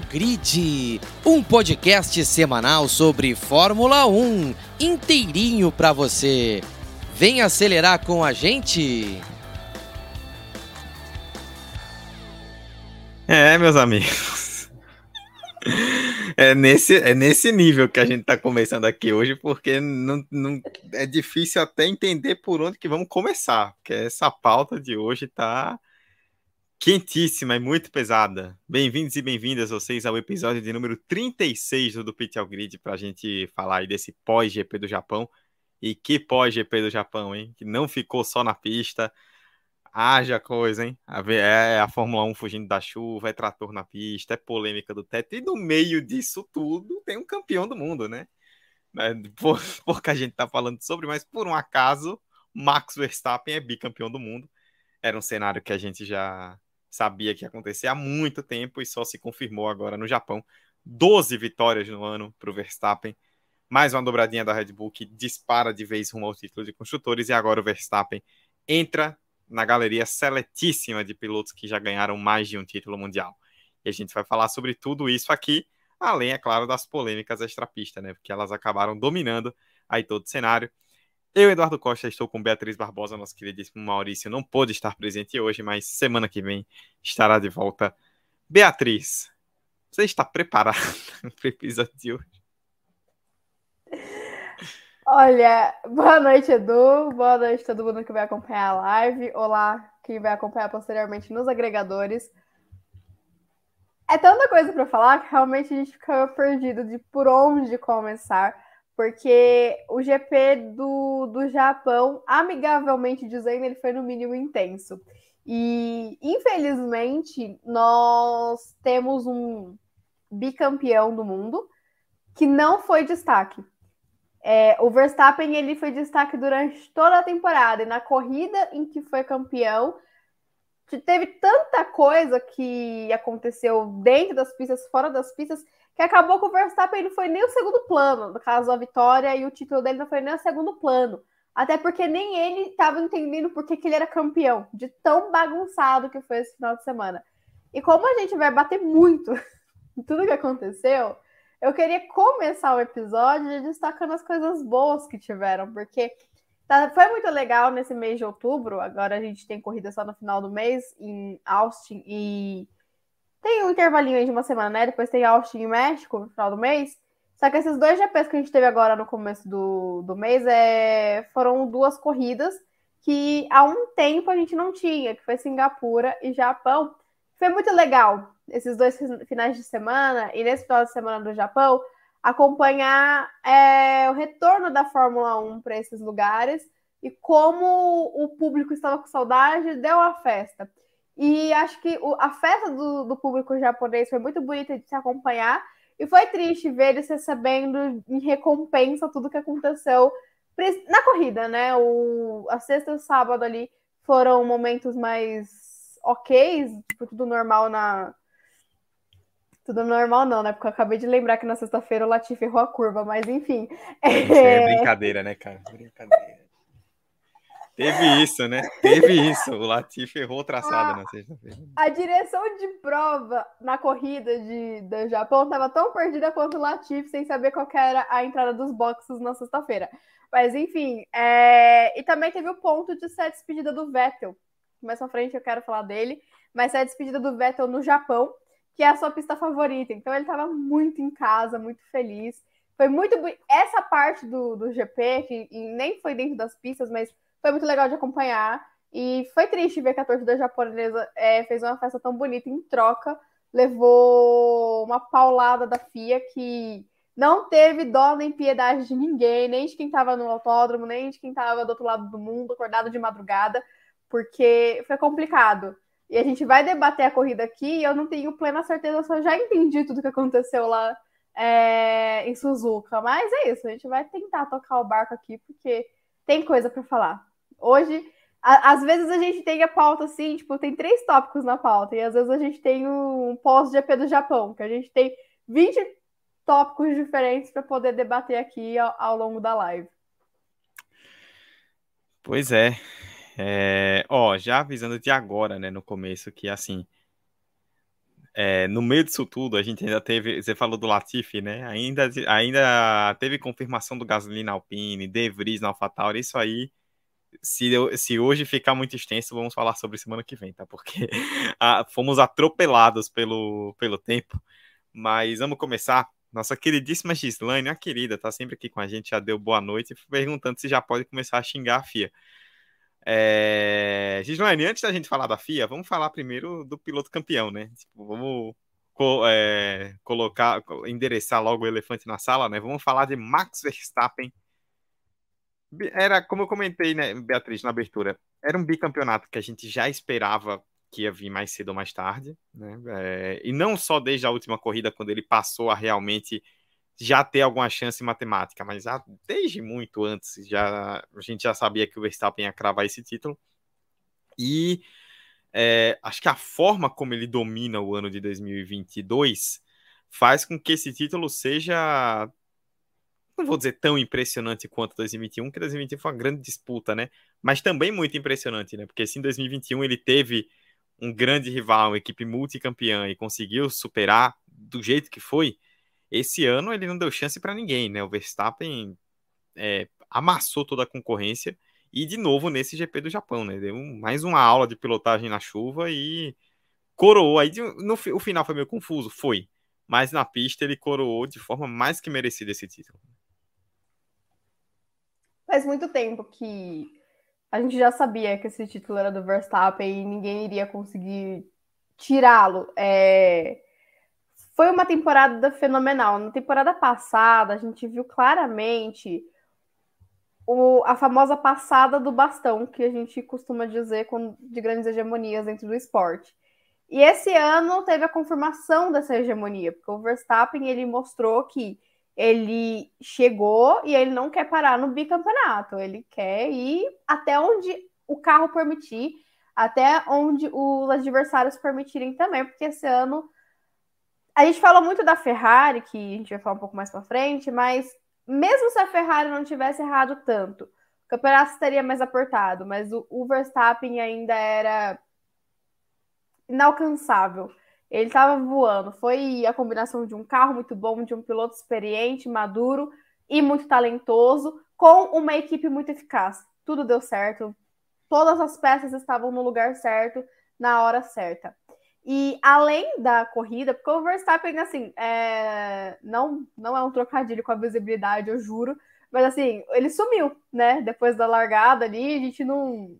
Pit Grid, um podcast semanal sobre Fórmula 1, inteirinho para você. Vem acelerar com a gente. É, meus amigos. É nesse, é nesse nível que a gente está começando aqui hoje, porque não, não, é difícil até entender por onde que vamos começar, porque essa pauta de hoje está quentíssima e muito pesada. Bem-vindos e bem-vindas vocês ao episódio de número 36 do Pit Grid para a gente falar aí desse pós-GP do Japão. E que pós-GP do Japão, hein? Que não ficou só na pista. Haja coisa, hein? É a Fórmula 1 fugindo da chuva, é trator na pista, é polêmica do teto. E no meio disso tudo tem um campeão do mundo, né? É, por, porque a gente tá falando sobre, mas por um acaso, Max Verstappen é bicampeão do mundo. Era um cenário que a gente já sabia que ia acontecer há muito tempo e só se confirmou agora no Japão. 12 vitórias no ano para o Verstappen. Mais uma dobradinha da Red Bull que dispara de vez rumo ao título de construtores. E agora o Verstappen entra na galeria seletíssima de pilotos que já ganharam mais de um título mundial. E a gente vai falar sobre tudo isso aqui, além, é claro, das polêmicas extrapista, né? Porque elas acabaram dominando aí todo o cenário. Eu, Eduardo Costa, estou com Beatriz Barbosa, nosso queridíssimo Maurício. Não pôde estar presente hoje, mas semana que vem estará de volta. Beatriz, você está preparada para o episódio de hoje? Olha, boa noite, Edu. Boa noite todo mundo que vai acompanhar a live. Olá, quem vai acompanhar posteriormente nos agregadores. É tanta coisa para falar que realmente a gente fica perdido de por onde começar porque o GP do, do Japão, amigavelmente dizendo, ele foi no mínimo intenso. E, infelizmente, nós temos um bicampeão do mundo que não foi destaque. É, o Verstappen ele foi destaque durante toda a temporada e na corrida em que foi campeão teve tanta coisa que aconteceu dentro das pistas, fora das pistas, que acabou com o Verstappen não foi nem o segundo plano, no caso a vitória e o título dele não foi nem o segundo plano. Até porque nem ele estava entendendo por que, que ele era campeão, de tão bagunçado que foi esse final de semana. E como a gente vai bater muito em tudo que aconteceu, eu queria começar o episódio destacando as coisas boas que tiveram, porque tá, foi muito legal nesse mês de outubro. Agora a gente tem corrida só no final do mês em Austin e tem um intervalinho aí de uma semana, né? Depois tem Austin e México no final do mês. Só que esses dois GPs que a gente teve agora no começo do, do mês é, foram duas corridas que há um tempo a gente não tinha, que foi Singapura e Japão. Foi muito legal esses dois finais de semana e nesse final de semana do Japão acompanhar é, o retorno da Fórmula 1 para esses lugares e como o público estava com saudade, deu a festa. E acho que o, a festa do, do, público japonês foi muito bonita de se acompanhar. E foi triste ver eles recebendo em recompensa tudo que aconteceu na corrida, né? O, a sexta e o sábado ali foram momentos mais ok, tipo, tudo normal na. Tudo normal não, né? Porque eu acabei de lembrar que na sexta-feira o Latifi errou a curva, mas enfim. É, é brincadeira, né, cara? Brincadeira. Teve isso, né? Teve isso. O Latifi errou o traçado na sexta-feira. A direção de prova na corrida de, do Japão estava tão perdida quanto o Latifi, sem saber qual era a entrada dos boxes na sexta-feira. Mas, enfim. É... E também teve o ponto de ser a despedida do Vettel. Mais à frente eu quero falar dele. Mas é a despedida do Vettel no Japão, que é a sua pista favorita. Então ele estava muito em casa, muito feliz. Foi muito. Essa parte do, do GP, que nem foi dentro das pistas, mas foi muito legal de acompanhar. E foi triste ver que a torcida japonesa é, fez uma festa tão bonita em troca, levou uma paulada da FIA que não teve dó nem piedade de ninguém, nem de quem estava no autódromo, nem de quem estava do outro lado do mundo, acordado de madrugada, porque foi complicado. E a gente vai debater a corrida aqui e eu não tenho plena certeza se eu já entendi tudo que aconteceu lá é, em Suzuka. Mas é isso, a gente vai tentar tocar o barco aqui, porque tem coisa para falar. Hoje, a, às vezes a gente tem a pauta assim, tipo, tem três tópicos na pauta, e às vezes a gente tem um pós-GP do Japão, que a gente tem 20 tópicos diferentes para poder debater aqui ao, ao, longo da live. Pois é. é. Ó, já avisando de agora, né, no começo, que assim. é, no meio disso tudo, a gente ainda teve. Você falou do Latifi, né? Ainda, ainda teve confirmação do Gasly na Alpine, De Vries na AlphaTauri, isso aí. Se, se hoje ficar muito extenso, vamos falar sobre semana que vem, tá? Porque a, fomos atropelados pelo, pelo tempo. Mas vamos começar. Nossa queridíssima Gislaine, a querida, tá sempre aqui com a gente, já deu boa noite, perguntando se já pode começar a xingar a FIA. É... Gislaine, antes da gente falar da FIA, vamos falar primeiro do piloto campeão, né? Tipo, vamos co é, colocar, endereçar logo o elefante na sala, né? Vamos falar de Max Verstappen. Era, como eu comentei, né, Beatriz, na abertura, era um bicampeonato que a gente já esperava que ia vir mais cedo ou mais tarde, né? É, e não só desde a última corrida, quando ele passou a realmente já ter alguma chance em matemática, mas já desde muito antes já a gente já sabia que o Verstappen ia cravar esse título. E é, acho que a forma como ele domina o ano de 2022 faz com que esse título seja não vou dizer tão impressionante quanto 2021, que 2021 foi uma grande disputa, né? Mas também muito impressionante, né? Porque se em 2021 ele teve um grande rival, uma equipe multicampeã e conseguiu superar do jeito que foi, esse ano ele não deu chance para ninguém, né? O Verstappen é, amassou toda a concorrência e de novo nesse GP do Japão, né? Deu mais uma aula de pilotagem na chuva e coroou. Aí no, o final foi meio confuso, foi, mas na pista ele coroou de forma mais que merecida esse título. Faz muito tempo que a gente já sabia que esse título era do Verstappen e ninguém iria conseguir tirá-lo. É foi uma temporada fenomenal. Na temporada passada, a gente viu claramente o, a famosa passada do bastão, que a gente costuma dizer com, de grandes hegemonias dentro do esporte. E esse ano teve a confirmação dessa hegemonia, porque o Verstappen ele mostrou que ele chegou e ele não quer parar no bicampeonato, ele quer ir até onde o carro permitir, até onde os adversários permitirem também, porque esse ano a gente fala muito da Ferrari, que a gente vai falar um pouco mais para frente, mas mesmo se a Ferrari não tivesse errado tanto, o campeonato estaria mais apertado, mas o, o Verstappen ainda era inalcançável. Ele estava voando. Foi a combinação de um carro muito bom, de um piloto experiente, maduro e muito talentoso, com uma equipe muito eficaz. Tudo deu certo. Todas as peças estavam no lugar certo, na hora certa. E além da corrida, porque o Verstappen, assim, é... não, não é um trocadilho com a visibilidade, eu juro, mas assim, ele sumiu, né? Depois da largada ali, a gente não,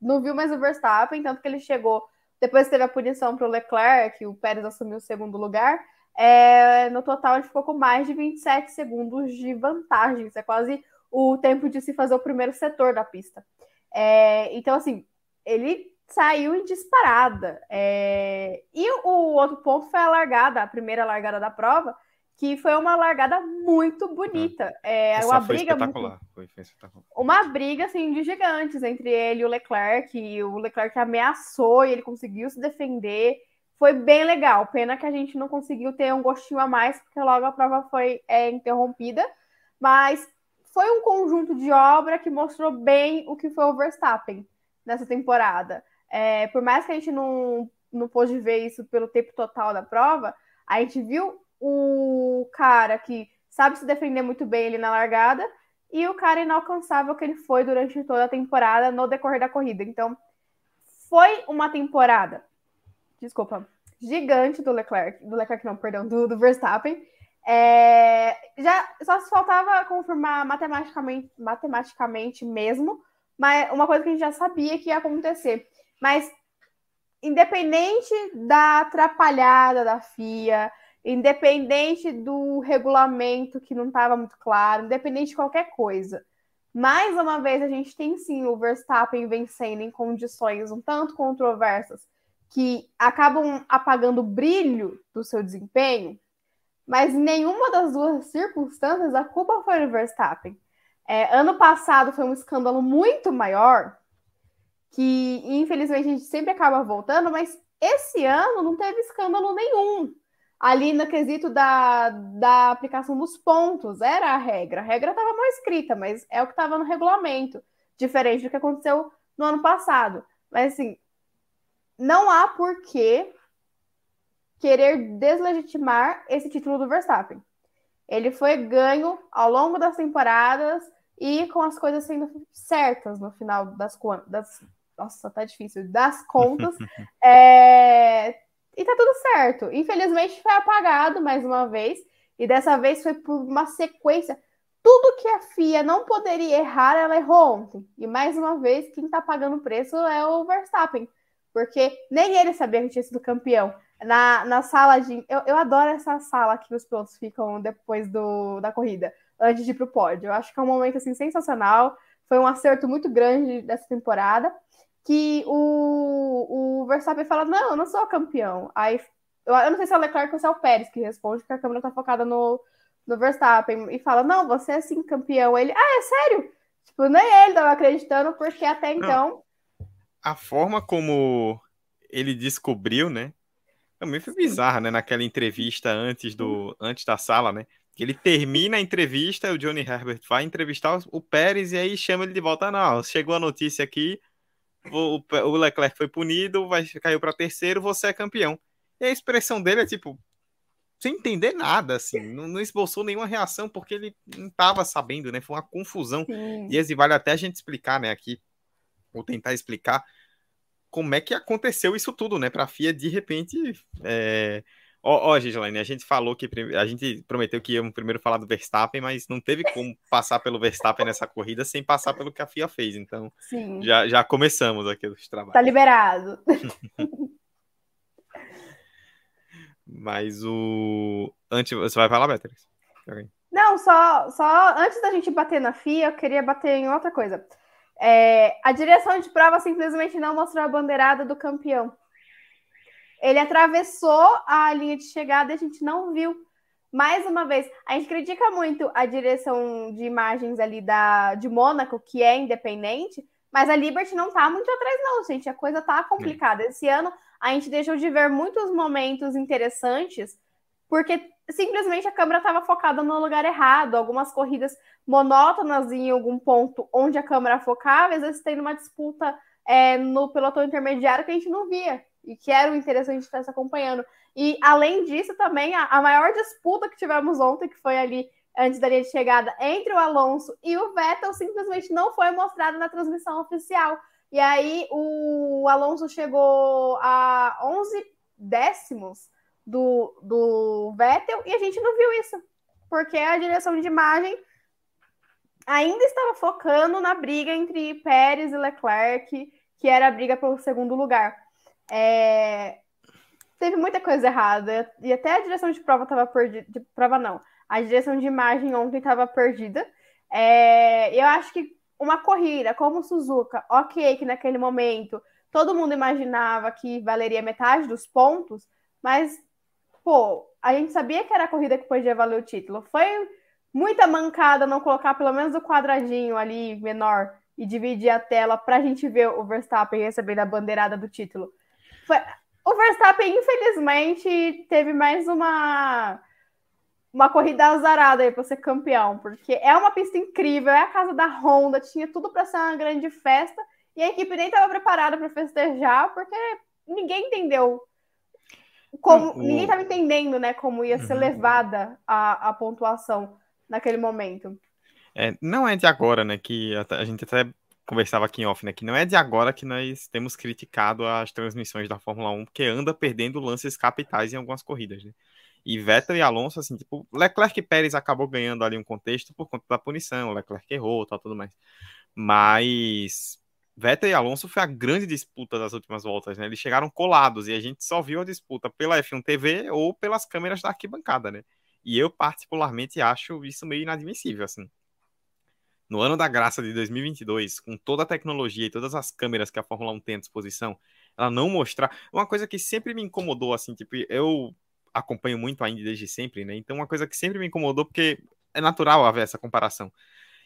não viu mais o Verstappen, tanto que ele chegou, depois teve a punição para o Leclerc, que o Pérez assumiu o segundo lugar. É... no total, ele ficou com mais de 27 segundos de vantagem, isso é quase o tempo de se fazer o primeiro setor da pista. É... então, assim, ele saiu em disparada. É... E o outro ponto foi a largada, a primeira largada da prova, que foi uma largada muito bonita. É, Essa uma foi briga espetacular. Muito... Foi, foi espetacular. Uma briga assim de gigantes entre ele e o Leclerc. E o Leclerc ameaçou e ele conseguiu se defender. Foi bem legal. Pena que a gente não conseguiu ter um gostinho a mais, porque logo a prova foi é, interrompida. Mas foi um conjunto de obra que mostrou bem o que foi o Verstappen nessa temporada. É, por mais que a gente não, não pôde ver isso pelo tempo total da prova, a gente viu o cara que sabe se defender muito bem ali na largada e o cara inalcançável que ele foi durante toda a temporada no decorrer da corrida. Então, foi uma temporada, desculpa, gigante do Leclerc, do Leclerc não, perdão, do, do Verstappen. É, já só faltava confirmar matematicamente, matematicamente mesmo, mas uma coisa que a gente já sabia que ia acontecer. Mas, independente da atrapalhada da FIA, independente do regulamento que não estava muito claro, independente de qualquer coisa, mais uma vez a gente tem sim o Verstappen vencendo em condições um tanto controversas que acabam apagando o brilho do seu desempenho, mas em nenhuma das duas circunstâncias a culpa foi do Verstappen. É, ano passado foi um escândalo muito maior, que infelizmente a gente sempre acaba voltando, mas esse ano não teve escândalo nenhum. Ali no quesito da, da aplicação dos pontos, era a regra. A regra estava mal escrita, mas é o que estava no regulamento, diferente do que aconteceu no ano passado. Mas assim, não há porquê querer deslegitimar esse título do Verstappen. Ele foi ganho ao longo das temporadas e com as coisas sendo certas no final das contas. Nossa, tá difícil. Das contas. é... E tá tudo certo. Infelizmente foi apagado mais uma vez. E dessa vez foi por uma sequência. Tudo que a FIA não poderia errar, ela errou ontem. E mais uma vez, quem tá pagando o preço é o Verstappen. Porque nem ele sabia que tinha sido campeão. Na, na sala de. Eu, eu adoro essa sala que os pilotos ficam depois do, da corrida, antes de ir pro pódio. Eu acho que é um momento assim, sensacional. Foi um acerto muito grande dessa temporada. Que o, o Verstappen fala: Não, eu não sou campeão. Aí eu, eu não sei se é o Leclerc ou se é o Pérez que responde, porque a câmera tá focada no, no Verstappen. E fala: Não, você é sim campeão. Ele, ah, é sério? Tipo, nem ele tava acreditando, porque até então. A forma como ele descobriu, né? Também foi bizarra, né? Naquela entrevista antes do antes da sala, né? Ele termina a entrevista, o Johnny Herbert vai entrevistar o Pérez e aí chama ele de volta. Não, chegou a notícia aqui, o, o Leclerc foi punido, vai caiu para terceiro, você é campeão. E a expressão dele é tipo sem entender nada, assim, não, não esboçou nenhuma reação porque ele não estava sabendo, né? Foi uma confusão. Sim. E esse vale até a gente explicar, né? Aqui, ou tentar explicar como é que aconteceu isso tudo, né? Para a FIA de repente. É... Ó, ó, Gislaine, a gente falou que a gente prometeu que íamos primeiro falar do Verstappen, mas não teve como passar pelo Verstappen nessa corrida sem passar pelo que a FIA fez. Então, já, já começamos aqui os trabalhos. Tá liberado. mas o. Antes, você vai falar, Beatriz? Não, só, só antes da gente bater na FIA, eu queria bater em outra coisa. É, a direção de prova simplesmente não mostrou a bandeirada do campeão. Ele atravessou a linha de chegada e a gente não viu. Mais uma vez, a gente critica muito a direção de imagens ali da, de Mônaco, que é independente, mas a Liberty não tá muito atrás, não, gente. A coisa tá complicada. Esse ano a gente deixou de ver muitos momentos interessantes, porque simplesmente a câmera estava focada no lugar errado. Algumas corridas monótonas em algum ponto onde a câmera focava, às vezes tem uma disputa é, no pelotão intermediário que a gente não via e que era o interessante estar se acompanhando. E além disso, também a, a maior disputa que tivemos ontem, que foi ali antes da linha de chegada entre o Alonso e o Vettel, simplesmente não foi mostrada na transmissão oficial. E aí o Alonso chegou a 11 décimos do, do Vettel e a gente não viu isso, porque a direção de imagem ainda estava focando na briga entre Pérez e Leclerc, que era a briga pelo segundo lugar. É... Teve muita coisa errada, e até a direção de prova estava perdida. De prova não. A direção de imagem ontem estava perdida. É... Eu acho que uma corrida como Suzuka, ok, que naquele momento todo mundo imaginava que valeria metade dos pontos, mas pô, a gente sabia que era a corrida que podia valer o título. Foi muita mancada não colocar pelo menos o quadradinho ali menor e dividir a tela para a gente ver o Verstappen recebendo a bandeirada do título. O Verstappen, infelizmente, teve mais uma uma corrida azarada aí para ser campeão, porque é uma pista incrível, é a casa da Honda, tinha tudo para ser uma grande festa e a equipe nem estava preparada para festejar, porque ninguém entendeu como, não, ninguém estava entendendo, né, como ia ser uhum. levada a, a pontuação naquele momento. É, não é de agora, né, que a, a, gente até conversava aqui em off, né, que não é de agora que nós temos criticado as transmissões da Fórmula 1, porque anda perdendo lances capitais em algumas corridas, né. E Vettel e Alonso, assim, tipo, Leclerc e Pérez acabou ganhando ali um contexto por conta da punição, Leclerc errou, tal, tudo mais. Mas Vettel e Alonso foi a grande disputa das últimas voltas, né? Eles chegaram colados e a gente só viu a disputa pela F1 TV ou pelas câmeras da arquibancada, né? E eu particularmente acho isso meio inadmissível, assim. No ano da graça de 2022, com toda a tecnologia e todas as câmeras que a Fórmula 1 tem à disposição, ela não mostrar uma coisa que sempre me incomodou, assim, tipo, eu acompanho muito a Indy desde sempre, né? Então, uma coisa que sempre me incomodou, porque é natural haver essa comparação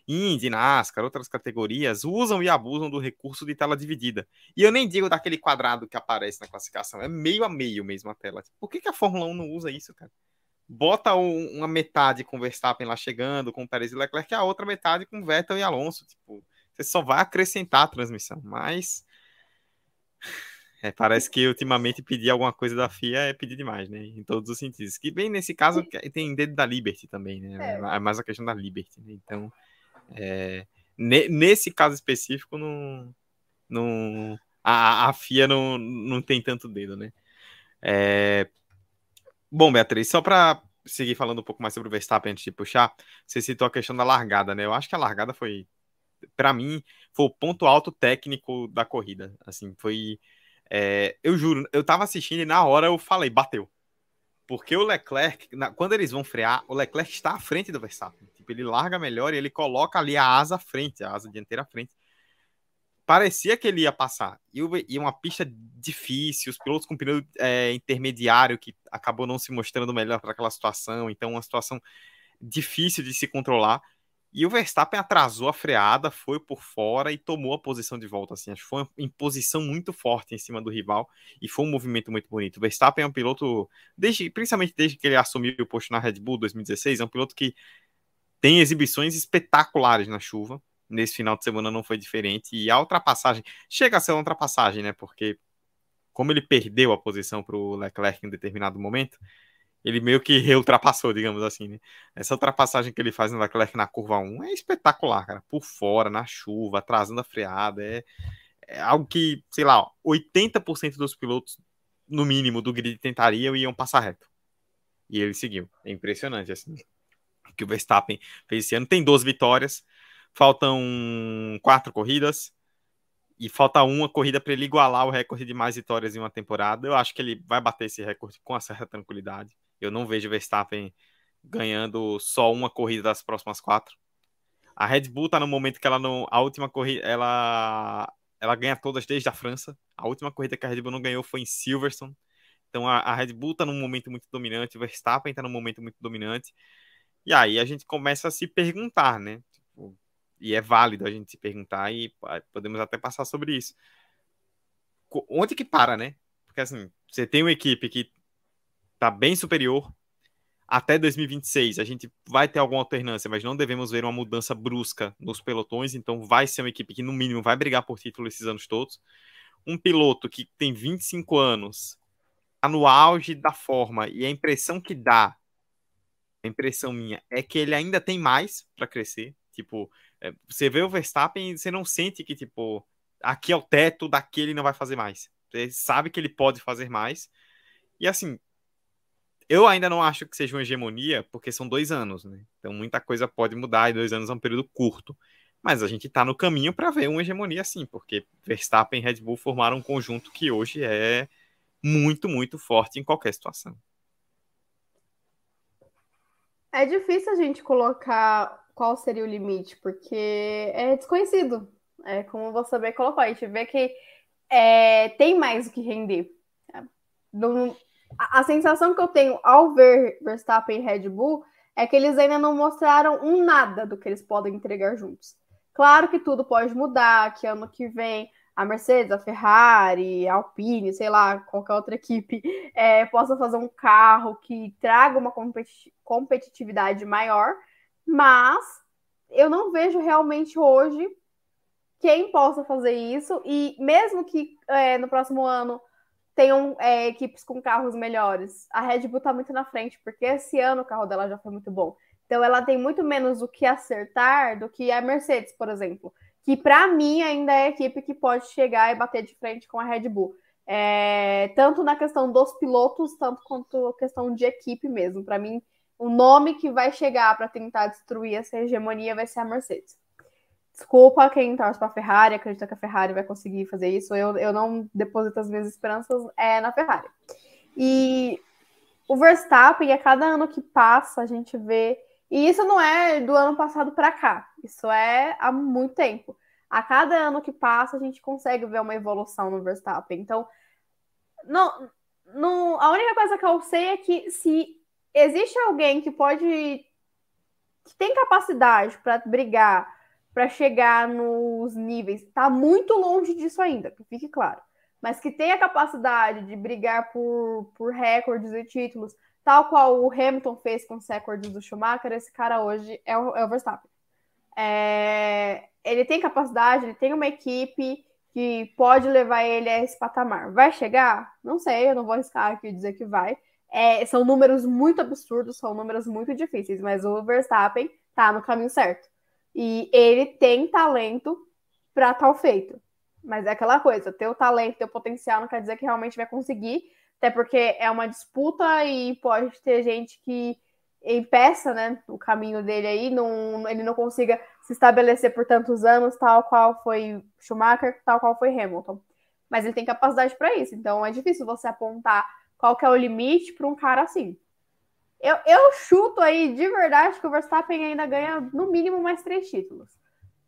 Indy, NASCAR, outras categorias, usam e abusam do recurso de tela dividida. E eu nem digo daquele quadrado que aparece na classificação, é meio a meio mesmo a tela. Por que, que a Fórmula 1 não usa isso, cara? Bota um, uma metade com Verstappen lá chegando, com Pérez e Leclerc, e a outra metade com Vettel e Alonso. Tipo, você só vai acrescentar a transmissão, mas É, parece que ultimamente pedir alguma coisa da FIA é pedir demais, né? Em todos os sentidos. Que bem nesse caso tem dedo da Liberty também, né? É, é mais a questão da Liberty. Né? Então, é, nesse caso específico, não, não, a, a FIA não, não tem tanto dedo, né? É, bom, Beatriz, só para seguir falando um pouco mais sobre o Verstappen antes de puxar, você citou a questão da largada, né? Eu acho que a largada foi, para mim, foi o ponto alto técnico da corrida. Assim, foi. É, eu juro, eu tava assistindo e na hora eu falei, bateu. Porque o Leclerc, na, quando eles vão frear, o Leclerc está à frente do Verstappen. Tipo, ele larga melhor e ele coloca ali a asa à frente, a asa dianteira à frente parecia que ele ia passar. E, e uma pista difícil, os pilotos com pneu é, intermediário que acabou não se mostrando melhor para aquela situação. Então, uma situação difícil de se controlar. E o Verstappen atrasou a freada, foi por fora e tomou a posição de volta. Assim, acho que foi uma imposição muito forte em cima do rival e foi um movimento muito bonito. O Verstappen é um piloto, desde, principalmente desde que ele assumiu o posto na Red Bull 2016, é um piloto que tem exibições espetaculares na chuva nesse final de semana não foi diferente. E a ultrapassagem chega a ser uma ultrapassagem, né? Porque como ele perdeu a posição para o Leclerc em determinado momento, ele meio que reultrapassou, digamos assim, né? Essa ultrapassagem que ele faz no Leclerc na curva 1 é espetacular, cara. Por fora, na chuva, atrasando a freada. É, é algo que, sei lá, 80% dos pilotos, no mínimo, do grid tentariam e iam passar reto. E ele seguiu. É impressionante, assim. O que o Verstappen fez esse ano. Tem 12 vitórias, faltam quatro corridas e falta uma corrida para ele igualar o recorde de mais vitórias em uma temporada. Eu acho que ele vai bater esse recorde com uma certa tranquilidade. Eu não vejo Verstappen ganhando só uma corrida das próximas quatro. A Red Bull está no momento que ela não. A última corrida. Ela, ela ganha todas desde a França. A última corrida que a Red Bull não ganhou foi em Silverstone. Então a, a Red Bull está num momento muito dominante. O Verstappen está num momento muito dominante. E aí a gente começa a se perguntar, né? E é válido a gente se perguntar e podemos até passar sobre isso. Onde que para, né? Porque assim, você tem uma equipe que tá bem superior até 2026. A gente vai ter alguma alternância, mas não devemos ver uma mudança brusca nos pelotões, então vai ser uma equipe que no mínimo vai brigar por título esses anos todos. Um piloto que tem 25 anos, tá no auge da forma e a impressão que dá, a impressão minha é que ele ainda tem mais para crescer, tipo, você vê o Verstappen você não sente que, tipo, aqui é o teto, daqui ele não vai fazer mais. Você sabe que ele pode fazer mais. E assim, eu ainda não acho que seja uma hegemonia, porque são dois anos, né? Então muita coisa pode mudar e dois anos é um período curto. Mas a gente está no caminho para ver uma hegemonia assim, porque Verstappen e Red Bull formaram um conjunto que hoje é muito, muito forte em qualquer situação. É difícil a gente colocar qual seria o limite, porque é desconhecido. É como você bem colocou, a gente vê que é, tem mais o que render. a, a sensação que eu tenho ao ver Verstappen e Red Bull é que eles ainda não mostraram um nada do que eles podem entregar juntos. Claro que tudo pode mudar, que ano que vem a Mercedes, a Ferrari, a Alpine, sei lá, qualquer outra equipe, é, possa fazer um carro que traga uma competitividade maior, mas eu não vejo realmente hoje quem possa fazer isso, e mesmo que é, no próximo ano tenham é, equipes com carros melhores, a Red Bull está muito na frente, porque esse ano o carro dela já foi muito bom. Então ela tem muito menos o que acertar do que a Mercedes, por exemplo, que para mim ainda é a equipe que pode chegar e bater de frente com a Red Bull. É, tanto na questão dos pilotos, tanto quanto questão de equipe mesmo. Para mim, o nome que vai chegar para tentar destruir essa hegemonia vai ser a Mercedes. Desculpa quem torce para a Ferrari, acredita que a Ferrari vai conseguir fazer isso. Eu, eu não deposito as minhas esperanças é, na Ferrari. E o Verstappen, a cada ano que passa, a gente vê. E isso não é do ano passado para cá, isso é há muito tempo. A cada ano que passa, a gente consegue ver uma evolução no Verstappen. Então, não, não, a única coisa que eu sei é que se existe alguém que pode. que tem capacidade para brigar, para chegar nos níveis, está muito longe disso ainda, que fique claro. Mas que tem a capacidade de brigar por, por recordes e títulos, tal qual o Hamilton fez com os recordes do Schumacher, esse cara hoje é o, é o Verstappen. É, ele tem capacidade, ele tem uma equipe que pode levar ele a esse patamar. Vai chegar? Não sei, eu não vou arriscar aqui dizer que vai. É, são números muito absurdos, são números muito difíceis, mas o Verstappen tá no caminho certo. E ele tem talento para tal feito. Mas é aquela coisa, ter o talento, ter o potencial não quer dizer que realmente vai conseguir, até porque é uma disputa e pode ter gente que impeça né, o caminho dele aí, não, ele não consiga se estabelecer por tantos anos, tal qual foi Schumacher, tal qual foi Hamilton. Mas ele tem capacidade para isso, então é difícil você apontar qual que é o limite para um cara assim. Eu, eu chuto aí de verdade que o Verstappen ainda ganha no mínimo mais três títulos.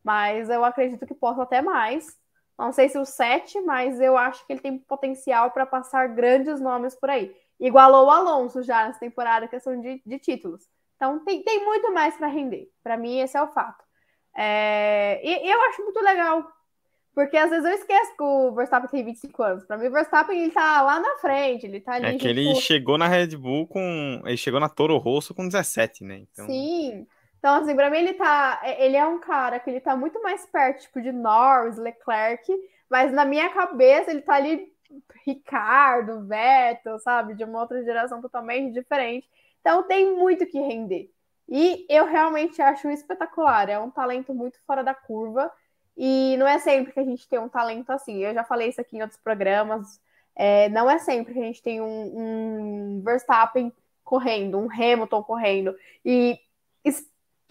Mas eu acredito que possa até mais. Não sei se o sete, mas eu acho que ele tem potencial para passar grandes nomes por aí. Igualou o Alonso já nessa temporada, questão de, de títulos. Então tem, tem muito mais para render. Para mim, esse é o fato. É, e, eu acho muito legal. Porque às vezes eu esqueço que o Verstappen tem 25 anos. Para mim, o Verstappen ele tá lá na frente, ele tá ali. É que ele chegou na Red Bull com. Ele chegou na Toro Rosso com 17, né? Então... Sim. Então, assim, pra mim ele tá. Ele é um cara que ele tá muito mais perto, tipo, de Norris, Leclerc, mas na minha cabeça ele tá ali Ricardo, Vettel, sabe? De uma outra geração totalmente diferente. Então tem muito que render. E eu realmente acho espetacular. É um talento muito fora da curva. E não é sempre que a gente tem um talento assim. Eu já falei isso aqui em outros programas. É, não é sempre que a gente tem um, um Verstappen correndo, um Hamilton correndo. E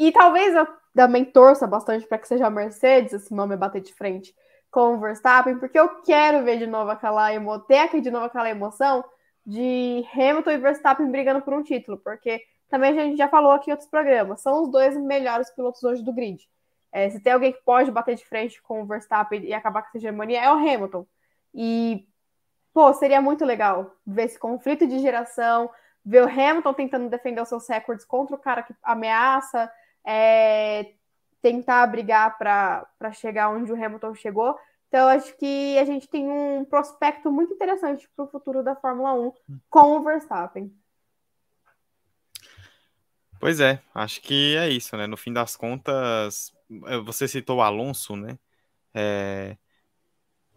e talvez eu também torça bastante para que seja a Mercedes, esse nome bater de frente com o Verstappen, porque eu quero ver de novo aquela ter aqui de novo aquela emoção de Hamilton e Verstappen brigando por um título, porque também a gente já falou aqui em outros programas, são os dois melhores pilotos hoje do grid. É, se tem alguém que pode bater de frente com o Verstappen e acabar com essa hegemonia, é o Hamilton. E, pô, seria muito legal ver esse conflito de geração, ver o Hamilton tentando defender os seus recordes contra o cara que ameaça, é, tentar brigar para chegar onde o Hamilton chegou. Então, acho que a gente tem um prospecto muito interessante para o futuro da Fórmula 1 com o Verstappen. Pois é, acho que é isso, né? No fim das contas, você citou o Alonso, né? É...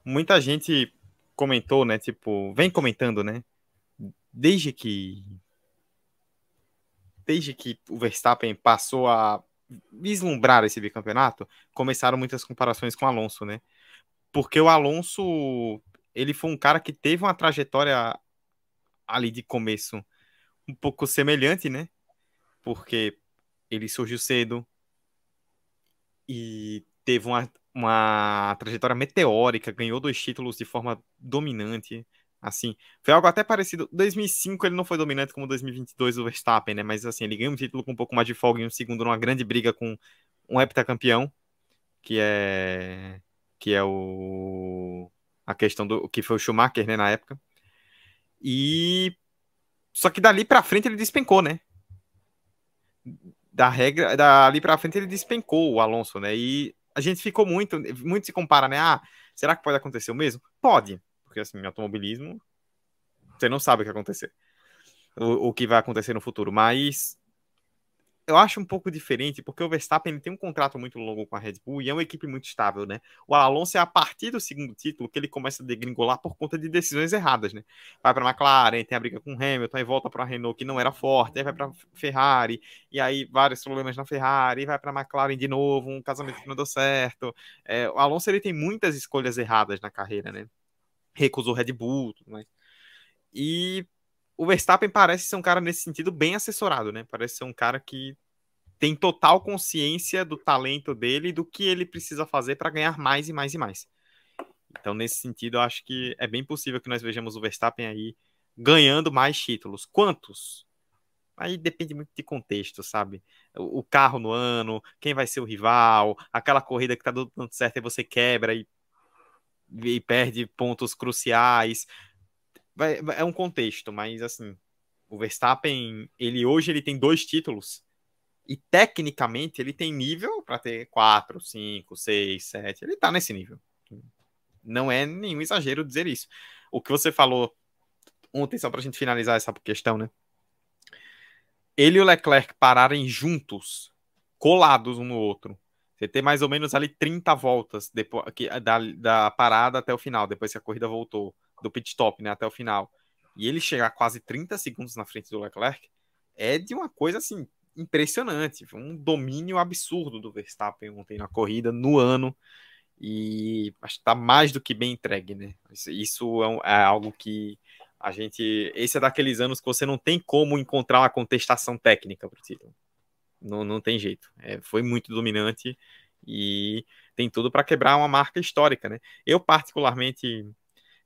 Muita gente comentou, né? Tipo, vem comentando, né? Desde que desde que o Verstappen passou a vislumbrar esse bicampeonato, começaram muitas comparações com o Alonso, né? Porque o Alonso, ele foi um cara que teve uma trajetória ali de começo um pouco semelhante, né? Porque ele surgiu cedo e teve uma, uma trajetória meteórica, ganhou dois títulos de forma dominante, Assim, foi algo até parecido. 2005 ele não foi dominante como 2022 o Verstappen, né? Mas assim, ele ganhou um título com um pouco mais de folga em um segundo numa grande briga com um heptacampeão, que é que é o a questão do que foi o Schumacher, né, na época. E só que dali para frente ele despencou, né? Da regra, dali para frente ele despencou o Alonso, né? E a gente ficou muito, muito se compara, né? Ah, será que pode acontecer o mesmo? Pode, porque assim, automobilismo, você não sabe o que acontecer, o, o que vai acontecer no futuro, mas eu acho um pouco diferente, porque o Verstappen tem um contrato muito longo com a Red Bull e é uma equipe muito estável, né? O Alonso é a partir do segundo título que ele começa a degringolar por conta de decisões erradas, né? Vai para a McLaren, tem a briga com o Hamilton, aí volta para a Renault que não era forte, aí vai para a Ferrari, e aí vários problemas na Ferrari, vai para a McLaren de novo, um casamento que não deu certo. É, o Alonso ele tem muitas escolhas erradas na carreira, né? recusou Red Bull, tudo mais. E o Verstappen parece ser um cara nesse sentido bem assessorado, né? Parece ser um cara que tem total consciência do talento dele e do que ele precisa fazer para ganhar mais e mais e mais. Então, nesse sentido, eu acho que é bem possível que nós vejamos o Verstappen aí ganhando mais títulos. Quantos? Aí depende muito de contexto, sabe? O carro no ano, quem vai ser o rival, aquela corrida que tá dando certo e você quebra e e perde pontos cruciais. Vai, é um contexto, mas assim, o Verstappen, ele hoje ele tem dois títulos e tecnicamente ele tem nível para ter quatro, cinco, seis, sete. Ele tá nesse nível. Não é nenhum exagero dizer isso. O que você falou ontem, só para a gente finalizar essa questão, né? Ele e o Leclerc pararem juntos, colados um no outro, Você ter mais ou menos ali 30 voltas depois da, da parada até o final, depois que a corrida voltou, do pit stop, né, até o final. E ele chegar quase 30 segundos na frente do Leclerc é de uma coisa assim impressionante, um domínio absurdo do Verstappen ontem na corrida, no ano, e acho que está mais do que bem entregue, né? Isso é, é, algo que a gente. Esse é daqueles anos que você não tem como encontrar uma contestação técnica para título. Não, não tem jeito. É, foi muito dominante e tem tudo para quebrar uma marca histórica, né? Eu, particularmente,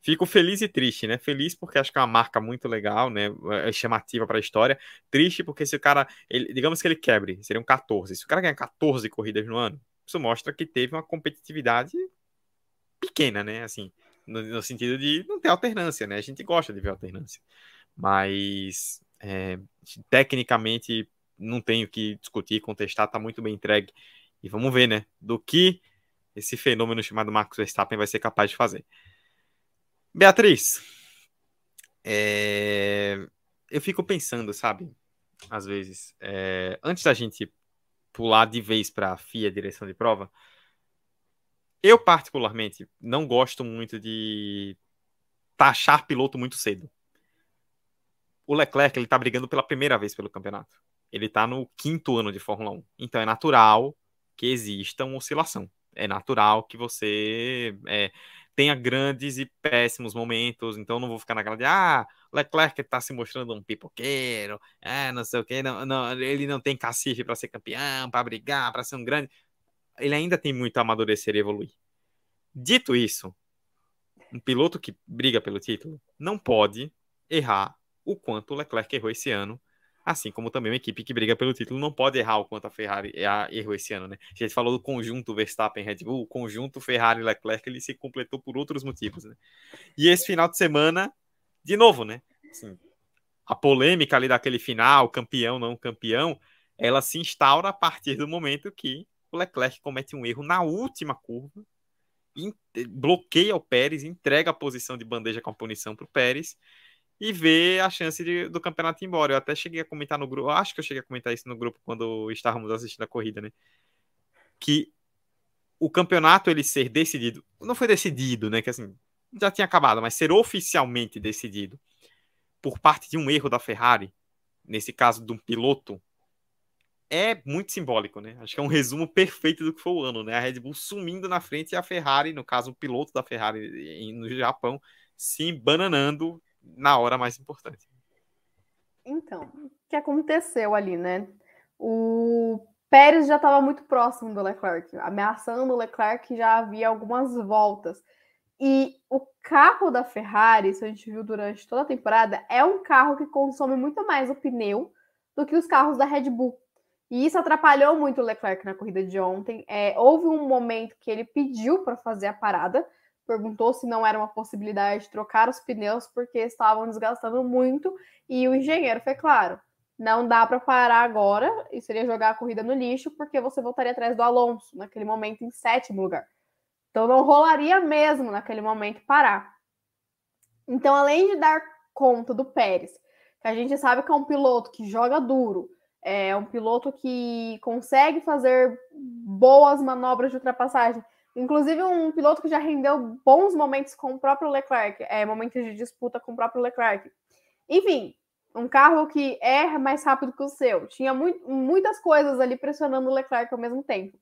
Fico feliz e triste, né? Feliz porque acho que é uma marca muito legal, né? É chamativa para a história. Triste porque se o cara, ele, digamos que ele quebre, seriam 14. Se o cara ganhar 14 corridas no ano, isso mostra que teve uma competitividade pequena, né? Assim, no, no sentido de não ter alternância, né? A gente gosta de ver alternância. Mas é, tecnicamente não tenho que discutir, contestar, tá muito bem entregue. E vamos ver, né? Do que esse fenômeno chamado Marcos Verstappen vai ser capaz de fazer. Beatriz, é... eu fico pensando, sabe? Às vezes, é... antes da gente pular de vez para a FIA, direção de prova, eu particularmente não gosto muito de taxar piloto muito cedo. O Leclerc ele tá brigando pela primeira vez pelo campeonato. Ele está no quinto ano de Fórmula 1. Então é natural que exista uma oscilação. É natural que você é, tenha grandes e péssimos momentos, então não vou ficar naquela de ah, Leclerc está se mostrando um pipoqueiro, é, não sei o que, não, não, ele não tem cacife para ser campeão, para brigar, para ser um grande. Ele ainda tem muito a amadurecer e evoluir. Dito isso, um piloto que briga pelo título não pode errar o quanto o Leclerc errou esse ano assim como também uma equipe que briga pelo título não pode errar o quanto a Ferrari errou esse ano, né? A gente falou do conjunto Verstappen-Red Bull, o conjunto Ferrari-Leclerc, ele se completou por outros motivos, né? E esse final de semana, de novo, né? Assim, a polêmica ali daquele final, campeão, não campeão, ela se instaura a partir do momento que o Leclerc comete um erro na última curva, bloqueia o Pérez, entrega a posição de bandeja com a punição para o Pérez, e ver a chance de, do campeonato ir embora. Eu até cheguei a comentar no grupo, acho que eu cheguei a comentar isso no grupo quando estávamos assistindo a corrida, né? Que o campeonato ele ser decidido, não foi decidido, né? Que assim, já tinha acabado, mas ser oficialmente decidido por parte de um erro da Ferrari, nesse caso de um piloto, é muito simbólico, né? Acho que é um resumo perfeito do que foi o ano, né? A Red Bull sumindo na frente e a Ferrari, no caso o piloto da Ferrari no Japão, se bananando na hora mais importante. Então, o que aconteceu ali, né? O Pérez já estava muito próximo do Leclerc, ameaçando o Leclerc já havia algumas voltas. E o carro da Ferrari, isso a gente viu durante toda a temporada, é um carro que consome muito mais o pneu do que os carros da Red Bull. E isso atrapalhou muito o Leclerc na corrida de ontem. É, houve um momento que ele pediu para fazer a parada, perguntou se não era uma possibilidade de trocar os pneus porque estavam desgastando muito e o engenheiro foi claro, não dá para parar agora e seria jogar a corrida no lixo porque você voltaria atrás do Alonso naquele momento em sétimo lugar. Então não rolaria mesmo naquele momento parar. Então além de dar conta do Pérez, que a gente sabe que é um piloto que joga duro, é um piloto que consegue fazer boas manobras de ultrapassagem, Inclusive, um piloto que já rendeu bons momentos com o próprio Leclerc, é, momentos de disputa com o próprio Leclerc. Enfim, um carro que é mais rápido que o seu. Tinha muito, muitas coisas ali pressionando o Leclerc ao mesmo tempo.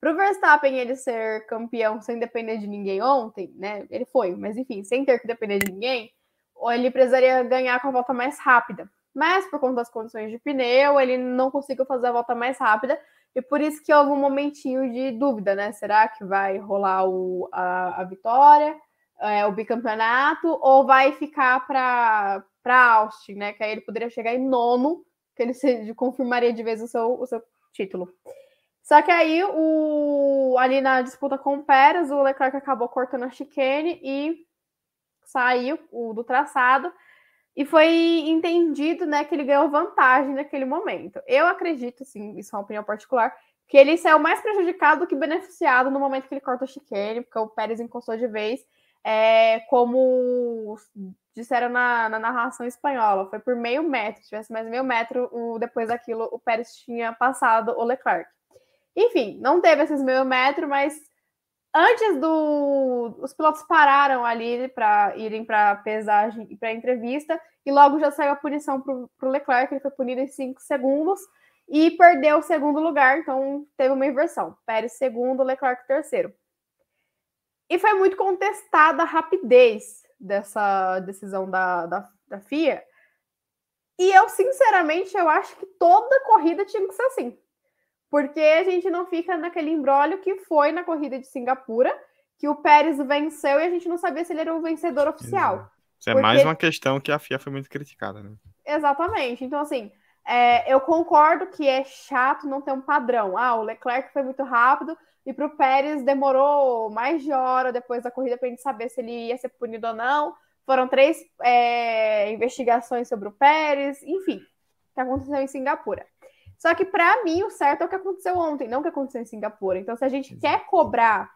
Para o Verstappen ele ser campeão sem depender de ninguém ontem, né? Ele foi, mas enfim, sem ter que depender de ninguém, ele precisaria ganhar com a volta mais rápida. Mas por conta das condições de pneu, ele não conseguiu fazer a volta mais rápida e por isso que houve um momentinho de dúvida, né? Será que vai rolar o, a, a vitória, é, o bicampeonato, ou vai ficar para Austin, né? Que aí ele poderia chegar em nono, que ele se, confirmaria de vez o seu, o seu título. Só que aí, o, ali na disputa com o Pérez, o Leclerc acabou cortando a chicane e saiu o, do traçado. E foi entendido, né, que ele ganhou vantagem naquele momento. Eu acredito, sim, isso é uma opinião particular, que ele saiu mais prejudicado do que beneficiado no momento que ele corta o chicane, porque o Pérez encostou de vez, é, como disseram na, na, narração espanhola, foi por meio metro, se tivesse mais meio metro, o, depois daquilo o Pérez tinha passado o Leclerc. Enfim, não teve esses meio metro, mas antes do. Os pilotos pararam ali para irem para pesagem e para entrevista, e logo já saiu a punição para o Leclerc, ele foi punido em 5 segundos e perdeu o segundo lugar, então teve uma inversão. Pérez segundo, Leclerc terceiro. E foi muito contestada a rapidez dessa decisão da, da, da FIA. E eu, sinceramente, eu acho que toda corrida tinha que ser assim. Porque a gente não fica naquele embrólio que foi na corrida de Singapura, que o Pérez venceu e a gente não sabia se ele era o vencedor oficial. Isso é Porque... mais uma questão que a FIA foi muito criticada, né? Exatamente. Então, assim, é, eu concordo que é chato não ter um padrão. Ah, o Leclerc foi muito rápido e para o Pérez demorou mais de hora depois da corrida para a gente saber se ele ia ser punido ou não. Foram três é, investigações sobre o Pérez, enfim, que aconteceu em Singapura. Só que para mim o certo é o que aconteceu ontem, não o que aconteceu em Singapura. Então, se a gente quer cobrar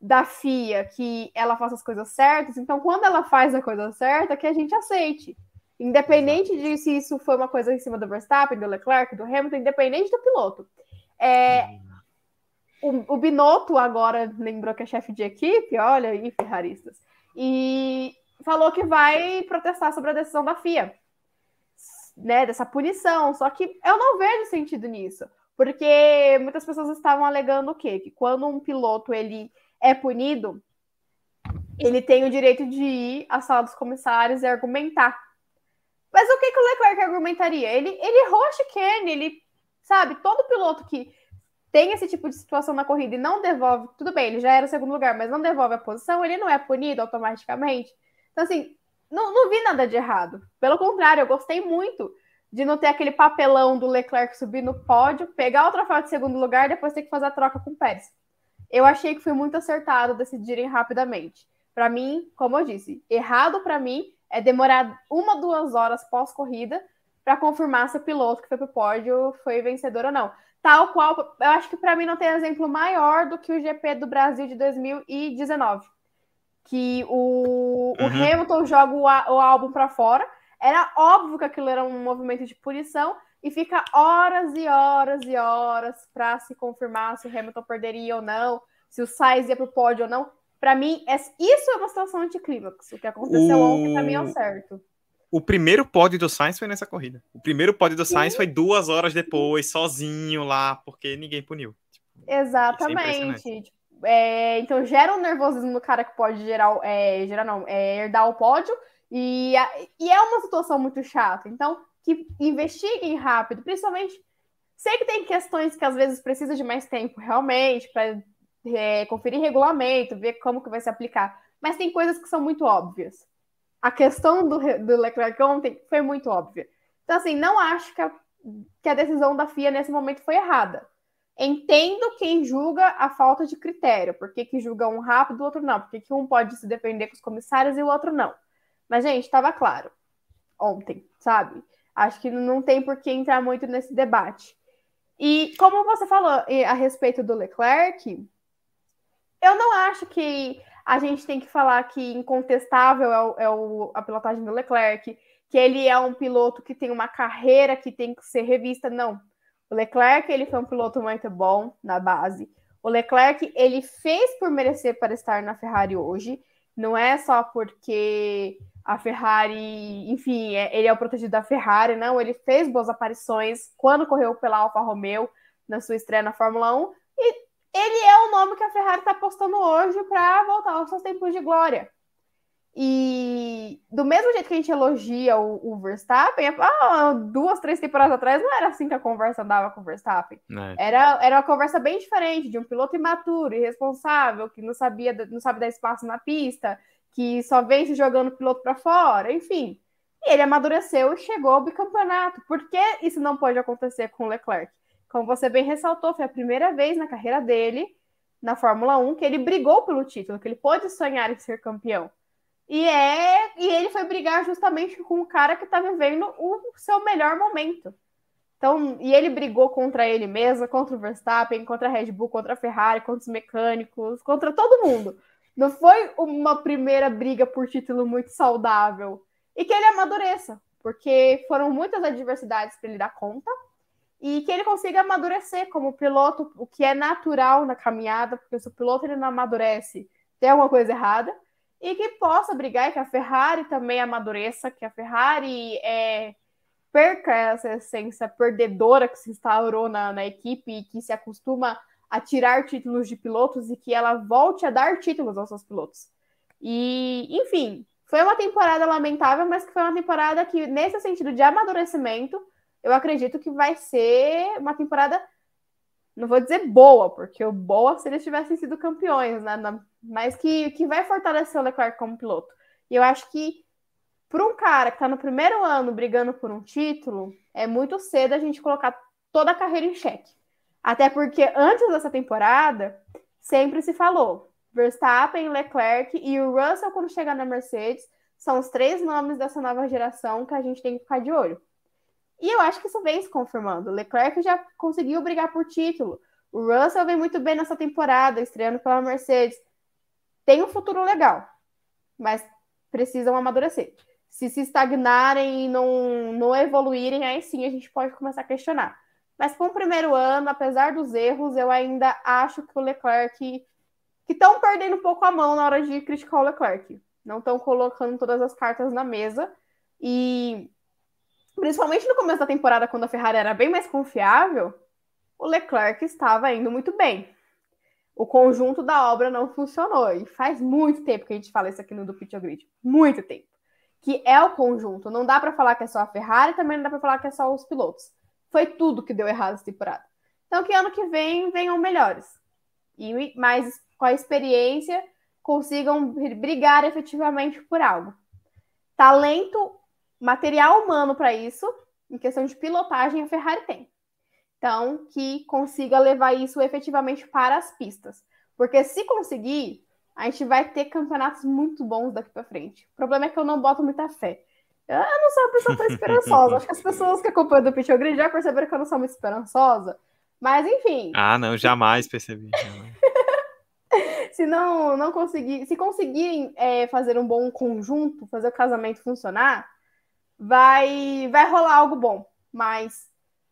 da FIA que ela faça as coisas certas, então quando ela faz a coisa certa, que a gente aceite. Independente de se isso foi uma coisa em cima do Verstappen, do Leclerc, do Hamilton, independente do piloto. É, o, o, Binotto agora lembrou que é chefe de equipe, olha aí, ferraristas, e falou que vai protestar sobre a decisão da FIA, né, dessa punição. Só que eu não vejo sentido nisso, porque muitas pessoas estavam alegando o quê? Que quando um piloto ele é punido, ele tem o direito de ir à sala dos comissários e argumentar. Mas o que, que o Leclerc argumentaria? Ele, ele errou a ele, sabe, todo piloto que tem esse tipo de situação na corrida e não devolve, tudo bem, ele já era o segundo lugar, mas não devolve a posição, ele não é punido automaticamente. Então, assim, não, não vi nada de errado. Pelo contrário, eu gostei muito de não ter aquele papelão do Leclerc subir no pódio, pegar o troféu de segundo lugar e depois ter que fazer a troca com o Pérez. Eu achei que foi muito acertado decidirem rapidamente. Para mim, como eu disse, errado para mim é demorar uma, duas horas pós-corrida para confirmar se o piloto que foi pro pódio foi vencedor ou não. Tal qual, eu acho que para mim não tem exemplo maior do que o GP do Brasil de 2019. Que o, uhum. o Hamilton joga o, o álbum para fora. Era óbvio que aquilo era um movimento de punição e fica horas e horas e horas para se confirmar se o Hamilton perderia ou não, se o Sainz ia pro pódio ou não. Para mim, é, isso é uma situação anticlímax. O que aconteceu o... ontem, para mim, é certo. O primeiro pódio do Sainz foi nessa corrida. O primeiro pódio do Sainz Sim. foi duas horas depois, sozinho lá, porque ninguém puniu. É Exatamente. É, então gera um nervosismo no cara que pode gerar, é, gerar não, é, herdar o pódio, e, e é uma situação muito chata. Então, que investiguem rápido, principalmente. Sei que tem questões que às vezes precisa de mais tempo, realmente, para é, conferir regulamento, ver como que vai se aplicar. Mas tem coisas que são muito óbvias. A questão do, do Leclerc ontem foi muito óbvia. Então, assim, não acho que a, que a decisão da FIA nesse momento foi errada. Entendo quem julga a falta de critério. Por que, julga um rápido o outro não? Por que, que um pode se defender com os comissários e o outro não? Mas, gente, estava claro ontem, sabe? Acho que não tem por que entrar muito nesse debate. E como você falou a respeito do Leclerc, eu não acho que a gente tem que falar que incontestável é, o, é o, a pilotagem do Leclerc, que ele é um piloto que tem uma carreira que tem que ser revista. Não. O Leclerc ele foi um piloto muito bom na base. O Leclerc ele fez por merecer para estar na Ferrari hoje. Não é só porque a Ferrari, enfim, é, ele é o protegido da Ferrari, não. Ele fez boas aparições quando correu pela Alfa Romeo na sua estreia na Fórmula 1 e ele é o nome que a Ferrari está apostando hoje para voltar aos seus tempos de glória. E do mesmo jeito que a gente elogia o, o Verstappen, ah, duas, três temporadas atrás não era assim que a conversa andava com o Verstappen. É. Era, era uma conversa bem diferente, de um piloto imaturo, irresponsável, que não sabia, não sabe dar espaço na pista, que só vem se jogando o piloto para fora, enfim. E ele amadureceu e chegou ao bicampeonato. Por que isso não pode acontecer com o Leclerc? como você bem ressaltou, foi a primeira vez na carreira dele, na Fórmula 1, que ele brigou pelo título, que ele pôde sonhar em ser campeão. E, é, e ele foi brigar justamente com o cara que está vivendo o seu melhor momento. Então, e ele brigou contra ele mesmo, contra o Verstappen, contra a Red Bull, contra a Ferrari, contra os mecânicos, contra todo mundo. Não foi uma primeira briga por título muito saudável. E que ele amadureça, porque foram muitas adversidades para ele dar conta e que ele consiga amadurecer como piloto, o que é natural na caminhada, porque se o piloto ele não amadurece, tem alguma coisa errada, e que possa brigar, que a Ferrari também amadureça, que a Ferrari é, perca essa essência perdedora que se instaurou na, na equipe e que se acostuma a tirar títulos de pilotos e que ela volte a dar títulos aos seus pilotos. E, enfim, foi uma temporada lamentável, mas que foi uma temporada que, nesse sentido de amadurecimento, eu acredito que vai ser uma temporada, não vou dizer boa, porque o boa se eles tivessem sido campeões, né? mas que, que vai fortalecer o Leclerc como piloto. E eu acho que, para um cara que está no primeiro ano brigando por um título, é muito cedo a gente colocar toda a carreira em xeque. Até porque antes dessa temporada, sempre se falou: Verstappen, Leclerc e o Russell, quando chegar na Mercedes, são os três nomes dessa nova geração que a gente tem que ficar de olho. E eu acho que isso vem se confirmando. Leclerc já conseguiu brigar por título. O Russell vem muito bem nessa temporada, estreando pela Mercedes. Tem um futuro legal, mas precisam amadurecer. Se se estagnarem e não, não evoluírem, aí sim a gente pode começar a questionar. Mas para o primeiro ano, apesar dos erros, eu ainda acho que o Leclerc que estão perdendo um pouco a mão na hora de criticar o Leclerc. Não estão colocando todas as cartas na mesa. E principalmente no começo da temporada, quando a Ferrari era bem mais confiável, o Leclerc estava indo muito bem. O conjunto da obra não funcionou. E faz muito tempo que a gente fala isso aqui no do Pit Grid. Muito tempo. Que é o conjunto. Não dá para falar que é só a Ferrari, também não dá para falar que é só os pilotos. Foi tudo que deu errado essa temporada. Então, que ano que vem venham melhores. E mais com a experiência consigam brigar efetivamente por algo. Talento material humano para isso, em questão de pilotagem, a Ferrari tem. Então, que consiga levar isso efetivamente para as pistas. Porque se conseguir, a gente vai ter campeonatos muito bons daqui para frente. O problema é que eu não boto muita fé. Eu não sou uma pessoa tão esperançosa. Acho que as pessoas que acompanham do Pitch Grid já perceberam que eu não sou muito esperançosa. Mas, enfim. Ah, não, jamais percebi. Se não, não conseguir, se conseguirem é, fazer um bom conjunto, fazer o casamento funcionar, vai, vai rolar algo bom. Mas,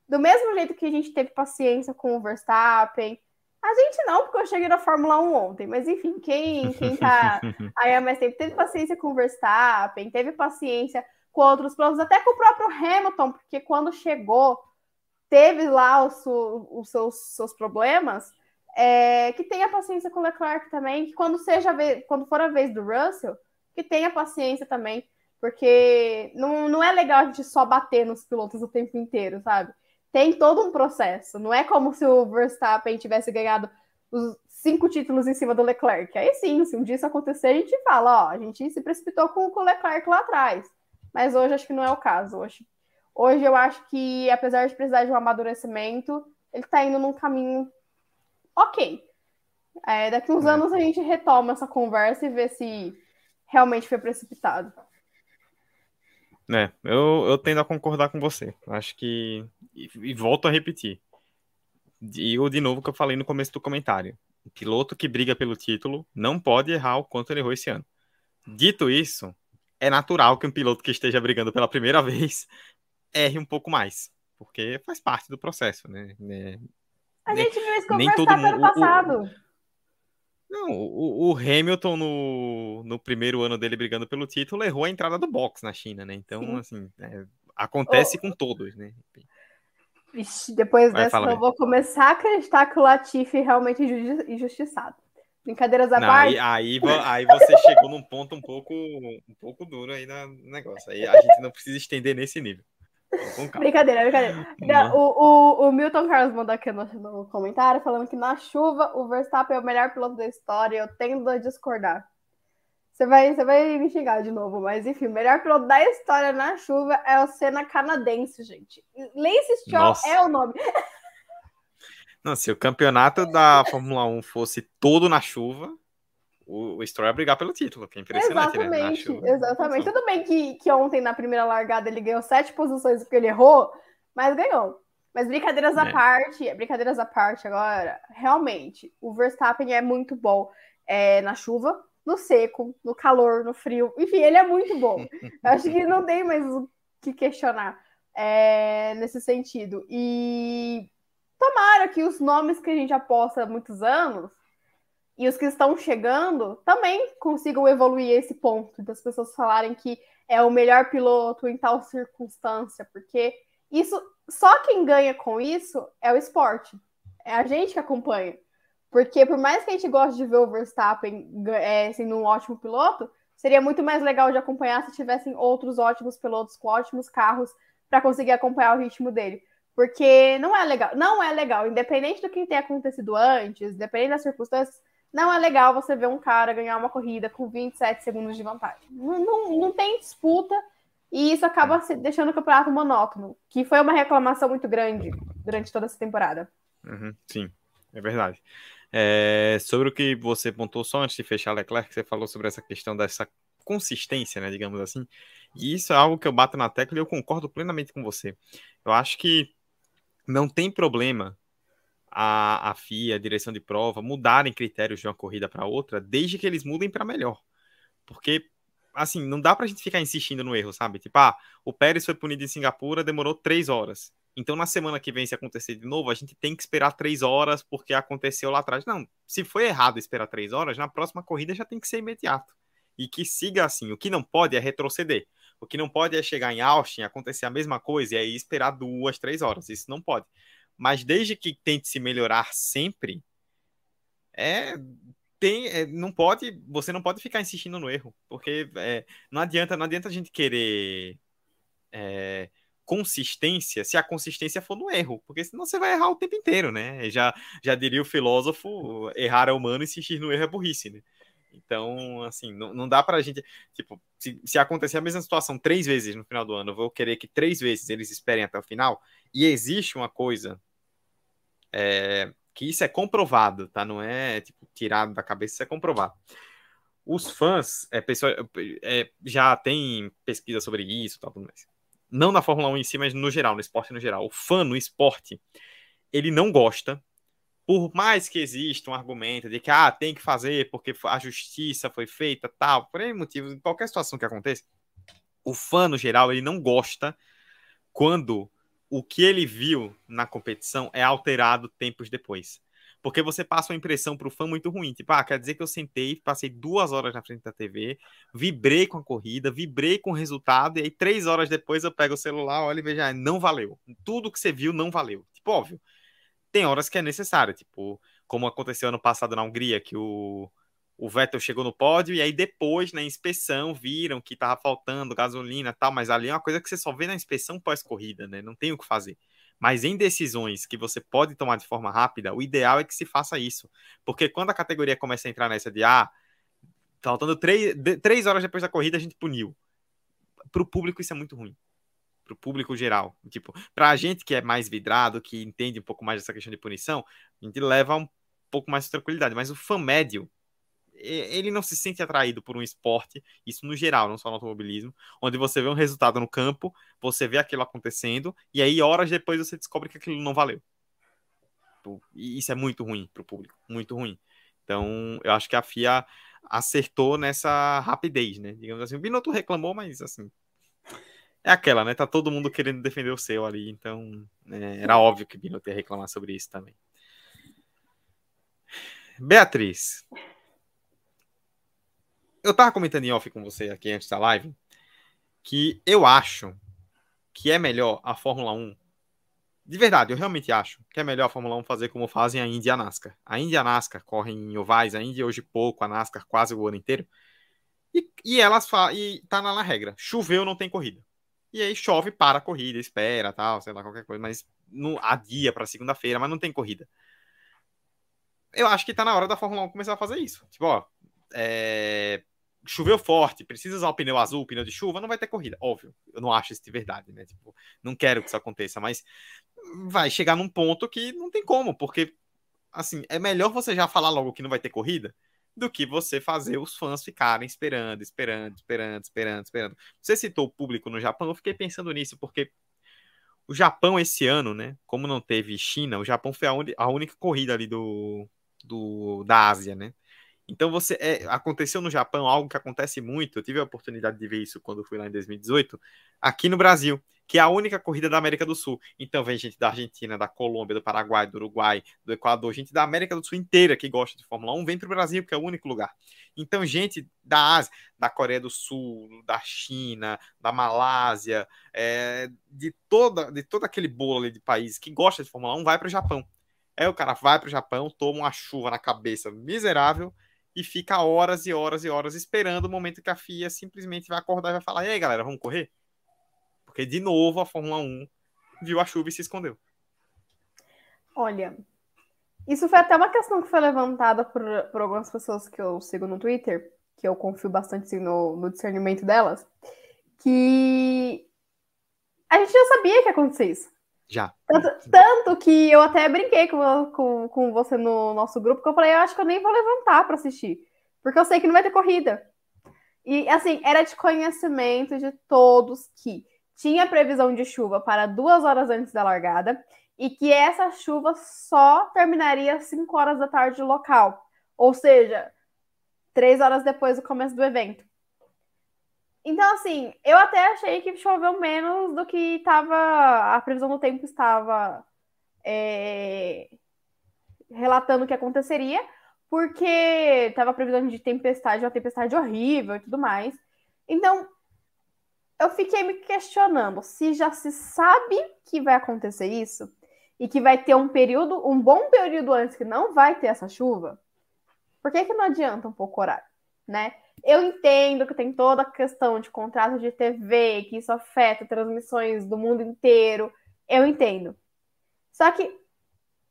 do mesmo jeito que a gente teve paciência com o Verstappen, a gente não, porque eu cheguei na Fórmula 1 ontem, mas enfim, quem, quem tá aí há mais tempo teve paciência com o Verstappen, teve paciência com outros pilotos, até com o próprio Hamilton, porque quando chegou, teve lá os, os seus, seus problemas, é, que tenha paciência com o Leclerc também, que quando seja vez, quando for a vez do Russell, que tenha paciência também, porque não, não é legal a gente só bater nos pilotos o tempo inteiro, sabe? Tem todo um processo. Não é como se o Verstappen tivesse ganhado os cinco títulos em cima do Leclerc. Aí sim, se um dia isso acontecer, a gente fala, ó, a gente se precipitou com, com o Leclerc lá atrás. Mas hoje acho que não é o caso. Hoje, hoje eu acho que, apesar de precisar de um amadurecimento, ele tá indo num caminho ok. É, daqui uns é. anos a gente retoma essa conversa e vê se realmente foi precipitado. É, eu, eu tendo a concordar com você. Acho que. E, e volto a repetir. Digo de novo o que eu falei no começo do comentário. O piloto que briga pelo título não pode errar o quanto ele errou esse ano. Dito isso, é natural que um piloto que esteja brigando pela primeira vez erre um pouco mais. Porque faz parte do processo, né? É, a gente viu isso conversar todo mundo, ano passado. O, não, o, o, Hamilton no, no primeiro ano dele brigando pelo título errou a entrada do box na China, né? Então, Sim. assim, é, acontece oh. com todos, né? Vixe, depois Vai, dessa eu vou começar a acreditar que o Latifi é realmente injustiçado. Brincadeiras à parte. Aí, aí, aí, você chegou num ponto um pouco, um pouco duro aí no negócio. Aí a gente não precisa estender nesse nível. Brincadeira, brincadeira. O, o, o, Milton Carlos mandou aqui no, no, comentário falando que na chuva o Verstappen é o melhor piloto da história. Eu tendo a discordar. Você vai, você vai me xingar de novo, mas enfim, o melhor piloto da história na chuva é o Senna canadense, gente. Lance Stroll é o nome. Não, se o campeonato da Fórmula 1 fosse todo na chuva, o, o Stroll ia brigar pelo título, que é impressionante, exatamente, né? Exatamente. Tudo bem que, que ontem, na primeira largada, ele ganhou sete posições porque ele errou, mas ganhou. Mas brincadeiras é. à parte, brincadeiras à parte agora, realmente, o Verstappen é muito bom é, na chuva, no seco, no calor, no frio. Enfim, ele é muito bom. Acho que não tem mais o que questionar. é, nesse sentido. E tomara que os nomes que a gente aposta há muitos anos e os que estão chegando também consigam evoluir esse ponto das pessoas falarem que é o melhor piloto em tal circunstância, porque isso só quem ganha com isso é o esporte. É a gente que acompanha. Porque por mais que a gente goste de ver o Verstappen é, sendo um ótimo piloto, seria muito mais legal de acompanhar se tivessem outros ótimos pilotos com ótimos carros para conseguir acompanhar o ritmo dele. Porque não é legal, não é legal, independente do que tenha acontecido antes, independente das circunstâncias, não é legal você ver um cara ganhar uma corrida com 27 segundos de vantagem. Não, não, não tem disputa e isso acaba deixando o campeonato monótono, que foi uma reclamação muito grande durante toda essa temporada. Uhum, sim, é verdade. É, sobre o que você pontou só antes de fechar Leclerc, você falou sobre essa questão dessa consistência, né, digamos assim. E isso é algo que eu bato na tecla e eu concordo plenamente com você. Eu acho que não tem problema a, a FIA, a direção de prova, mudarem critérios de uma corrida para outra, desde que eles mudem para melhor. Porque, assim, não dá para a gente ficar insistindo no erro, sabe? Tipo, ah, o Pérez foi punido em Singapura, demorou três horas. Então, na semana que vem, se acontecer de novo, a gente tem que esperar três horas porque aconteceu lá atrás. Não, se foi errado esperar três horas, na próxima corrida já tem que ser imediato. E que siga assim. O que não pode é retroceder. O que não pode é chegar em Austin, acontecer a mesma coisa e aí esperar duas, três horas. Isso não pode. Mas desde que tente se melhorar sempre, é, tem, é, não pode, você não pode ficar insistindo no erro, porque é, não adianta, não adianta a gente querer é, consistência se a consistência for no erro, porque senão você vai errar o tempo inteiro, né? Já, já diria o filósofo, errar é humano, insistir no erro é burrice, né? Então, assim, não, não dá pra gente. Tipo, se, se acontecer a mesma situação três vezes no final do ano, eu vou querer que três vezes eles esperem até o final. E existe uma coisa é, que isso é comprovado, tá? Não é tipo tirado da cabeça, isso é comprovado. Os fãs, é, pessoa, é, já tem pesquisa sobre isso, tal, tudo mais não na Fórmula 1 em si, mas no geral, no esporte no geral. O fã no esporte, ele não gosta, por mais que exista um argumento de que ah, tem que fazer porque a justiça foi feita, tal, por aí motivo, qualquer situação que aconteça, o fã no geral, ele não gosta quando o que ele viu na competição é alterado tempos depois. Porque você passa uma impressão para o fã muito ruim. Tipo, ah, quer dizer que eu sentei, passei duas horas na frente da TV, vibrei com a corrida, vibrei com o resultado, e aí três horas depois eu pego o celular, olho e vejo, ah, não valeu. Tudo que você viu não valeu. Tipo, óbvio. Tem horas que é necessário, tipo, como aconteceu ano passado na Hungria, que o, o Vettel chegou no pódio, e aí depois, na inspeção, viram que tava faltando gasolina tal, mas ali é uma coisa que você só vê na inspeção pós-corrida, né? Não tem o que fazer. Mas em decisões que você pode tomar de forma rápida, o ideal é que se faça isso. Porque quando a categoria começa a entrar nessa de ah, faltando três, três horas depois da corrida, a gente puniu. Para o público, isso é muito ruim. Para o público geral. Tipo, para a gente que é mais vidrado, que entende um pouco mais dessa questão de punição, a gente leva um pouco mais de tranquilidade. Mas o fã médio, ele não se sente atraído por um esporte, isso no geral, não só no automobilismo, onde você vê um resultado no campo, você vê aquilo acontecendo, e aí horas depois você descobre que aquilo não valeu. E isso é muito ruim para o público, muito ruim. Então, eu acho que a FIA acertou nessa rapidez, né? Digamos assim, o Binotto reclamou, mas assim, é aquela, né? Tá todo mundo querendo defender o seu ali, então é, era óbvio que o Binotto ia reclamar sobre isso também. Beatriz, eu tava comentando em off com você aqui antes da live que eu acho que é melhor a Fórmula 1. De verdade, eu realmente acho que é melhor a Fórmula 1 fazer como fazem a Indy e a NASCAR. A Indy e a NASCAR correm em ovais, a Indy hoje pouco, a NASCAR quase o ano inteiro. E, e elas e tá na, na regra. Choveu, não tem corrida. E aí chove, para a corrida, espera, tal, sei lá, qualquer coisa, mas no, adia para segunda-feira, mas não tem corrida. Eu acho que tá na hora da Fórmula 1 começar a fazer isso. Tipo, ó, é, choveu forte, precisa usar o pneu azul, o pneu de chuva, não vai ter corrida. Óbvio, eu não acho isso de verdade, né? Tipo, não quero que isso aconteça, mas vai chegar num ponto que não tem como, porque assim, é melhor você já falar logo que não vai ter corrida do que você fazer os fãs ficarem esperando, esperando, esperando, esperando, esperando. Você citou o público no Japão, eu fiquei pensando nisso, porque o Japão esse ano, né, como não teve China, o Japão foi a, a única corrida ali do, do da Ásia, né? Então você é, aconteceu no Japão algo que acontece muito. Eu tive a oportunidade de ver isso quando fui lá em 2018, aqui no Brasil, que é a única corrida da América do Sul. Então vem gente da Argentina, da Colômbia, do Paraguai, do Uruguai, do Equador, gente da América do Sul inteira que gosta de Fórmula 1, vem para o Brasil, que é o único lugar. Então, gente da Ásia, da Coreia do Sul, da China, da Malásia, é, de, toda, de todo aquele bolo de países que gosta de Fórmula 1, vai para o Japão. Aí o cara vai para o Japão, toma uma chuva na cabeça miserável e fica horas e horas e horas esperando o momento que a FIA simplesmente vai acordar e vai falar: e aí, galera, vamos correr? Porque, de novo, a Fórmula 1 viu a chuva e se escondeu. Olha, isso foi até uma questão que foi levantada por, por algumas pessoas que eu sigo no Twitter, que eu confio bastante assim, no, no discernimento delas, que a gente já sabia que ia acontecer isso. Já. Tanto, tanto, que eu até brinquei com, com, com você no nosso grupo, que eu falei, eu acho que eu nem vou levantar para assistir, porque eu sei que não vai ter corrida. E, assim, era de conhecimento de todos que tinha previsão de chuva para duas horas antes da largada e que essa chuva só terminaria às 5 horas da tarde local, ou seja, três horas depois do começo do evento. Então, assim, eu até achei que choveu menos do que estava. A previsão do tempo estava é, relatando o que aconteceria, porque estava previsão de tempestade, uma tempestade horrível e tudo mais. Então, eu fiquei me questionando se já se sabe que vai acontecer isso e que vai ter um período, um bom período antes que não vai ter essa chuva. Por que, que não adianta um pouco horário, né? Eu entendo que tem toda a questão de contrato de TV, que isso afeta transmissões do mundo inteiro. Eu entendo. Só que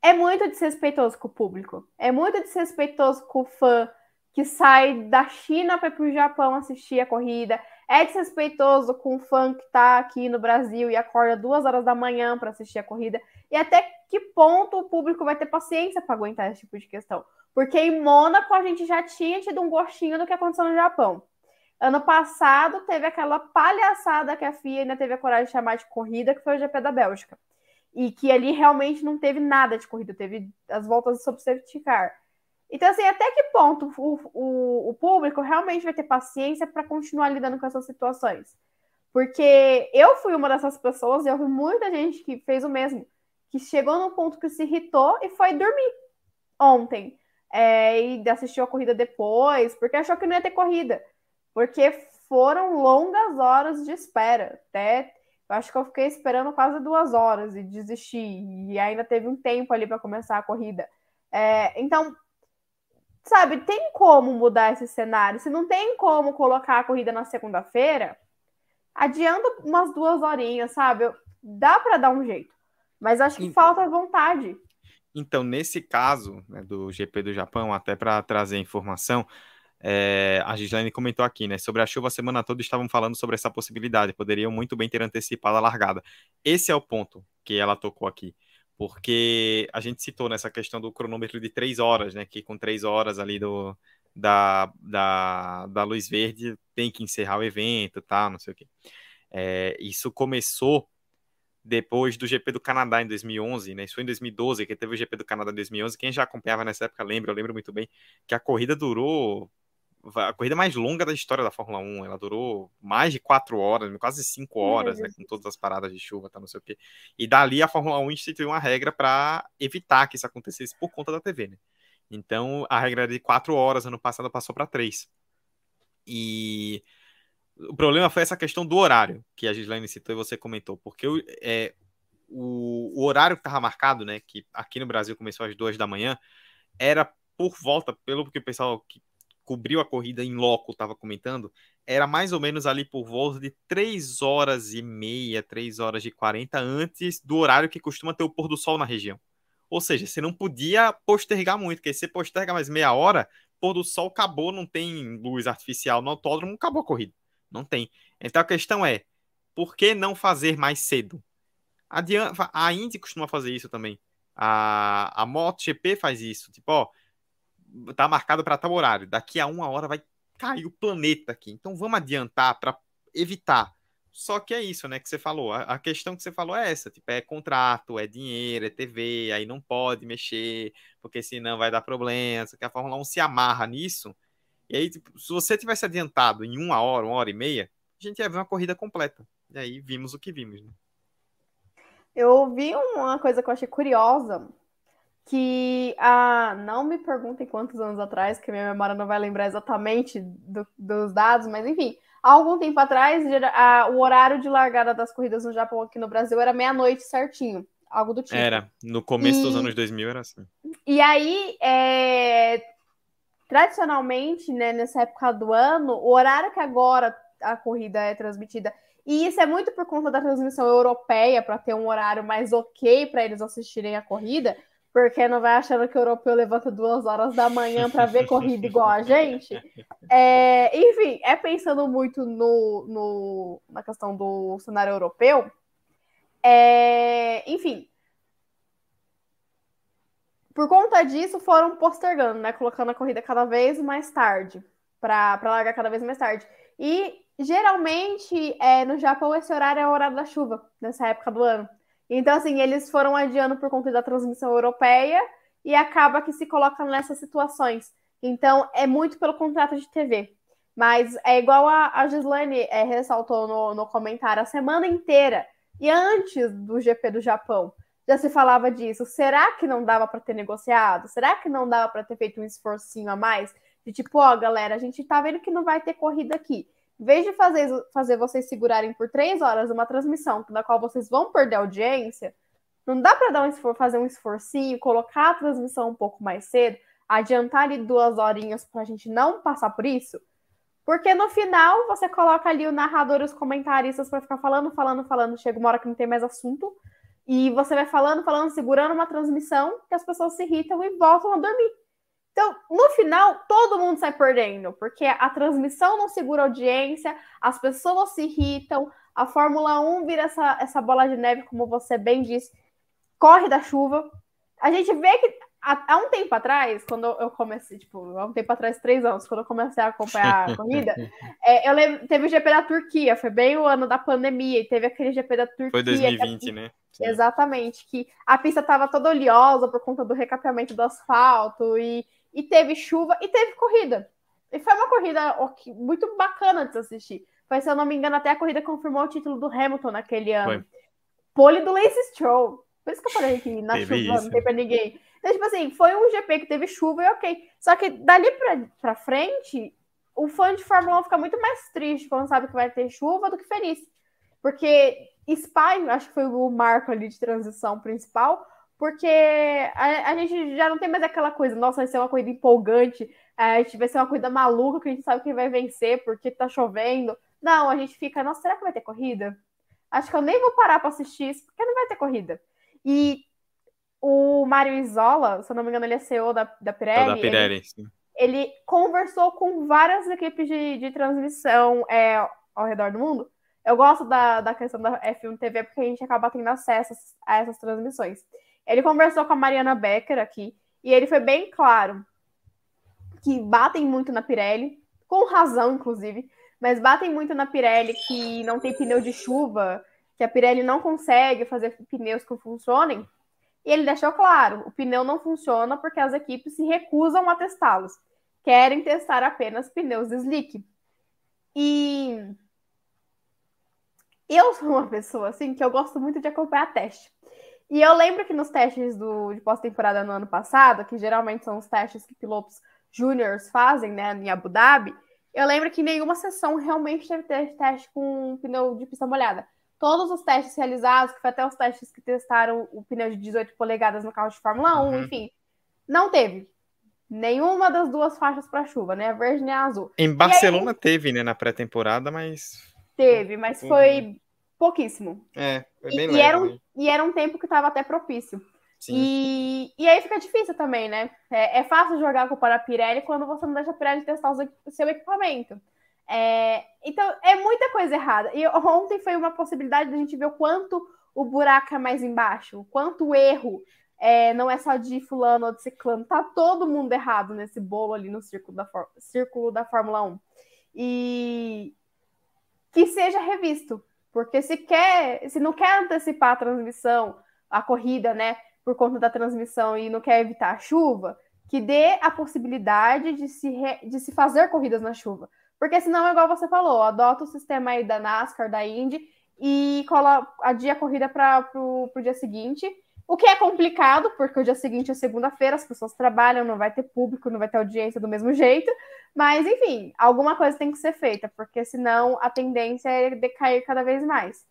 é muito desrespeitoso com o público. É muito desrespeitoso com o fã que sai da China para ir para o Japão assistir a corrida. É desrespeitoso com o fã que está aqui no Brasil e acorda duas horas da manhã para assistir a corrida. E até que ponto o público vai ter paciência para aguentar esse tipo de questão? Porque em Mônaco a gente já tinha tido um gostinho do que aconteceu no Japão. Ano passado teve aquela palhaçada que a FIA ainda teve a coragem de chamar de corrida, que foi o GP da Bélgica. E que ali realmente não teve nada de corrida, teve as voltas sobre safety car. Então, assim, até que ponto o, o, o público realmente vai ter paciência para continuar lidando com essas situações? Porque eu fui uma dessas pessoas e eu vi muita gente que fez o mesmo, que chegou num ponto que se irritou e foi dormir ontem. É, e assistiu a corrida depois, porque achou que não ia ter corrida. Porque foram longas horas de espera. Até eu acho que eu fiquei esperando quase duas horas e desisti. E ainda teve um tempo ali para começar a corrida. É, então, sabe, tem como mudar esse cenário. Se não tem como colocar a corrida na segunda-feira, adianta umas duas horinhas, sabe? Dá para dar um jeito. Mas acho que então, falta vontade. Então, nesse caso né, do GP do Japão, até para trazer informação, é, a Gislaine comentou aqui, né? Sobre a chuva a semana toda estavam falando sobre essa possibilidade. Poderiam muito bem ter antecipado a largada. Esse é o ponto que ela tocou aqui porque a gente citou nessa questão do cronômetro de três horas, né? Que com três horas ali do, da, da, da luz verde tem que encerrar o evento, tá? Não sei o quê. É, isso começou depois do GP do Canadá em 2011, né? Isso foi em 2012 que teve o GP do Canadá em 2011. Quem já acompanhava nessa época lembra, eu lembro muito bem que a corrida durou a corrida mais longa da história da Fórmula 1. Ela durou mais de quatro horas, quase cinco horas, né, com todas as paradas de chuva, tá, não sei o quê. E dali a Fórmula 1 instituiu uma regra para evitar que isso acontecesse por conta da TV, né? Então a regra de quatro horas ano passado passou para três. E o problema foi essa questão do horário que a Gislaine citou e você comentou, porque é, o, o horário que estava marcado, né, que aqui no Brasil começou às duas da manhã, era por volta, pelo que o pessoal que cobriu a corrida em loco estava comentando, era mais ou menos ali por volta de 3 horas e meia, 3 horas e 40 antes do horário que costuma ter o pôr do sol na região. Ou seja, você não podia postergar muito, porque se posterga mais meia hora, pôr do sol acabou, não tem luz artificial no autódromo, acabou a corrida. Não tem. Então a questão é, por que não fazer mais cedo? A Indy costuma fazer isso também. A, a MotoGP faz isso. Tipo, ó, tá marcado para tal horário. Daqui a uma hora vai cair o planeta aqui. Então vamos adiantar para evitar. Só que é isso, né, que você falou. A, a, questão que você falou é essa, tipo, é contrato, é dinheiro, é TV, aí não pode mexer, porque senão vai dar problema. Só que a Fórmula 1 se amarra nisso. E aí, tipo, se você tivesse adiantado em uma hora, uma hora e meia, a gente ia ver uma corrida completa. E aí vimos o que vimos, né? Eu vi uma coisa que eu achei curiosa, que ah, não me perguntem quantos anos atrás, que minha memória não vai lembrar exatamente do, dos dados, mas enfim, há algum tempo atrás, a, o horário de largada das corridas no Japão aqui no Brasil era meia-noite certinho, algo do tipo. Era, no começo e, dos anos 2000 era assim. E aí, é, tradicionalmente, né, nessa época do ano, o horário que agora a corrida é transmitida e isso é muito por conta da transmissão europeia, para ter um horário mais ok para eles assistirem a corrida, porque não vai achando que o europeu levanta duas horas da manhã para ver corrida igual a gente. É, enfim, é pensando muito no, no, na questão do cenário europeu. É, enfim. Por conta disso, foram postergando, né? Colocando a corrida cada vez mais tarde, para largar cada vez mais tarde. E geralmente é, no Japão esse horário é o horário da chuva, nessa época do ano. Então, assim, eles foram adiando por conta da transmissão europeia e acaba que se colocam nessas situações. Então, é muito pelo contrato de TV. Mas é igual a, a Gislaine é, ressaltou no, no comentário a semana inteira. E antes do GP do Japão, já se falava disso. Será que não dava para ter negociado? Será que não dava para ter feito um esforcinho a mais? De tipo, ó, oh, galera, a gente tá vendo que não vai ter corrida aqui. Em vez de fazer, fazer vocês segurarem por três horas uma transmissão na qual vocês vão perder audiência, não dá para dar um fazer um esforcinho, colocar a transmissão um pouco mais cedo, adiantar ali duas horinhas para a gente não passar por isso? Porque no final você coloca ali o narrador e os comentaristas para ficar falando, falando, falando. Chega uma hora que não tem mais assunto. E você vai falando, falando, segurando uma transmissão que as pessoas se irritam e voltam a dormir. Então, no final, todo mundo sai perdendo, porque a transmissão não segura audiência, as pessoas se irritam, a Fórmula 1 vira essa, essa bola de neve, como você bem disse, corre da chuva. A gente vê que há, um tempo atrás, quando eu comecei, tipo, há um tempo atrás, três anos, quando eu comecei a acompanhar a corrida, é, eu lembro, teve o GP da Turquia, foi bem o ano da pandemia, e teve aquele GP da Turquia. Foi 2020, que, né? Sim. Exatamente, que a pista estava toda oleosa por conta do recapeamento do asfalto e e teve chuva e teve corrida. E foi uma corrida muito bacana de se assistir. Foi, se eu não me engano, até a corrida confirmou o título do Hamilton naquele ano. Foi. Pole do Lance Stroll. Por isso que eu falei que na teve chuva isso. não tem pra ninguém. Então, tipo assim, foi um GP que teve chuva e ok. Só que dali pra, pra frente, o fã de Fórmula 1 fica muito mais triste quando sabe que vai ter chuva do que feliz. Porque Spa, acho que foi o marco ali de transição principal, porque a, a, gente já não tem mais aquela coisa, nossa, vai ser uma corrida empolgante, a gente vai ser uma corrida maluca que a gente sabe quem vai vencer porque tá chovendo. Não, a gente fica, nossa, será que vai ter corrida? Acho que eu nem vou parar para assistir isso, porque não vai ter corrida. E o Mário Isola, se eu não me engano, ele é CEO da, da Pirelli. da Pirelli, ele, sim. Ele conversou com várias equipes de, de transmissão é, ao redor do mundo. Eu gosto da, da questão da F1 TV porque a gente acaba tendo acesso a essas transmissões. Ele conversou com a Mariana Becker aqui e ele foi bem claro que batem muito na Pirelli, com razão, inclusive, mas batem muito na Pirelli que não tem pneu de chuva, que a Pirelli não consegue fazer pneus que funcionem. E ele deixou claro: o pneu não funciona porque as equipes se recusam a testá-los, querem testar apenas pneus slick. E eu sou uma pessoa assim que eu gosto muito de acompanhar teste. E eu lembro que nos testes do, de pós-temporada no ano passado, que geralmente são os testes que pilotos júniores fazem, né, em Abu Dhabi, eu lembro que nenhuma sessão realmente teve teste com pneu de pista molhada. Todos os testes realizados, que foi até os testes que testaram o pneu de 18 polegadas no carro de Fórmula 1, uhum. enfim, não teve nenhuma das duas faixas para chuva, né, a verde nem a azul. Em Barcelona aí, teve, né, na pré-temporada, mas teve, mas uhum. foi pouquíssimo. É, foi bem e, leve. E era, um, e era um tempo que estava até propício. Sim. E, e aí fica difícil também, né? É, é fácil jogar com a Pirelli quando você não deixa a Pirelli testar o seu equipamento. É, então, é muita coisa errada. E ontem foi uma possibilidade da gente ver o quanto o buraco é mais embaixo, o quanto o erro é, não é só de fulano ou de ciclano, tá todo mundo errado nesse bolo ali no círculo da, círculo da Fórmula 1. E que seja revisto, porque se quer, se não quer antecipar a transmissão, a corrida, né, por conta da transmissão e não quer evitar a chuva, que dê a possibilidade de se, re, de se fazer corridas na chuva. Porque senão, igual você falou, adota o sistema aí da NASCAR, da Indy, e adia a corrida para o dia seguinte. O que é complicado, porque o dia seguinte é segunda-feira, as pessoas trabalham, não vai ter público, não vai ter audiência do mesmo jeito. Mas, enfim, alguma coisa tem que ser feita, porque senão a tendência é decair cada vez mais.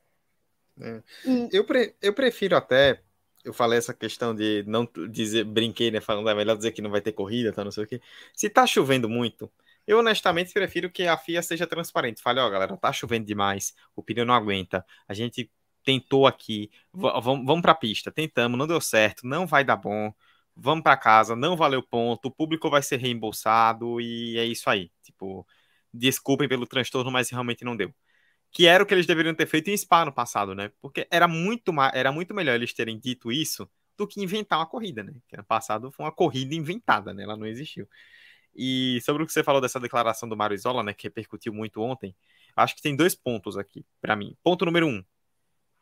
É. E... Eu, pre eu prefiro até. Eu falei essa questão de não dizer, brinquei, né? Falando, é melhor dizer que não vai ter corrida, tá? Não sei o quê. Se tá chovendo muito, eu honestamente prefiro que a FIA seja transparente. Fale, ó, galera, tá chovendo demais, o pneu não aguenta. A gente tentou aqui, vamos para a pista, tentamos, não deu certo, não vai dar bom, vamos para casa, não valeu ponto, o público vai ser reembolsado e é isso aí. Tipo, desculpem pelo transtorno, mas realmente não deu. Que era o que eles deveriam ter feito em Spa no passado, né? Porque era muito, era muito melhor eles terem dito isso do que inventar uma corrida, né? Que ano passado foi uma corrida inventada, né? Ela não existiu. E sobre o que você falou dessa declaração do Mário Isola, né? Que repercutiu muito ontem, acho que tem dois pontos aqui para mim. Ponto número um,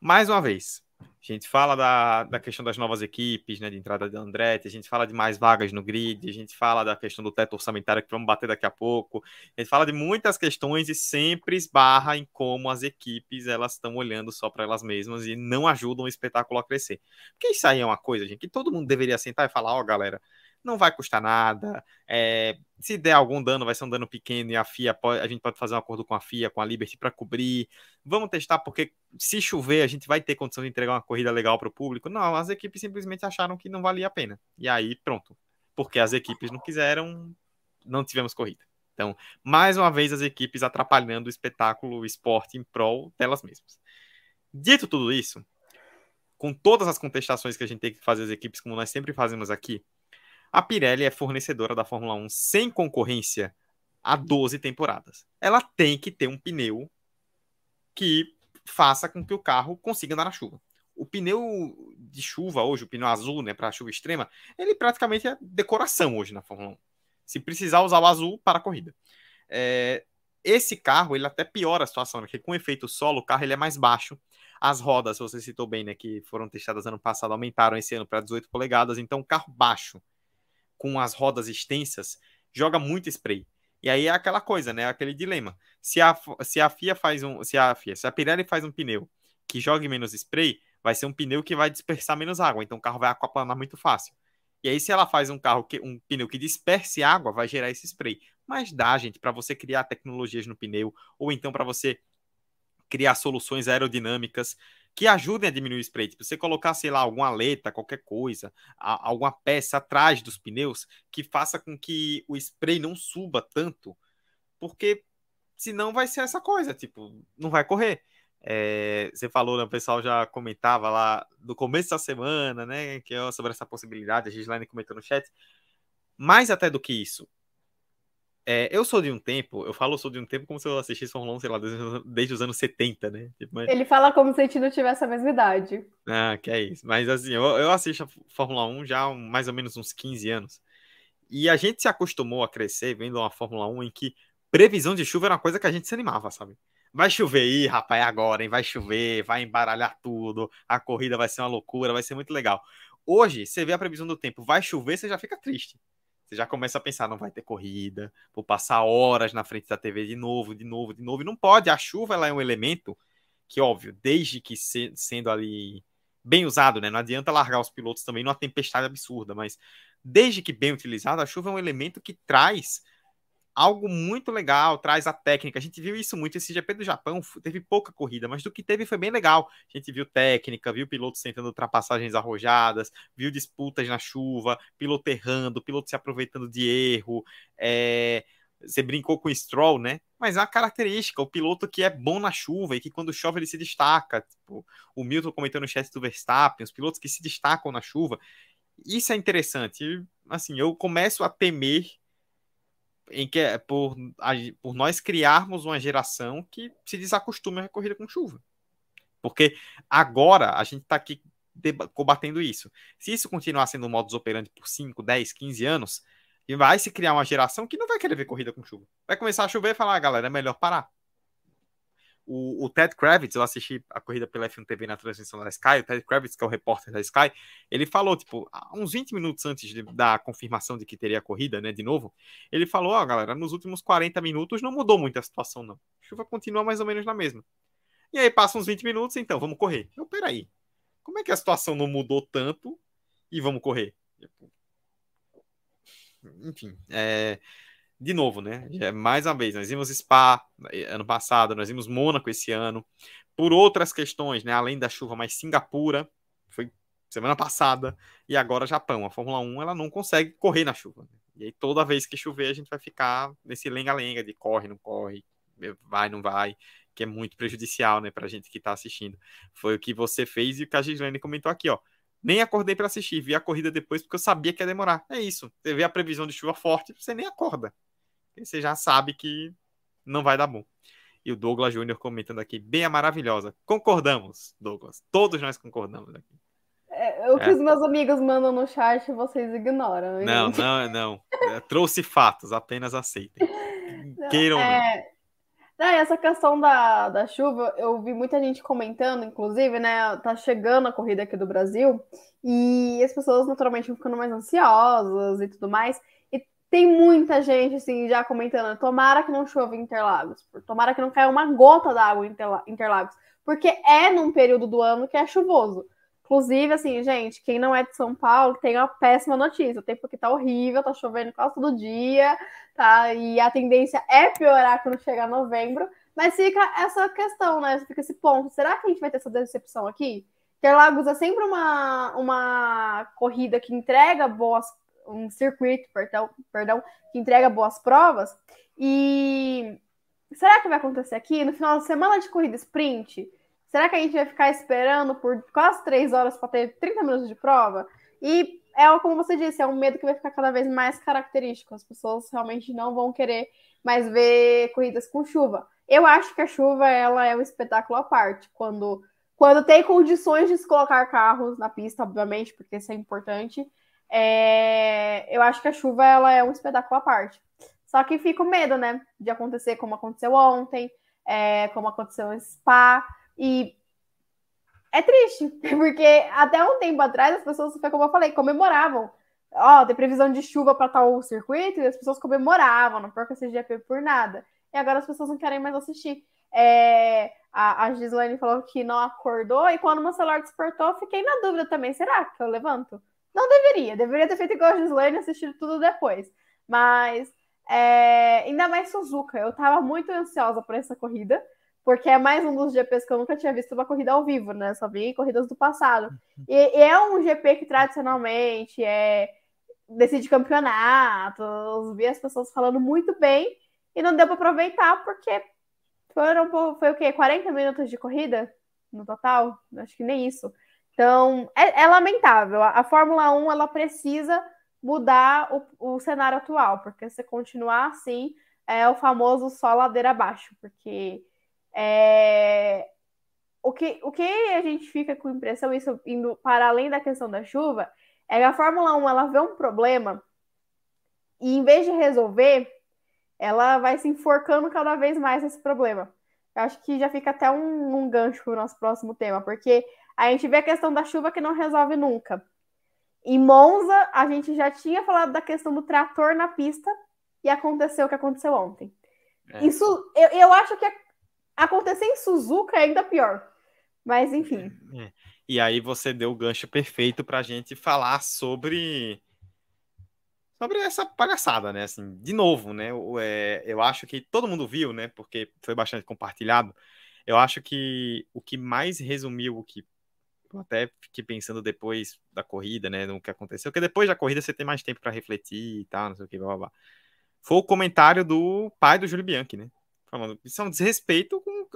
mais uma vez, a gente fala da, da questão das novas equipes, né, de entrada de Andretti, a gente fala de mais vagas no grid, a gente fala da questão do teto orçamentário que vamos bater daqui a pouco, a gente fala de muitas questões e sempre esbarra em como as equipes elas estão olhando só para elas mesmas e não ajudam o espetáculo a crescer. Porque isso aí é uma coisa, gente, que todo mundo deveria sentar e falar, ó, oh, galera, não vai custar nada. É, se der algum dano, vai ser um dano pequeno e a FIA pode, a gente pode fazer um acordo com a FIA, com a Liberty para cobrir. Vamos testar porque se chover a gente vai ter condição de entregar uma corrida legal para o público. Não, as equipes simplesmente acharam que não valia a pena. E aí, pronto. Porque as equipes não quiseram, não tivemos corrida. Então, mais uma vez, as equipes atrapalhando o espetáculo, o esporte em prol delas mesmas. Dito tudo isso, com todas as contestações que a gente tem que fazer as equipes, como nós sempre fazemos aqui, a Pirelli é fornecedora da Fórmula 1 sem concorrência há 12 temporadas. Ela tem que ter um pneu que faça com que o carro consiga andar na chuva. O pneu de chuva hoje, o pneu azul, né, para chuva extrema, ele praticamente é decoração hoje na Fórmula 1. Se precisar usar o azul para a corrida. É, esse carro, ele até piora a situação, porque com efeito solo, o carro ele é mais baixo. As rodas, você citou bem, né, que foram testadas ano passado, aumentaram esse ano para 18 polegadas. Então, carro baixo com as rodas extensas, joga muito spray. E aí é aquela coisa, né? Aquele dilema. Se a, se a FIA faz um. Se a FIA, se a Pirelli faz um pneu que jogue menos spray, vai ser um pneu que vai dispersar menos água. Então o carro vai aquaplanar muito fácil. E aí, se ela faz um carro que um pneu que disperse água, vai gerar esse spray. Mas dá, gente, para você criar tecnologias no pneu, ou então para você criar soluções aerodinâmicas que ajudem a diminuir o spray. Tipo, você colocar, sei lá, alguma aleta, qualquer coisa, a, alguma peça atrás dos pneus que faça com que o spray não suba tanto, porque senão vai ser essa coisa, tipo, não vai correr. É, você falou, né, o pessoal já comentava lá no começo da semana, né, que é sobre essa possibilidade, a Gislaine comentou no chat. Mais até do que isso, é, eu sou de um tempo, eu falo sou de um tempo como se eu assistisse Fórmula 1, sei lá, desde, desde os anos 70, né? Tipo, mas... Ele fala como se a gente não tivesse a mesma idade. Ah, que é isso. Mas assim, eu, eu assisto a Fórmula 1 já há mais ou menos uns 15 anos. E a gente se acostumou a crescer vendo uma Fórmula 1 em que previsão de chuva era uma coisa que a gente se animava, sabe? Vai chover aí, rapaz, agora, hein? Vai chover, vai embaralhar tudo, a corrida vai ser uma loucura, vai ser muito legal. Hoje, você vê a previsão do tempo, vai chover, você já fica triste. Você já começa a pensar, não vai ter corrida, vou passar horas na frente da TV de novo, de novo, de novo. E não pode, a chuva ela é um elemento que, óbvio, desde que se, sendo ali bem usado, né? Não adianta largar os pilotos também numa tempestade absurda, mas desde que bem utilizado, a chuva é um elemento que traz algo muito legal, traz a técnica. A gente viu isso muito. Esse GP do Japão teve pouca corrida, mas do que teve foi bem legal. A gente viu técnica, viu pilotos tentando ultrapassagens arrojadas, viu disputas na chuva, piloto errando, piloto se aproveitando de erro. É... Você brincou com o Stroll, né? Mas é uma característica, o piloto que é bom na chuva e que quando chove ele se destaca. Tipo, o Milton comentou no chat do Verstappen, os pilotos que se destacam na chuva. Isso é interessante. Assim, eu começo a temer em que é por, por nós criarmos uma geração que se desacostume a corrida com chuva. Porque agora a gente está aqui combatendo isso. Se isso continuar sendo um modus operandi por 5, 10, 15 anos, vai se criar uma geração que não vai querer ver corrida com chuva. Vai começar a chover e falar, ah, galera, é melhor parar. O, o, Ted Kravitz, eu assisti a corrida pela F1 TV na transmissão da Sky, o Ted Kravitz, que é o repórter da Sky, ele falou, tipo, uns 20 minutos antes de, da confirmação de que teria a corrida, né, de novo, ele falou, ó, oh, galera, nos últimos 40 minutos não mudou muito a situação, não. A chuva continua mais ou menos na mesma. E aí passa uns 20 minutos, então, vamos correr. Eu, peraí, como é que a situação não mudou tanto e vamos correr? Tipo, enfim, é, de novo, né? É, mais uma vez, nós vimos Spa eh, ano passado, nós vimos Mônaco esse ano, por outras questões, né? Além da chuva, mas Singapura foi semana passada e agora Japão. A Fórmula 1 ela não consegue correr na chuva. Né? E aí toda vez que chover a gente vai ficar nesse lenga-lenga de corre, não corre, vai, não vai, que é muito prejudicial, né, pra gente que tá assistindo. Foi o que você fez e o que a Gislaine comentou aqui, ó. Nem acordei para assistir, vi a corrida depois porque eu sabia que ia demorar. É isso. Você vê a previsão de chuva forte, você nem acorda. Você já sabe que não vai dar bom. E o Douglas Júnior comentando aqui, bem a maravilhosa. Concordamos, Douglas. Todos nós concordamos aqui. É, o que é. os meus amigos mandam no chat, vocês ignoram. Não, não, não. É, trouxe fatos, apenas aceitem. Queiram. É... Não, essa questão da, da chuva, eu vi muita gente comentando, inclusive, né? Tá chegando a corrida aqui do Brasil e as pessoas naturalmente ficando mais ansiosas e tudo mais. E tem muita gente, assim, já comentando: tomara que não chova em Interlagos, tomara que não caia uma gota d'água em Interlagos, porque é num período do ano que é chuvoso. Inclusive, assim, gente, quem não é de São Paulo tem uma péssima notícia. O tempo aqui tá horrível, tá chovendo quase todo dia, tá? E a tendência é piorar quando chegar novembro. Mas fica essa questão, né? Fica esse ponto. Será que a gente vai ter essa decepção aqui? Interlagos é sempre uma, uma corrida que entrega boas. Um circuito, perdão, perdão, que entrega boas provas. E será que vai acontecer aqui? No final de semana de corrida sprint, Será que a gente vai ficar esperando por quase três horas para ter 30 minutos de prova? E é como você disse, é um medo que vai ficar cada vez mais característico. As pessoas realmente não vão querer mais ver corridas com chuva. Eu acho que a chuva ela é um espetáculo à parte. Quando, quando tem condições de se colocar carros na pista, obviamente, porque isso é importante. É, eu acho que a chuva ela é um espetáculo à parte. Só que fica o medo, né? De acontecer como aconteceu ontem, é, como aconteceu em Spa. E é triste, porque até um tempo atrás as pessoas, como eu falei, comemoravam. Ó, oh, tem previsão de chuva para tal circuito e as pessoas comemoravam, não perca esse GP por nada. E agora as pessoas não querem mais assistir. É, a, a Gislaine falou que não acordou, e quando o meu celular despertou, fiquei na dúvida também. Será que eu levanto? Não deveria, deveria ter feito igual a Gislaine e assistido tudo depois. Mas é, ainda mais Suzuka, eu tava muito ansiosa por essa corrida porque é mais um dos GPs que eu nunca tinha visto uma corrida ao vivo, né? Só vi corridas do passado. E, e é um GP que tradicionalmente é decide campeonatos, vi as pessoas falando muito bem e não deu para aproveitar porque foram foi o quê? 40 minutos de corrida no total? Acho que nem isso. Então, é, é lamentável. A, a, Fórmula 1 ela precisa mudar o, o cenário atual, porque se continuar assim, é o famoso só ladeira abaixo, porque é... O, que, o que a gente fica com impressão, isso indo para além da questão da chuva, é que a Fórmula 1 ela vê um problema e em vez de resolver, ela vai se enforcando cada vez mais nesse problema. Eu acho que já fica até um, um gancho para o nosso próximo tema, porque a gente vê a questão da chuva que não resolve nunca. Em Monza, a gente já tinha falado da questão do trator na pista e aconteceu o que aconteceu ontem. É. Isso, eu, eu acho que Acontecer em Suzuka é ainda pior. Mas enfim. É. E aí você deu o gancho perfeito para a gente falar sobre sobre essa palhaçada, né? Assim, de novo, né? Eu, é, eu acho que todo mundo viu, né? Porque foi bastante compartilhado. Eu acho que o que mais resumiu o que até fiquei pensando depois da corrida, né? No que aconteceu, porque depois da corrida você tem mais tempo para refletir e tal, não sei o que, blá, blá, blá. Foi o comentário do pai do Júlio Bianchi, né? falando, isso é um desrespeito com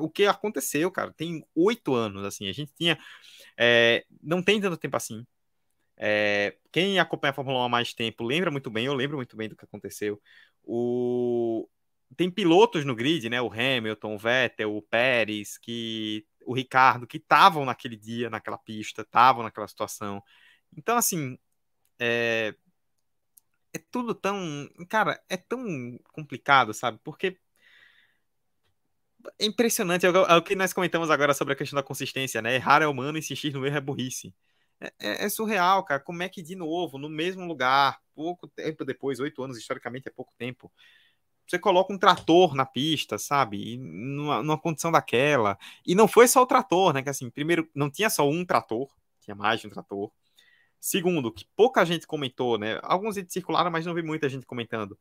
o que aconteceu, cara. Tem oito anos, assim, a gente tinha. É, não tem tanto tempo assim. É, quem acompanha a Fórmula 1 há mais tempo lembra muito bem, eu lembro muito bem do que aconteceu. O... Tem pilotos no grid, né? O Hamilton, o Vettel, o Pérez, que o Ricardo, que estavam naquele dia, naquela pista, estavam naquela situação. Então, assim, é... é tudo tão. Cara, é tão complicado, sabe? Porque é impressionante. É, é o que nós comentamos agora sobre a questão da consistência, né? Errar é humano, insistir no erro é burrice. É, é, é, surreal, cara. Como é que, de novo, no mesmo lugar, pouco tempo depois, oito anos, historicamente é pouco tempo, você coloca um trator na pista, sabe? Numa, numa, condição daquela. E não foi só o trator, né? Que assim, primeiro, não tinha só um trator, tinha mais de um trator. Segundo, que pouca gente comentou, né? Alguns circularam, mas não vi muita gente comentando.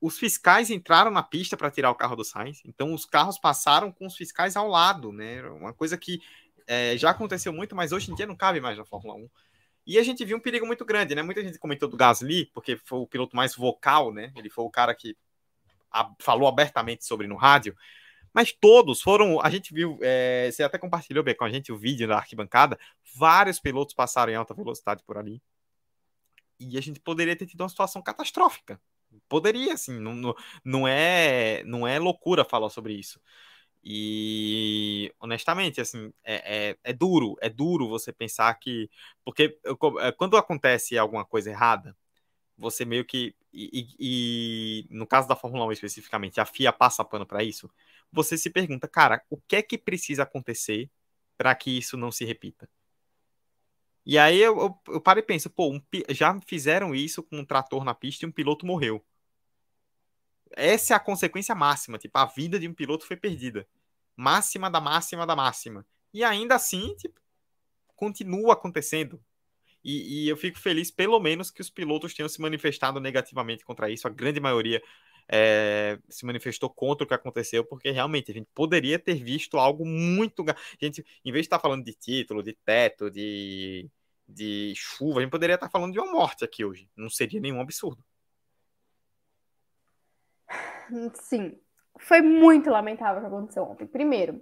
Os fiscais entraram na pista para tirar o carro do Sainz, então os carros passaram com os fiscais ao lado, né? Uma coisa que é, já aconteceu muito, mas hoje em dia não cabe mais na Fórmula 1. E a gente viu um perigo muito grande, né? Muita gente comentou do Gasly, porque foi o piloto mais vocal, né? Ele foi o cara que a, falou abertamente sobre no rádio, mas todos foram. A gente viu, é, você até compartilhou bem com a gente o vídeo da arquibancada. Vários pilotos passaram em alta velocidade por ali. E a gente poderia ter tido uma situação catastrófica. Poderia, assim, não, não, não, é, não é loucura falar sobre isso. E honestamente, assim, é, é, é, duro, é duro você pensar que. Porque é, quando acontece alguma coisa errada, você meio que. E, e, no caso da Fórmula 1 especificamente, a FIA passa pano para isso. Você se pergunta, cara, o que é que precisa acontecer para que isso não se repita? E aí eu, eu, eu paro e penso, pô, um, já fizeram isso com um trator na pista e um piloto morreu. Essa é a consequência máxima, tipo, a vida de um piloto foi perdida. Máxima da máxima da máxima. E ainda assim, tipo, continua acontecendo. E, e, eu fico feliz, pelo menos, que os pilotos tenham se manifestado negativamente contra isso. A grande maioria é, se manifestou contra o que aconteceu, porque realmente a gente poderia ter visto algo muito. A gente, em vez de estar falando de título, de teto, de, de chuva, a gente poderia estar falando de uma morte aqui hoje. Não seria nenhum absurdo. Sim, foi muito lamentável o que aconteceu ontem. Primeiro,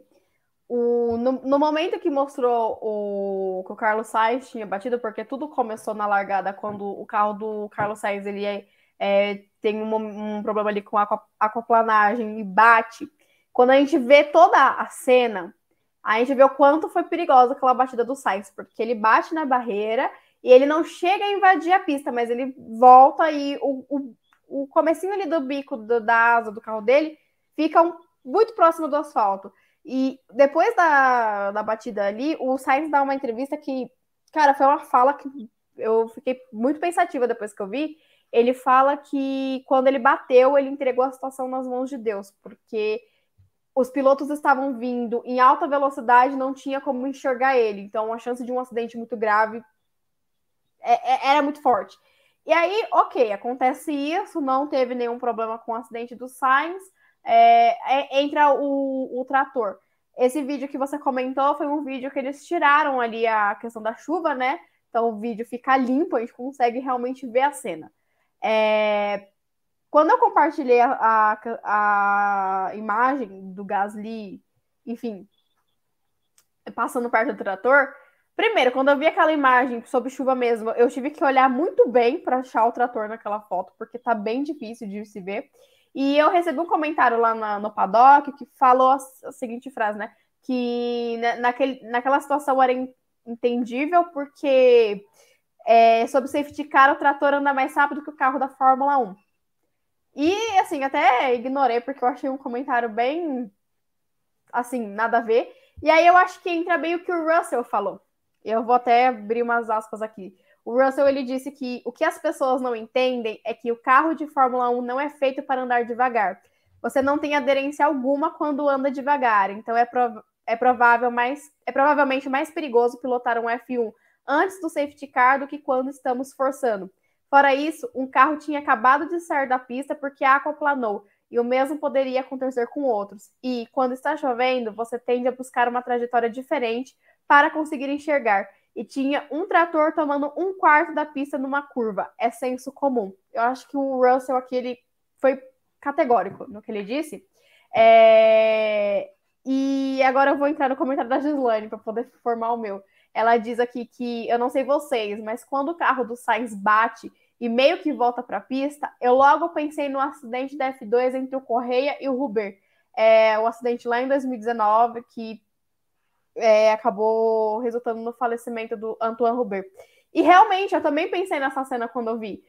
o, no, no, momento que mostrou o, que o Carlos Sainz tinha batido, porque tudo começou na largada quando o carro do Carlos Sainz ele é, é, tem um, um, problema ali com a aquaplanagem e bate. Quando a gente vê toda a cena, a gente vê o quanto foi perigosa aquela batida do Sainz, porque ele bate na barreira e ele não chega a invadir a pista, mas ele volta e o, o, o comecinho ali do bico do, da asa do carro dele fica um, muito próximo do asfalto. E depois da, da batida ali, o Sainz dá uma entrevista que, cara, foi uma fala que eu fiquei muito pensativa depois que eu vi. Ele fala que quando ele bateu, ele entregou a situação nas mãos de Deus, porque os pilotos estavam vindo em alta velocidade, não tinha como enxergar ele. Então, a chance de um acidente muito grave é, é, era muito forte. E aí, ok, acontece isso, não teve nenhum problema com o acidente do Sainz é, é, entra o, o trator. Esse vídeo que você comentou foi um vídeo que eles tiraram ali a questão da chuva, né? Então o vídeo fica limpo, a gente consegue realmente ver a cena. É... Quando eu compartilhei a, a, a, imagem do Gasly, enfim, passando perto do trator, primeiro, quando eu vi aquela imagem sob chuva mesmo, eu tive que olhar muito bem para achar o trator naquela foto, porque tá bem difícil de se ver. E eu recebi um comentário lá na, no paddock que falou a, a seguinte frase, né? Que naquele, naquela situação era entendível porque é, sob safety car o trator anda mais rápido que o carro da Fórmula 1. E assim, até ignorei porque eu achei um comentário bem assim, nada a ver. E aí eu acho que entra bem o que o Russell falou. Eu vou até abrir umas aspas aqui. O Russell ele disse que o que as pessoas não entendem é que o carro de Fórmula 1 não é feito para andar devagar. Você não tem aderência alguma quando anda devagar, então é, prov é, provável mais, é provavelmente mais perigoso pilotar um F1 antes do safety car do que quando estamos forçando. Fora isso, um carro tinha acabado de sair da pista porque a aquaplanou, e o mesmo poderia acontecer com outros. E quando está chovendo, você tende a buscar uma trajetória diferente para conseguir enxergar e tinha um trator tomando um quarto da pista numa curva. É senso comum. Eu acho que o Russell aqui ele foi categórico no que ele disse. É... E agora eu vou entrar no comentário da Gislaine para poder formar o meu. Ela diz aqui que eu não sei vocês, mas quando o carro do Sainz bate e meio que volta para a pista, eu logo pensei no acidente da F2 entre o Correia e o Ruber. É, o acidente lá em 2019 que é, acabou resultando no falecimento do Antoine Hubert. E realmente, eu também pensei nessa cena quando eu vi.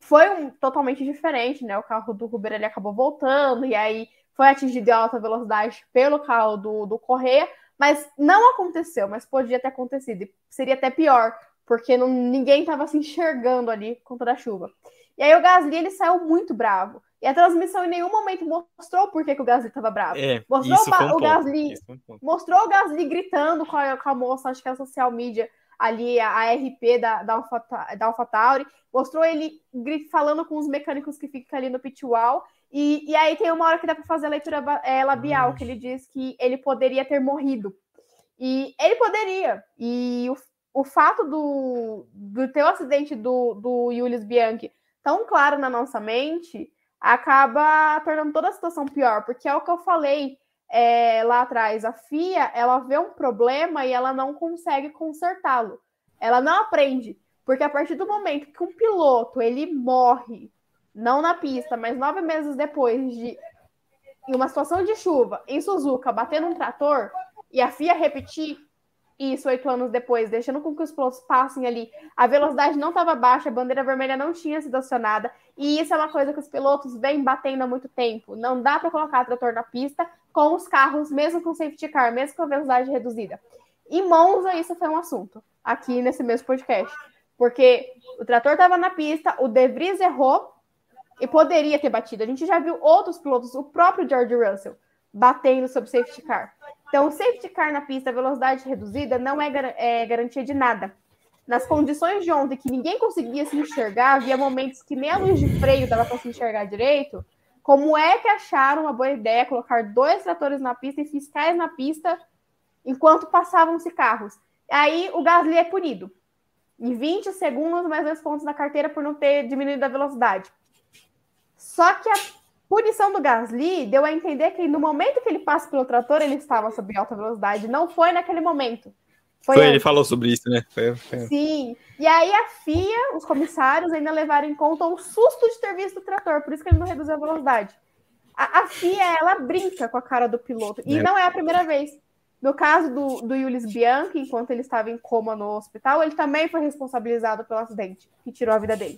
Foi um, totalmente diferente, né? O carro do Hubert ele acabou voltando e aí foi atingido em alta velocidade pelo carro do, do Correia, mas não aconteceu, mas podia ter acontecido. E seria até pior, porque não, ninguém estava se enxergando ali com toda a chuva. E aí o Gasly ele saiu muito bravo. E a transmissão em nenhum momento mostrou por que, que o Gasly estava bravo. É, mostrou foi um o, Gasly, um mostrou o Gasly gritando com a, com a moça, acho que é a social media ali, a, a RP da, da, Alpha, da AlphaTauri, mostrou ele falando com os mecânicos que ficam ali no pit wall, e, e aí tem uma hora que dá para fazer a leitura é, labial, que ele diz que ele poderia ter morrido. E ele poderia. E o, o fato do, do ter o acidente do, do Julius Bianchi tão claro na nossa mente acaba tornando toda a situação pior, porque é o que eu falei é, lá atrás. A FIA ela vê um problema e ela não consegue consertá-lo. Ela não aprende, porque a partir do momento que um piloto ele morre, não na pista, mas nove meses depois de em uma situação de chuva em Suzuka bater num trator e a FIA repetir isso oito anos depois, deixando com que os pilotos passem ali. A velocidade não estava baixa, a bandeira vermelha não tinha sido acionada. E isso é uma coisa que os pilotos vêm batendo há muito tempo. Não dá para colocar trator na pista com os carros, mesmo com safety car, mesmo com a velocidade reduzida. Em Monza, isso foi um assunto, aqui nesse mesmo podcast. Porque o trator estava na pista, o De Vries errou e poderia ter batido. A gente já viu outros pilotos, o próprio George Russell, batendo sobre safety car. Então, safety car na pista, velocidade reduzida, não é, é, garantia de nada. Nas condições de ontem, que ninguém conseguia se enxergar, havia momentos que nem a luz de freio dava para se enxergar direito. Como é que acharam uma boa ideia colocar dois tratores na pista e fiscais na pista enquanto passavam-se carros? Aí o Gasly é punido. Em 20 segundos, mais dois pontos na carteira por não ter diminuído a velocidade. Só que a punição do Gasly deu a entender que no momento que ele passa pelo trator, ele estava sob alta velocidade. Não foi naquele momento. Foi, antes. ele falou sobre isso, né? Foi, foi. Sim. E aí a FIA, os comissários, ainda levaram em conta o susto de ter visto o trator, por isso que ele não reduziu a velocidade. A, a FIA, ela brinca com a cara do piloto. E É. não é a primeira vez. No caso do, do Yulis Bianchi, enquanto ele estava em coma no hospital, ele também foi responsabilizado pelo acidente que tirou a vida dele.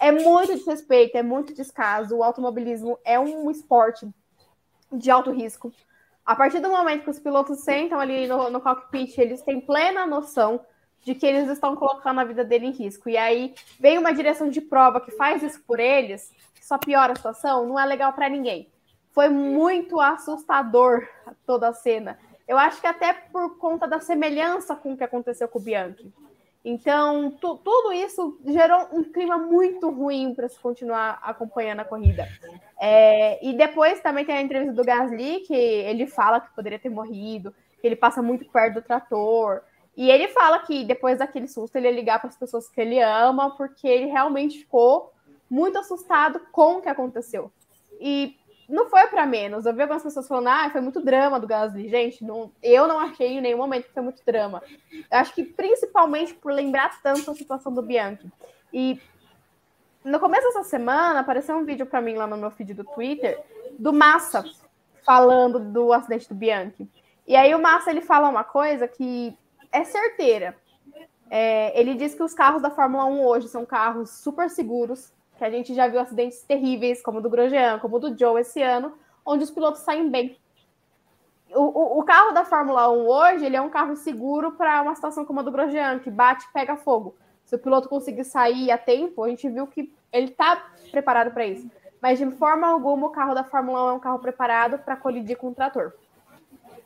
É muito desrespeito, é muito descaso. O automobilismo é um esporte de alto risco. A partir do momento que os pilotos sentam ali no, no cockpit, eles têm plena noção de que eles estão colocando a vida dele em risco. E aí vem uma direção de prova que faz isso por eles, que só piora a situação, não é legal para ninguém. Foi muito assustador toda a cena. Eu acho que até por conta da semelhança com o que aconteceu com o Bianchi. Então, tu, tudo isso gerou um clima muito ruim para se continuar acompanhando a corrida. É, e depois também tem a entrevista do Gasly, que ele fala que poderia ter morrido, que ele passa muito perto do trator. E ele fala que depois daquele susto ele ia ligar para as pessoas que ele ama, porque ele realmente ficou muito assustado com o que aconteceu. E não foi para menos. Eu vi algumas pessoas falando, ah, foi muito drama do Gasly. Gente, não, eu não achei em nenhum momento que foi muito drama. Eu acho que principalmente por lembrar tanto a situação do Bianchi. E no começo dessa semana apareceu um vídeo para mim lá no meu feed do Twitter do Massa falando do acidente do Bianchi. E aí o Massa ele fala uma coisa que é certeira. É, ele diz que os carros da Fórmula 1 hoje são carros super seguros, que a gente já viu acidentes terríveis, como o do Grosjean, como o do Joe esse ano, onde os pilotos saem bem. O, o, o carro da Fórmula 1 hoje ele é um carro seguro para uma situação como a do Grosjean, que bate e pega fogo. Se o piloto conseguir sair a tempo, a gente viu que ele está preparado para isso. Mas de forma alguma o carro da Fórmula 1 é um carro preparado para colidir com o trator.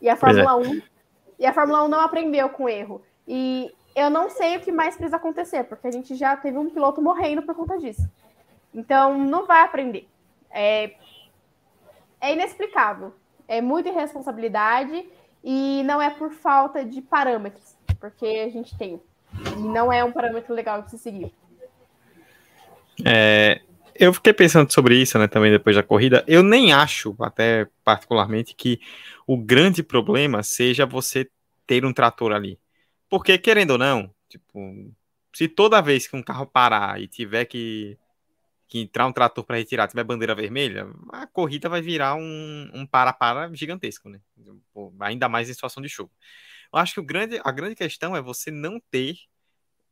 E a Pois é. Fórmula 1 e a Fórmula 1 não aprendeu com o erro. E eu não sei o que mais precisa acontecer, porque a gente já teve um piloto morrendo por conta disso. Então não vai aprender. É, é inexplicável. É muita irresponsabilidade e não é por falta de parâmetros, porque a gente tem. E não é um parâmetro legal de se seguir. É, eu fiquei pensando sobre isso, né, também depois da corrida. Eu nem acho, até particularmente, que o grande problema seja você ter um trator ali. Porque, querendo ou não, tipo, se toda vez que um carro parar e tiver que, que entrar um trator para retirar, tiver bandeira vermelha, a corrida vai virar um, para-para gigantesco, né? Ainda mais em situação de chuva. Eu acho que o grande, a grande questão é você não ter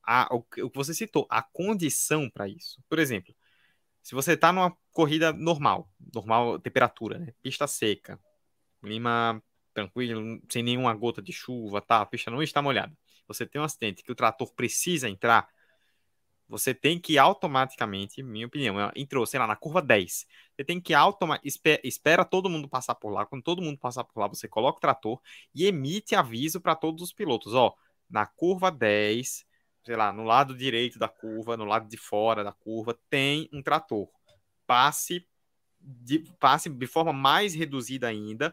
a, o que você citou, a condição para isso. Por exemplo, se você está numa corrida normal, normal temperatura, né? pista seca, clima tranquilo, sem nenhuma gota de chuva, tá? A pista não está molhada. você tem um acidente que o trator precisa entrar, você tem que automaticamente, minha opinião, entrou, sei lá, na curva 10. Você tem que automaticamente, espera, todo mundo passar por lá. Quando todo mundo passar por lá, você coloca o trator e emite aviso para todos os pilotos. Ó, na curva 10, sei lá, no lado direito da curva, no lado de fora da curva, tem um trator. Passe de, passe de forma mais reduzida ainda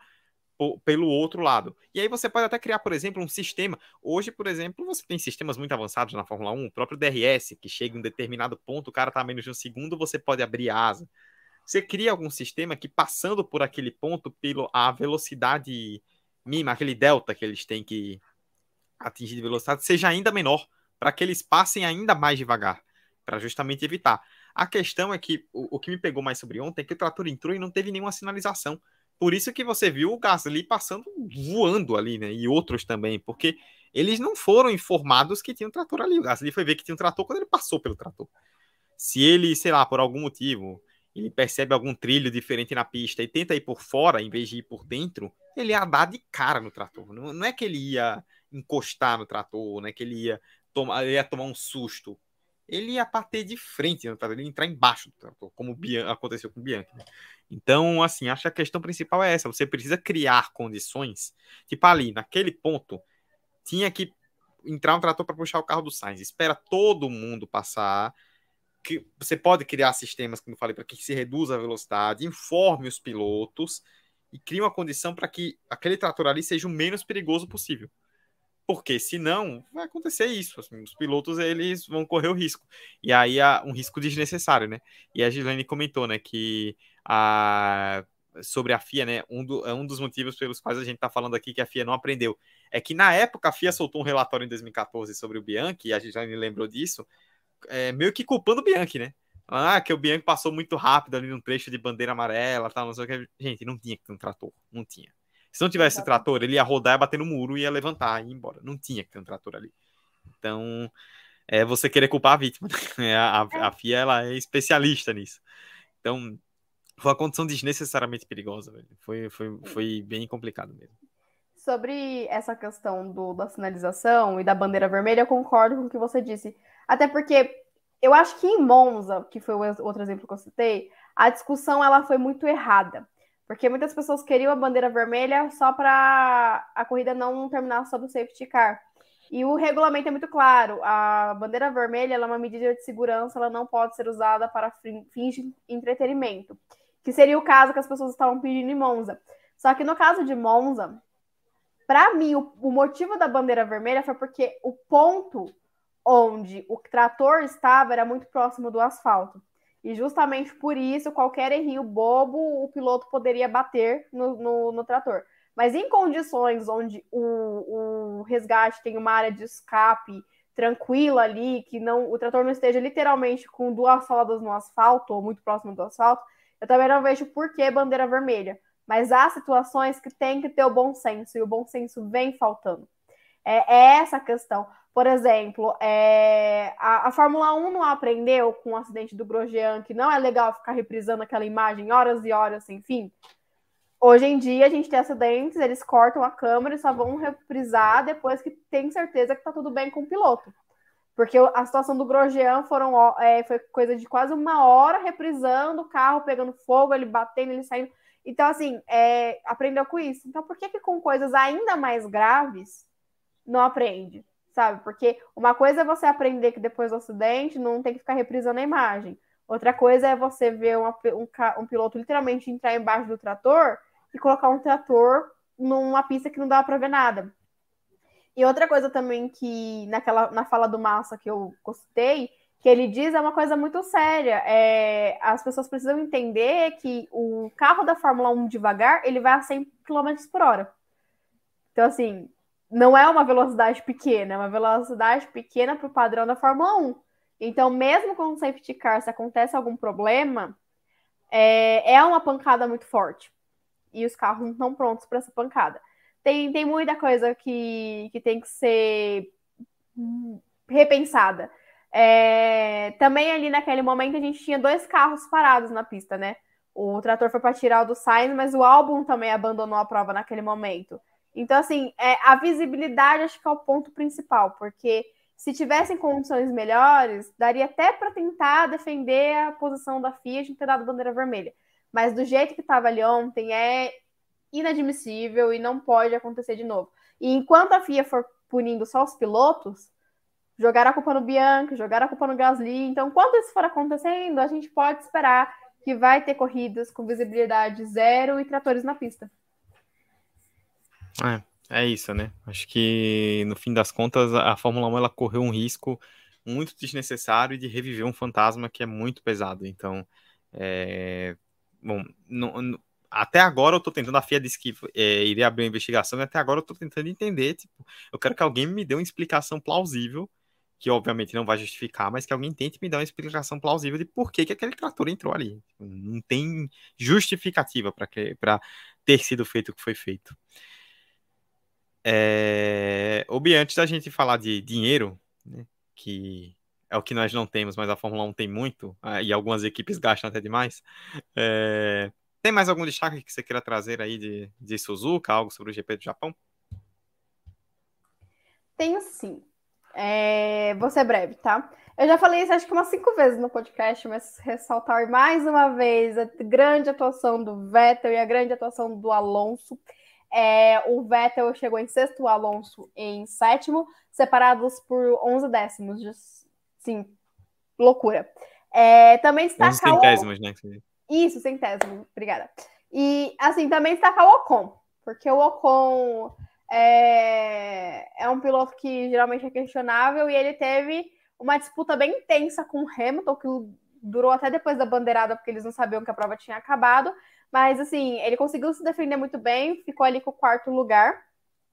pelo outro lado. E aí você pode até criar, por exemplo, um sistema. Hoje, por exemplo, você tem sistemas muito avançados na Fórmula 1, o próprio DRS, que chega em um determinado ponto, o cara está menos de um segundo, você pode abrir a asa. Você cria algum sistema que, passando por aquele ponto, pelo a velocidade mínima, aquele delta que eles têm que atingir de velocidade, seja ainda menor, para que eles passem ainda mais devagar, para justamente evitar. A questão é que o, o que me pegou mais sobre ontem é que o trator entrou e não teve nenhuma sinalização. Por isso que você viu o Gasly passando voando ali, né? E outros também, porque eles não foram informados que tinha um trator ali. O Gasly foi ver que tinha um trator quando ele passou pelo trator. Se ele, sei lá, por algum motivo, ele percebe algum trilho diferente na pista e tenta ir por fora em vez de ir por dentro, ele ia dar de cara no trator. Não, não é que ele ia encostar no trator, não é que ele ia tomar, ele ia tomar um susto. Ele ia bater de frente no trator, ele ia entrar embaixo do trator, como aconteceu com o Bianchi. Né? Então, assim, acho que a questão principal é essa. Você precisa criar condições. Tipo ali, naquele ponto, tinha que entrar um trator para puxar o carro do Sainz. Espera todo mundo passar. Que você pode criar sistemas, como eu falei, para que se reduza a velocidade, informe os pilotos e crie uma condição para que aquele trator ali seja o menos perigoso possível. Porque senão vai acontecer isso. Assim, os pilotos eles vão correr o risco. E aí há um risco desnecessário, né? E a Gislaine comentou, né, que a, sobre a FIA, né? Um, do, é um dos motivos pelos quais a gente está falando aqui que a FIA não aprendeu. É que na época a FIA soltou um relatório em 2014 sobre o Bianchi, e a gente já me lembrou disso, é, meio que culpando o Bianchi, né? Ah, que o Bianchi passou muito rápido ali num trecho de bandeira amarela, tal, não sei o que. Gente, não tinha que ter um trator, não tinha. Se não tivesse trator, ele ia rodar, ia bater no muro, ia levantar e ir embora. Não tinha que ter um trator ali. Então, é você querer culpar a vítima. Né? A, a, a FIA ela é especialista nisso. Então, foi uma condição desnecessariamente perigosa, velho. Foi, foi, foi bem complicado mesmo. Sobre essa questão do, da sinalização e da bandeira vermelha, eu concordo com o que você disse. Até porque eu acho que em Monza, que foi o outro exemplo que eu citei, a discussão ela foi muito errada. Porque muitas pessoas queriam a bandeira vermelha só para a corrida não terminar sob o safety car. E o regulamento é muito claro. A bandeira vermelha é uma medida de segurança, ela não pode ser usada para fins de entretenimento. Que seria o caso que as pessoas estavam pedindo em Monza. Só que no caso de Monza, para mim, o, o motivo da bandeira vermelha foi porque o ponto onde o trator estava era muito próximo do asfalto. E justamente por isso, qualquer errinho bobo, o piloto poderia bater no, no, no trator. Mas em condições onde o, o, resgate tem uma área de escape tranquila ali, que não o trator não esteja literalmente com duas rodas no asfalto ou muito próximo do asfalto, eu também não vejo por que bandeira vermelha. Mas há situações que tem que ter o bom senso, e o bom senso vem faltando. É, é essa a questão. Por exemplo, é, a, a, Fórmula 1 não aprendeu com o acidente do Grosjean que não é legal ficar reprisando aquela imagem horas e horas sem fim. Hoje em dia, a gente tem acidentes, eles cortam a câmera e só vão reprisar depois que tem certeza que tá tudo bem com o piloto. Porque a situação do Grosjean foram, é, foi coisa de quase uma hora reprisando o carro, pegando fogo, ele batendo, ele saindo. Então, assim, é, aprendeu com isso. Então, por que, que com coisas ainda mais graves não aprende? Sabe? Porque uma coisa é você aprender que depois do acidente não tem que ficar reprisando a imagem. Outra coisa é você ver uma, um, um, piloto literalmente entrar embaixo do trator e colocar um trator numa pista que não dá para ver nada. E outra coisa também que naquela na fala do Massa que eu gostei, que ele diz é uma coisa muito séria. É, as pessoas precisam entender que o carro da Fórmula 1 devagar, ele vai a 100 km por hora. Então, assim, não é uma velocidade pequena, é uma velocidade pequena para o padrão da Fórmula 1. Então, mesmo com o safety car, se acontece algum problema, é, é uma pancada muito forte. E os carros não estão prontos para essa pancada. Tem, tem muita coisa que, que tem que ser repensada. É, também ali naquele momento a gente tinha dois carros parados na pista, né? O trator foi para tirar o do Sainz, mas o álbum também abandonou a prova naquele momento. Então, assim, é, a visibilidade acho que é o ponto principal, porque se tivessem condições melhores, daria até para tentar defender a posição da FIA de ter dado bandeira vermelha. Mas do jeito que estava ali ontem, é inadmissível e não pode acontecer de novo. E enquanto a FIA for punindo só os pilotos, jogar a culpa no Bianchi, jogar a culpa no Gasly. Então, quando isso for acontecendo, a gente pode esperar que vai ter corridas com visibilidade zero e tratores na pista. É, é isso, né? Acho que no fim das contas a Fórmula 1 ela correu um risco muito desnecessário de reviver um fantasma que é muito pesado. Então, é... bom, até agora eu tô tentando, a FIA disse que é, iria abrir uma investigação, e até agora eu tô tentando entender, tipo, eu quero que alguém me dê uma explicação plausível, que obviamente não vai justificar, mas que alguém tente me dar uma explicação plausível de por que, que aquele trator entrou ali. Não tem justificativa para ter sido feito o que foi feito. É... Obi, antes da gente falar de dinheiro, né, que é o que nós não temos, mas a Fórmula 1 tem muito, ah, e algumas equipes gastam até demais. É... Tem mais algum destaque que você queira trazer aí de, de Suzuka, algo sobre o GP do Japão? Tenho sim. É... Vou ser breve, tá? Eu já falei isso acho que umas cinco vezes no podcast, mas ressaltar mais uma vez a grande atuação do Vettel e a grande atuação do Alonso. É, o Vettel chegou em sexto, o Alonso em sétimo, separados por 11 décimos. De, sim, loucura. É, também destacar 11 centésimos, o... né? Isso, centésimo, obrigada. E, assim, também destacar o Ocon, porque o Ocon é, é um piloto que geralmente é questionável e ele teve uma disputa bem intensa com o Hamilton, que durou até depois da bandeirada, porque eles não sabiam que a prova tinha acabado. Mas, assim, ele conseguiu se defender muito bem, ficou ali com o quarto lugar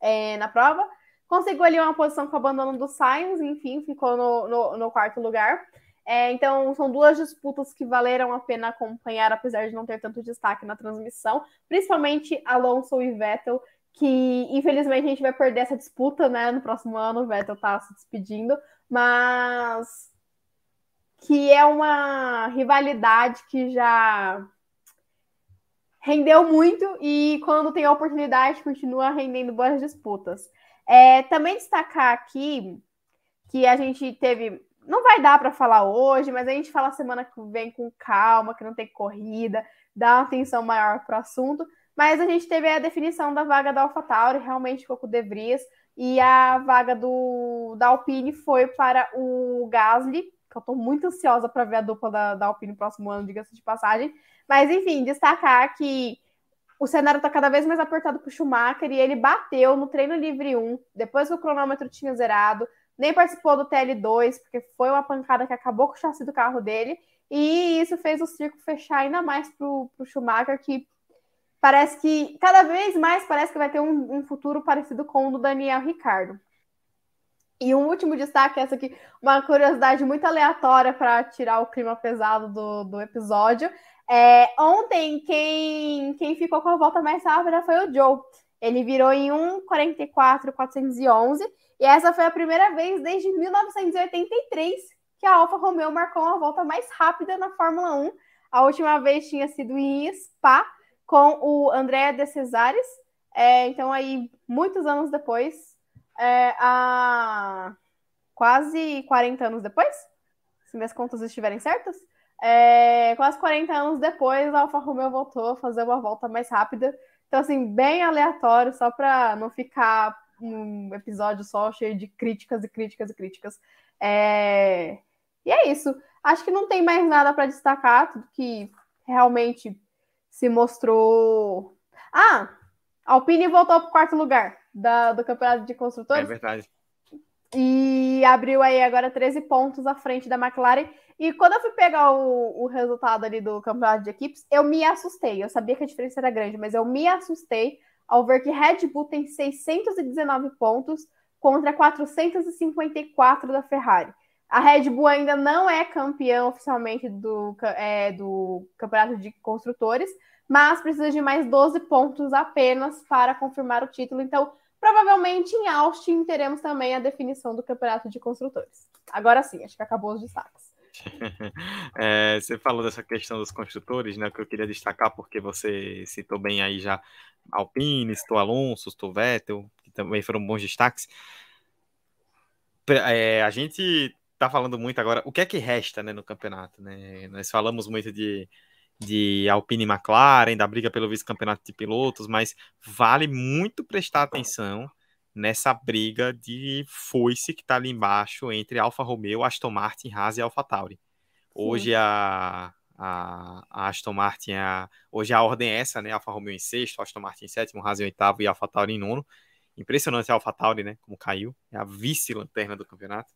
é, na prova. Conseguiu ali uma posição com o abandono do Sainz, enfim, ficou no, no, no quarto lugar. É, então, são duas disputas que valeram a pena acompanhar, apesar de não ter tanto destaque na transmissão, principalmente Alonso e Vettel, que infelizmente a gente vai perder essa disputa, né? No próximo ano, o Vettel tá se despedindo, mas que é uma rivalidade que já rendeu muito e quando tem a oportunidade continua rendendo boas disputas. É, também destacar aqui que a gente teve não vai dar para falar hoje, mas a gente fala semana que vem com calma, que não tem corrida, dá uma atenção maior para o assunto. Mas a gente teve a definição da vaga da AlphaTauri, realmente ficou com o De Vries, e a vaga do, da Alpine foi para o Gasly, que eu estou muito ansiosa para ver a dupla da, da Alpine no próximo ano, diga-se de passagem. Mas, enfim, destacar que o cenário está cada vez mais apertado para o Schumacher e ele bateu no treino livre 1, depois que o cronômetro tinha zerado, nem participou do TL2, porque foi uma pancada que acabou com o chassi do carro dele, e isso fez o circo fechar ainda mais para o Schumacher, que parece que, cada vez mais, parece que vai ter um, um futuro parecido com o do Daniel Ricardo. E um último destaque, essa aqui, uma curiosidade muito aleatória para tirar o clima pesado do, do episódio. É, ontem, quem, quem ficou com a volta mais rápida foi o Joe. Ele virou em 1,44,411 e essa foi a primeira vez desde 1983 que a Alfa Romeo marcou uma volta mais rápida na Fórmula 1. A última vez tinha sido em Spa com o André de Cesares. É, então, aí, muitos anos depois, é, a... quase 40 anos depois, se minhas contas estiverem certas, é, quase 40 anos depois, a Alfa Romeo voltou a fazer uma volta mais rápida. Então, assim, bem aleatório, só para não ficar um episódio só cheio de críticas e críticas e críticas. É... E é isso. Acho que não tem mais nada para destacar, tudo que realmente se mostrou. Ah, Alpine voltou para o quarto lugar da, do campeonato de construtores. É verdade. E abriu aí agora 13 pontos à frente da McLaren. E quando eu fui pegar o, o resultado ali do campeonato de equipes, eu me assustei. Eu sabia que a diferença era grande, mas eu me assustei ao ver que Red Bull tem 619 pontos contra 454 da Ferrari. A Red Bull ainda não é campeã oficialmente do, é, do campeonato de construtores, mas precisa de mais 12 pontos apenas para confirmar o título. Então, provavelmente em Austin teremos também a definição do campeonato de construtores. Agora sim, acho que acabou os destaques. É, você falou dessa questão dos construtores, né? Que eu queria destacar, porque você citou bem aí já Alpine, citou Alonso, citou Vettel, que também foram bons destaques. É, a gente tá falando muito agora, o que é que resta né, no campeonato? Né? Nós falamos muito de, de Alpine e McLaren, da briga pelo vice-campeonato de pilotos, mas vale muito prestar atenção nessa briga de foice que está ali embaixo entre Alfa Romeo, Aston Martin, Haas e Alfa Tauri. Hoje a, a, a, Aston Martin, a, hoje a ordem é essa, né? Alfa Romeo em sexto, Aston Martin em sétimo, Haas em oitavo e Alfa Tauri em nono. Impressionante a Alfa Tauri, né? Como caiu, é a vice-lanterna do campeonato.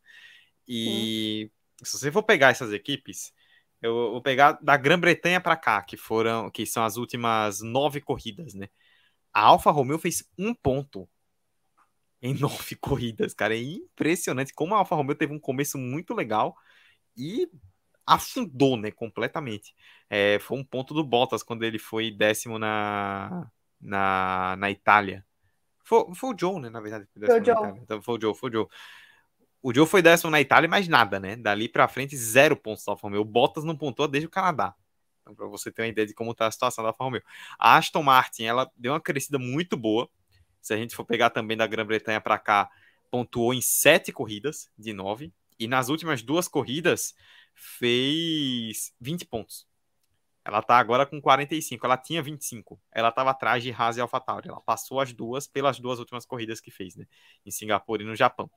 E Sim. se você for pegar essas equipes, eu vou pegar da Grã-Bretanha para cá, que foram, que são as últimas nove corridas, né? A Alfa Romeo fez um ponto em nove corridas, cara. É impressionante como a Alfa Romeo teve um começo muito legal e afundou, né, completamente. É, foi um ponto do Bottas quando ele foi décimo na, na, na Itália. Foi, foi o Joe, né, na verdade. Foi o Joe. Então, foi o Joe, foi o Joe. O Joe foi décimo na Itália, mas nada, né? Dali pra frente, zero pontos da Alfa Romeo. O Bottas não pontuou desde o Canadá. Então, pra você ter uma ideia de como tá a situação da Alfa Romeo. A Aston Martin, ela deu uma crescida muito boa se a gente for pegar também da Grã-Bretanha para cá, pontuou em sete corridas de nove. E nas últimas duas corridas fez 20 pontos. Ela está agora com 45. Ela tinha 25. Ela estava atrás de Haas e AlphaTauri. Ela passou as duas pelas duas últimas corridas que fez, né? Em Singapura e no Japão.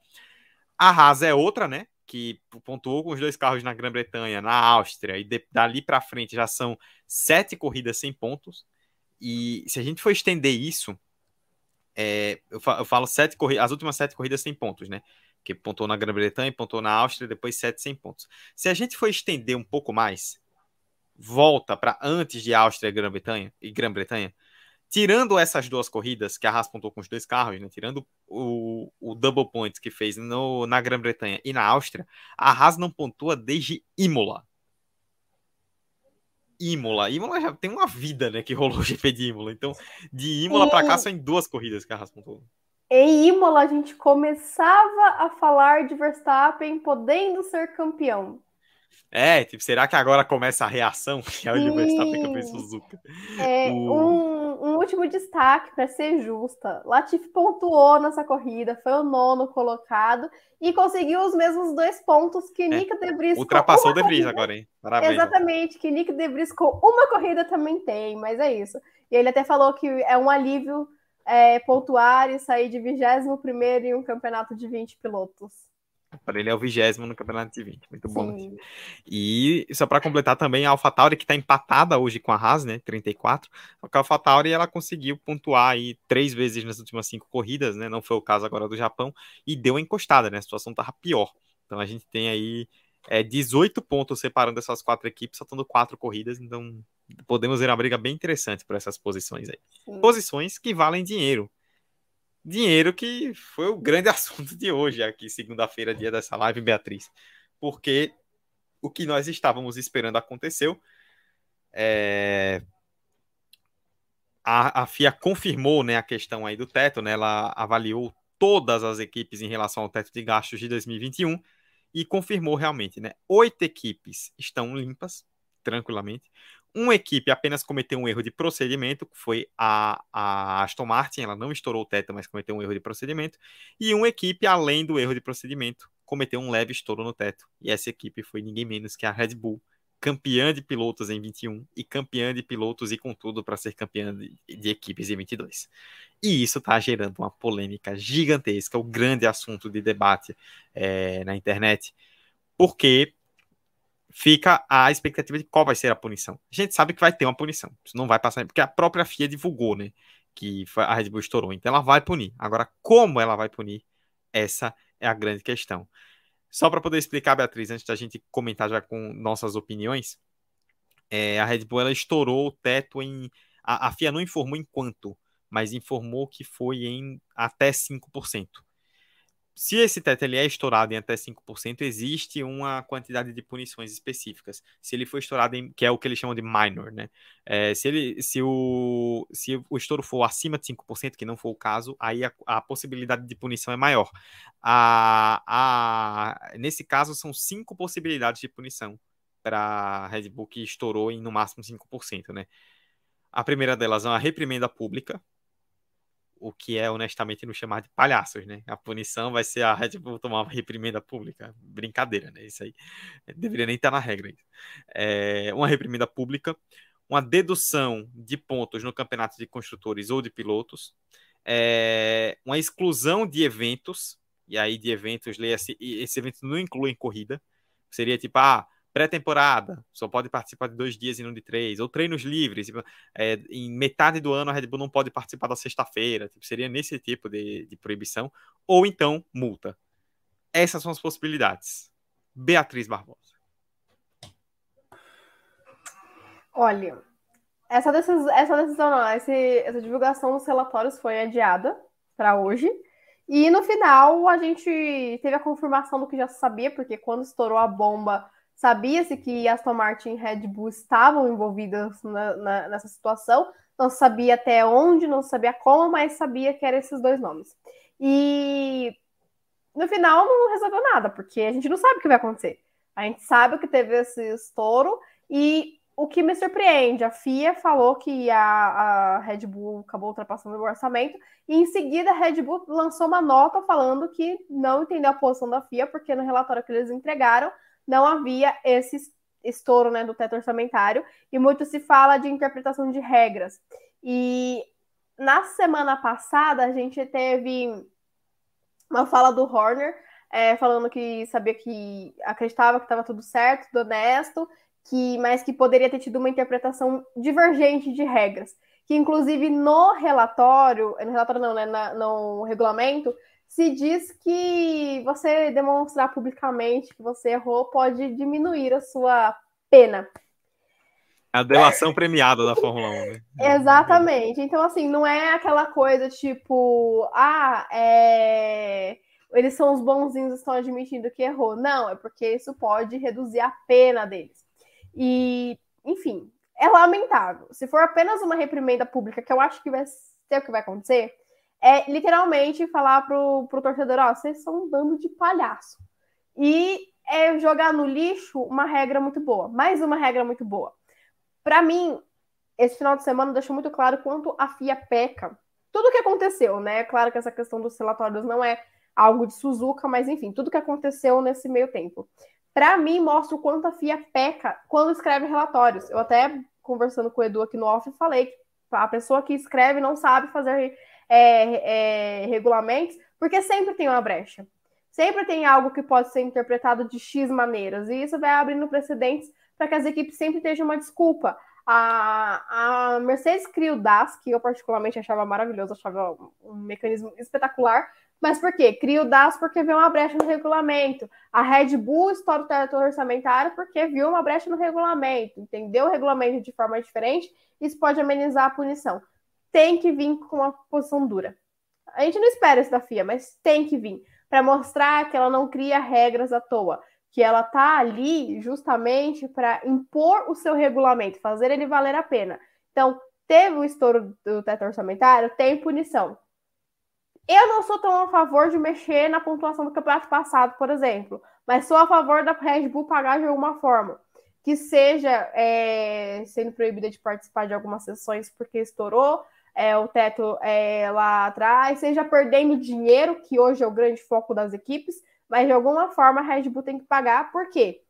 A Haas é outra, né? Que pontuou com os dois carros na Grã-Bretanha, na Áustria, e de, dali para frente já são sete corridas sem pontos. E se a gente for estender isso é, eu, falo, eu, falo sete corridas, as últimas sete corridas sem pontos, né? Que pontou na Grã-Bretanha, pontou na Áustria, depois sete sem pontos. Se a gente for estender um pouco mais, volta para antes de Áustria e Grã-Bretanha, e Grã-Bretanha, tirando essas duas corridas que a Haas pontou com os dois carros, né? Tirando o, o double points que fez no, na Grã-Bretanha e na Áustria, a Haas não pontua desde Imola. Imola. Imola já tem uma vida, né, que rolou o GP de Imola. Então, de Imola para cá, só em duas corridas que a Haas pontuou. Em Imola, a gente começava a falar de Verstappen podendo ser campeão. É, tipo, será que agora começa a reação? Que é o Verstappen campeão Suzuka. É, o... um, um, último destaque para ser justa. Latifi pontuou nessa corrida, foi o nono colocado e conseguiu os mesmos dois pontos que é, Nick De Vries. Ultrapassou o De Vries agora, hein? Parabéns. Exatamente, que Nick De Vries com uma corrida também tem, mas é isso. E ele até falou que é um alívio é, pontuar e sair de 21 primeiro em um campeonato de 20 pilotos. Para ele é o vigésimo no campeonato de 20. Muito bom. Sim. E só para completar também, a AlphaTauri, que está empatada hoje com a Haas, né? 34. Só que a AlphaTauri ela conseguiu pontuar aí três vezes nas últimas cinco corridas, né? Não foi o caso agora do Japão. E deu uma encostada, né? A situação estava pior. Então a gente tem aí é, 18 pontos separando essas quatro equipes, faltando quatro corridas. Então podemos ver uma briga bem interessante por essas posições aí. Sim. Posições que valem dinheiro dinheiro que foi o grande assunto de hoje, aqui, segunda-feira, dia dessa live, Beatriz. Porque o que nós estávamos esperando aconteceu. É... A, a FIA confirmou né, a questão aí do teto, né? Ela avaliou todas as equipes em relação ao teto de gastos de 2021 e confirmou realmente, né? Oito equipes estão limpas, tranquilamente. Uma equipe apenas cometeu um erro de procedimento, que foi a, a Aston Martin, ela não estourou o teto, mas cometeu um erro de procedimento. E uma equipe, além do erro de procedimento, cometeu um leve estouro no teto. E essa equipe foi ninguém menos que a Red Bull, campeã de pilotos em 21 e campeã de pilotos e com tudo para ser campeã de, de, equipes em 22. E isso está gerando uma polêmica gigantesca, o grande assunto de debate é, na internet, porque fica a expectativa de qual vai ser a punição. A gente sabe que vai ter uma punição. Isso não vai passar, porque a própria FIA divulgou, né? Que a Red Bull estourou. Então ela vai punir. Agora, como ela vai punir? Essa é a grande questão. Só para poder explicar, Beatriz, antes da gente comentar já com nossas opiniões, é, a Red Bull ela estourou o teto em. A, a FIA não informou em quanto, mas informou que foi em até 5%. Se esse teto ele é estourado em até 5%, existe uma quantidade de punições específicas. Se ele for estourado em, que é o que eles chamam de minor, né? É, se, ele, se, o, se o estouro for acima de 5%, que não for o caso, aí a, a possibilidade de punição é maior. A, a, nesse caso, são cinco possibilidades de punição para Red Bull que estourou em no máximo 5%, né? A primeira delas é uma reprimenda pública, o que é honestamente nos chamar de palhaços, né? A punição vai ser a Red Bull tomar uma reprimenda pública. Brincadeira, né? Isso aí deveria nem estar na regra. É uma reprimenda pública, uma dedução de pontos no campeonato de construtores ou de pilotos, é uma exclusão de eventos, e aí de eventos, leia-se, esse evento não inclui corrida, seria tipo, ah, pré-temporada, só pode participar de dois dias e não de três, ou treinos livres, tipo, é, em metade do ano a Red Bull não pode participar da sexta-feira, tipo, seria nesse tipo de, de proibição, ou então multa. Essas são as possibilidades. Beatriz Barbosa. Olha, essa decisão, essa decisão não, essa, essa divulgação dos relatórios foi adiada para hoje. E no final a gente teve a confirmação do que já sabia, porque quando estourou a bomba Sabia-se que Aston Martin e Red Bull estavam envolvidas na, na, nessa situação. Não sabia até onde, não sabia como, mas sabia que eram esses dois nomes. E no final não resolveu nada, porque a gente não sabe o que vai acontecer. A gente sabe que teve esse estouro e o que me surpreende, a FIA falou que a, a, Red Bull acabou ultrapassando o orçamento e em seguida a Red Bull lançou uma nota falando que não entendeu a posição da FIA porque no relatório que eles entregaram não havia esse estouro né, do teto orçamentário, e muito se fala de interpretação de regras. E na semana passada a gente teve uma fala do Horner é, falando que sabia que acreditava que estava tudo certo, honesto, que, mas que poderia ter tido uma interpretação divergente de regras. Que inclusive no relatório, no relatório não, né, na, no regulamento, se diz que você demonstrar publicamente que você errou pode diminuir a sua pena. A delação premiada da Fórmula 1, né? Exatamente. Então, assim, não é aquela coisa tipo, ah, é... eles são os bonzinhos, estão admitindo que errou. Não, é porque isso pode reduzir a pena deles. E, enfim, é lamentável. Se for apenas uma reprimenda pública, que eu acho que vai ser o que vai acontecer, é literalmente falar pro, pro torcedor, ó, vocês são um bando de palhaço. E é jogar no lixo uma regra muito boa, mais uma regra muito boa. Para mim, esse final de semana deixou muito claro quanto a FIA peca. Tudo o que aconteceu, né? Claro que essa questão dos relatórios não é algo de Suzuka, mas enfim, tudo que aconteceu nesse meio tempo. Para mim, mostra o quanto a FIA peca quando escreve relatórios. Eu até, conversando com o Edu aqui no off, falei que a pessoa que escreve não sabe fazer é, é, regulamentos, porque sempre tem uma brecha. Sempre tem algo que pode ser interpretado de X maneiras, e isso vai abrindo precedentes para que as equipes sempre tenham uma desculpa. A, a Mercedes cria o DAS, que eu particularmente achava maravilhoso, achava um mecanismo espetacular, mas por quê? Cria o DAS porque vê uma brecha no regulamento. A Red Bull estoura o teto orçamentário porque viu uma brecha no regulamento, entendeu o regulamento de forma diferente, isso pode amenizar a punição tem que vir com uma posição dura. A gente não espera isso da FIA, mas tem que vir para mostrar que ela não cria regras à toa, que ela tá ali justamente para impor o seu regulamento, fazer ele valer a pena. Então, teve o estouro do teto orçamentário, tem punição. Eu não sou tão a favor de mexer na pontuação do campeonato passado, por exemplo, mas sou a favor da Red Bull pagar de alguma forma. Que seja é, sendo proibida de participar de algumas sessões porque estourou, é, o teto é, lá atrás, seja perdendo dinheiro, que hoje é o grande foco das equipes, mas de alguma forma a Red Bull tem que pagar, por quê?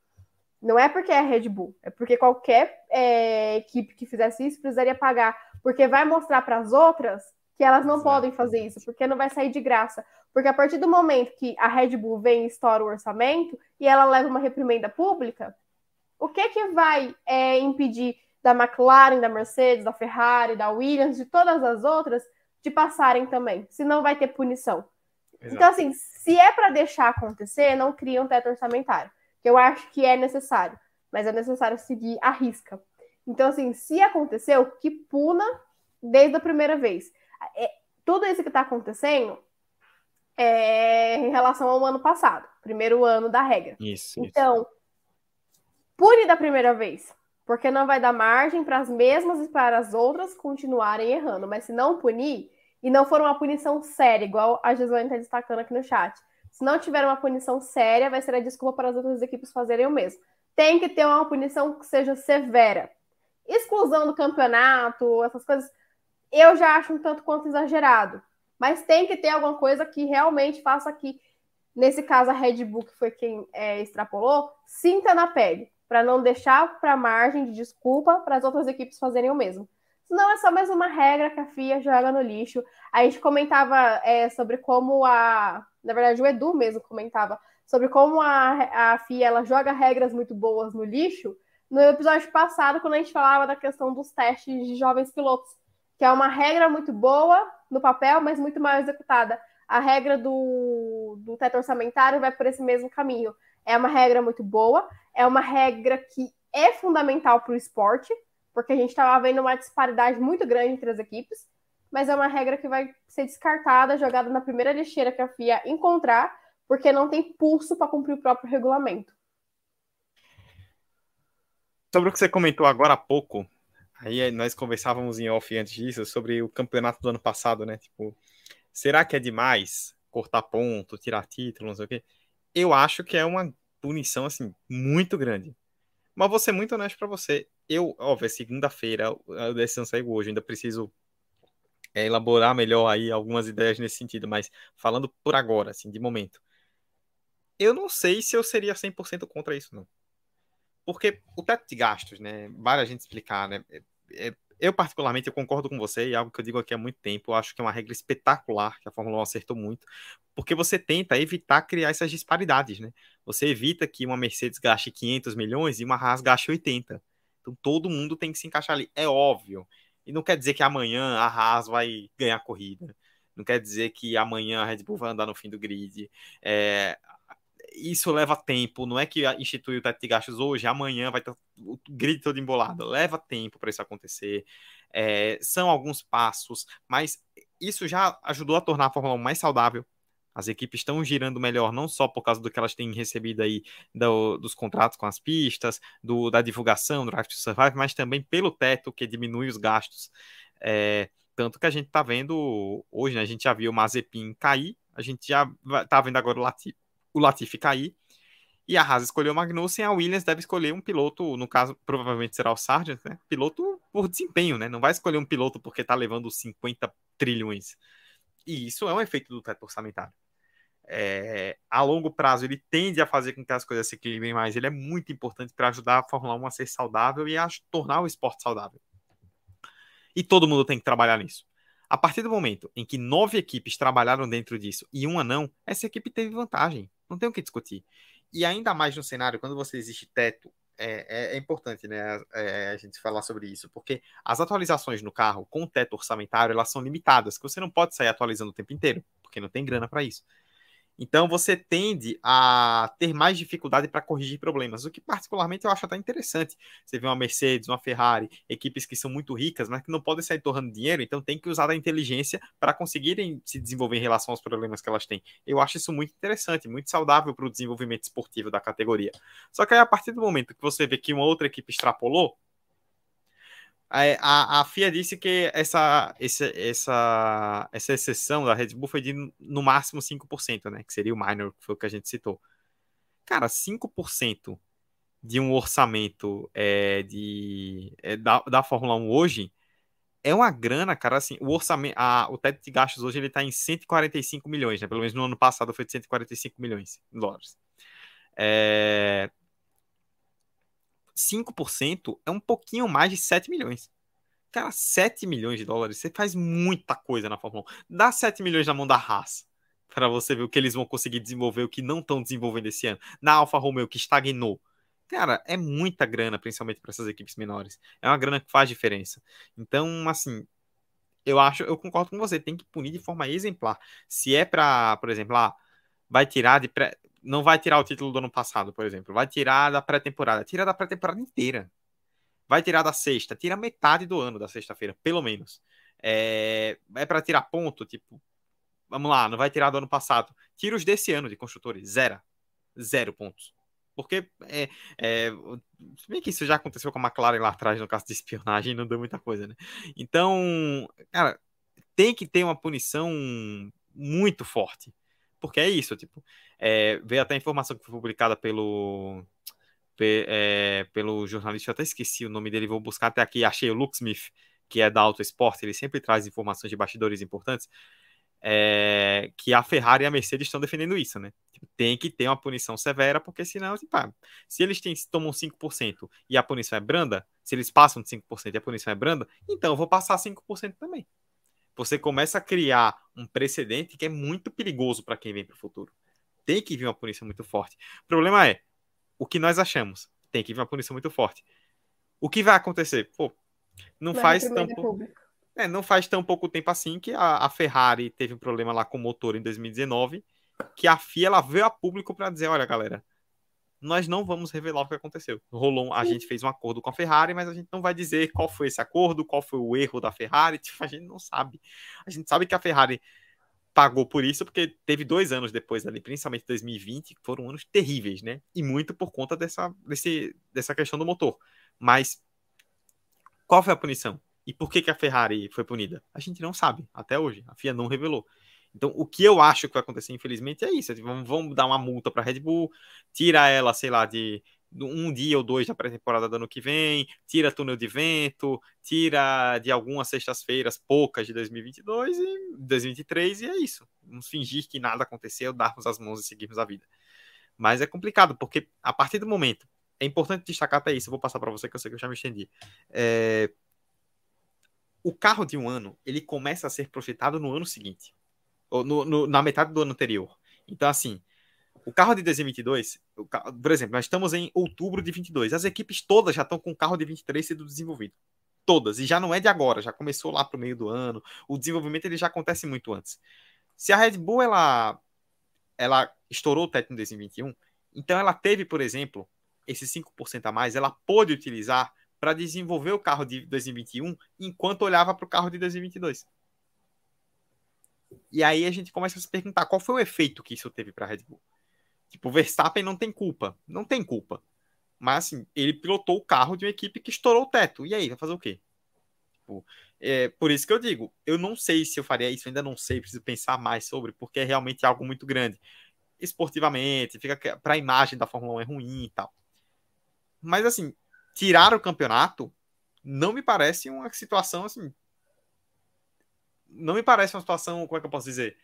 Não é porque é Red Bull, é porque qualquer é, equipe que fizesse isso precisaria pagar, porque vai mostrar para as outras que elas não podem fazer isso, porque não vai sair de graça. Porque a partir do momento que a Red Bull vem e estoura o orçamento e ela leva uma reprimenda pública, o que que vai é, impedir da McLaren, da Mercedes, da Ferrari, da Williams, de todas as outras, de passarem também. Senão vai ter punição. Exato. Então, assim, se é para deixar acontecer, não cria um teto orçamentário. Que eu acho que é necessário. Mas é necessário seguir a risca. Então, assim, se aconteceu, que puna desde a primeira vez. É, tudo isso que está acontecendo é, em relação ao ano passado, primeiro ano da regra. Isso. Então, isso. pune da primeira vez, porque não vai dar margem para as mesmas e para as outras continuarem errando. Mas se não punir, e não for uma punição séria, igual a Gislaine está destacando aqui no chat, se não tiver uma punição séria, vai ser a desculpa para as outras equipes fazerem o mesmo. Tem que ter uma punição que seja severa. Exclusão do campeonato, essas coisas, eu já acho um tanto quanto exagerado. Mas tem que ter alguma coisa que realmente faça que, nesse caso, a Red Bull, que foi quem é, extrapolou, sinta na pele, para não deixar para margem de desculpa para as outras equipes fazerem o mesmo. Senão é só mais uma regra que a FIA joga no lixo. A gente comentava é, sobre como a. Na verdade, o Edu mesmo comentava sobre como a, a FIA ela joga regras muito boas no lixo. No episódio passado, quando a gente falava da questão dos testes de jovens pilotos, que é uma regra muito boa, no papel, mas muito mal executada. A regra do, do teto orçamentário vai por esse mesmo caminho. É uma regra muito boa, é uma regra que é fundamental para o esporte, porque a gente estava vendo uma disparidade muito grande entre as equipes, mas é uma regra que vai ser descartada, jogada na primeira lixeira que a FIA encontrar, porque não tem pulso para cumprir o próprio regulamento. Sobre o que você comentou agora há pouco, Aí nós conversávamos em off antes disso sobre o campeonato do ano passado, né? Tipo, será que é demais cortar ponto, tirar título, não sei o quê? Eu acho que é uma punição, assim, muito grande. Mas vou ser muito honesto para você. Eu, óbvio, é segunda-feira, a decisão saiu hoje, ainda preciso é, elaborar melhor aí algumas ideias nesse sentido, mas falando por agora, assim, de momento. Eu não sei se eu seria 100% contra isso, não. Porque o teto de gastos, né, vale a gente explicar, né, é, eu particularmente eu concordo com você e é algo que eu digo aqui há muito tempo, eu acho que é uma regra espetacular que a Fórmula 1 acertou muito, porque você tenta evitar criar essas disparidades, né? Você evita que uma Mercedes gaste 500 milhões e uma Haas gaste 80. Então todo mundo tem que se encaixar ali, é óbvio. E não quer dizer que amanhã a Haas vai ganhar a corrida. Não quer dizer que amanhã a Red Bull vai andar no fim do grid. É, isso leva tempo, não é que institui o teto de gastos hoje, amanhã vai estar o grid todo embolado. Leva tempo para isso acontecer. É, são alguns passos, mas isso já ajudou a tornar a Fórmula 1 mais saudável. As equipes estão girando melhor, não só por causa do que elas têm recebido aí do, dos contratos com as pistas, do, da divulgação do Drive to Survive, mas também pelo teto que diminui os gastos. É, tanto que a gente está vendo hoje, né, a gente já viu o Mazepin cair, a gente já está vendo agora o Latifi, o Latifi cair. E a Haas escolheu o Magnussen, a Williams deve escolher um piloto, no caso, provavelmente será o Sargent, né? Piloto por desempenho, né? Não vai escolher um piloto porque tá levando 50 trilhões. E isso é um efeito do teto orçamentário. É, a longo prazo, ele tende a fazer com que as coisas se equilibrem mais. Ele é muito importante para ajudar a Fórmula 1 a ser saudável e a tornar o esporte saudável. E todo mundo tem que trabalhar nisso. A partir do momento em que nove equipes trabalharam dentro disso e uma não, essa equipe teve vantagem. Não tem o que discutir. E ainda mais no cenário, quando você existe teto, é, é, é importante né, é, a gente falar sobre isso, porque as atualizações no carro com teto orçamentário elas são limitadas, que você não pode sair atualizando o tempo inteiro, porque não tem grana para isso. Então você tende a ter mais dificuldade para corrigir problemas, o que particularmente eu acho até interessante. Você vê uma Mercedes, uma Ferrari, equipes que são muito ricas, mas que não podem sair torrando dinheiro, então tem que usar da inteligência para conseguirem se desenvolver em relação aos problemas que elas têm. Eu acho isso muito interessante, muito saudável para o desenvolvimento esportivo da categoria. Só que aí, a partir do momento que você vê que uma outra equipe extrapolou, a, a FIA disse que essa, essa, essa, essa exceção da Red Bull foi de no máximo 5%, né? Que seria o minor, que foi o que a gente citou. Cara, 5% de um orçamento é, de, é, da, da Fórmula 1 hoje é uma grana, cara. Assim, o orçamento, a, o teto de gastos hoje ele tá em 145 milhões, né? Pelo menos no ano passado foi de 145 milhões de dólares. É, 5% é um pouquinho mais de 7 milhões. Cara, 7 milhões de dólares, você faz muita coisa na Fórmula 1. Dá 7 milhões na mão da Haas, para você ver o que eles vão conseguir desenvolver, o que não estão desenvolvendo esse ano. Na Alfa Romeo, que estagnou. Cara, é muita grana, principalmente para essas equipes menores. É uma grana que faz diferença. Então, assim, eu acho, eu concordo com você, tem que punir de forma exemplar. Se é para, por exemplo, ah, vai tirar de pré não vai tirar o título do ano passado, por exemplo. Vai tirar da pré-temporada. Tira da pré-temporada inteira. Vai tirar da sexta. Tira metade do ano da sexta-feira, pelo menos. É, é para tirar ponto, tipo. vamos lá, não vai tirar do ano passado. Tira os desse ano de construtores, zero. Zero pontos. Porque é, é, bem que isso já aconteceu com a McLaren lá atrás no caso de espionagem, não deu muita coisa, né? Então, cara, tem que ter uma punição muito forte. Porque é isso, tipo, é, veio até a informação que foi publicada pelo é, pelo jornalista, eu até esqueci o nome dele, vou buscar até aqui, achei o Luke Smith, que é da Auto Sport, ele sempre traz informações de bastidores importantes, é, que a Ferrari e a Mercedes estão defendendo isso, né? Tipo, tem que ter uma punição severa, porque senão, tipo, ah, se eles têm, tomam 5% e a punição é branda, se eles passam de 5% e a punição é branda, então eu vou passar 5% também. Você começa a criar um precedente que é muito perigoso para quem vem para o futuro. Tem que vir uma punição muito forte. O problema é, o que nós achamos? Tem que vir uma punição muito forte. O que vai acontecer? Pô, não faz tão pouco. É, não faz tão pouco tempo assim que a, a, Ferrari teve um problema lá com o motor em 2019, que a FIA ela veio a público para dizer, olha, galera, nós não vamos revelar o que aconteceu. Rolou, a gente fez um acordo com a Ferrari, mas a gente não vai dizer qual foi esse acordo, qual foi o erro da Ferrari, tipo, a gente não sabe. A gente sabe que a Ferrari pagou por isso, porque teve dois anos depois ali, principalmente 2020, que foram anos terríveis, né? E muito por conta dessa, desse, dessa questão do motor. Mas qual foi a punição? E por que, que a Ferrari foi punida? A gente não sabe, até hoje. A FIA não revelou. Então, o que eu acho que vai acontecer, infelizmente, é isso. Vamos, vamos dar uma multa para a Red Bull, tira ela, sei lá, de um dia ou dois da pré-temporada do ano que vem, tira túnel de vento, tira de algumas sextas-feiras poucas de 2022 e 2023 e é isso. Vamos fingir que nada aconteceu, darmos as mãos e seguirmos a vida. Mas é complicado, porque a partir do momento, é importante destacar até isso, eu vou passar para você que eu sei que eu já me estendi. É... O carro de um ano, ele começa a ser projetado no ano seguinte, ou no, no, na metade do ano anterior. Então, assim, o carro de 2022, carro, por exemplo, nós estamos em outubro de 22. As equipes todas já estão com o carro de 23 sendo desenvolvido. Todas. E já não é de agora, já começou lá para o meio do ano. O desenvolvimento ele já acontece muito antes. Se a Red Bull ela, ela estourou o teto em 2021, então ela teve, por exemplo, esses 5% a mais, ela pôde utilizar para desenvolver o carro de 2021 enquanto olhava para o carro de 2022. E aí a gente começa a se perguntar qual foi o efeito que isso teve para a Red Bull. Tipo, o Verstappen não tem culpa. Não tem culpa. Mas, assim, ele pilotou o carro de uma equipe que estourou o teto. E aí, vai fazer o quê? Tipo, é, por isso que eu digo, eu não sei se eu faria isso, ainda não sei, preciso pensar mais sobre, porque é realmente algo muito grande. Esportivamente, fica para a imagem da Fórmula 1 é ruim e tal. Mas, assim, tirar o campeonato não me parece uma situação, assim. Não me parece uma situação, como é que eu posso dizer?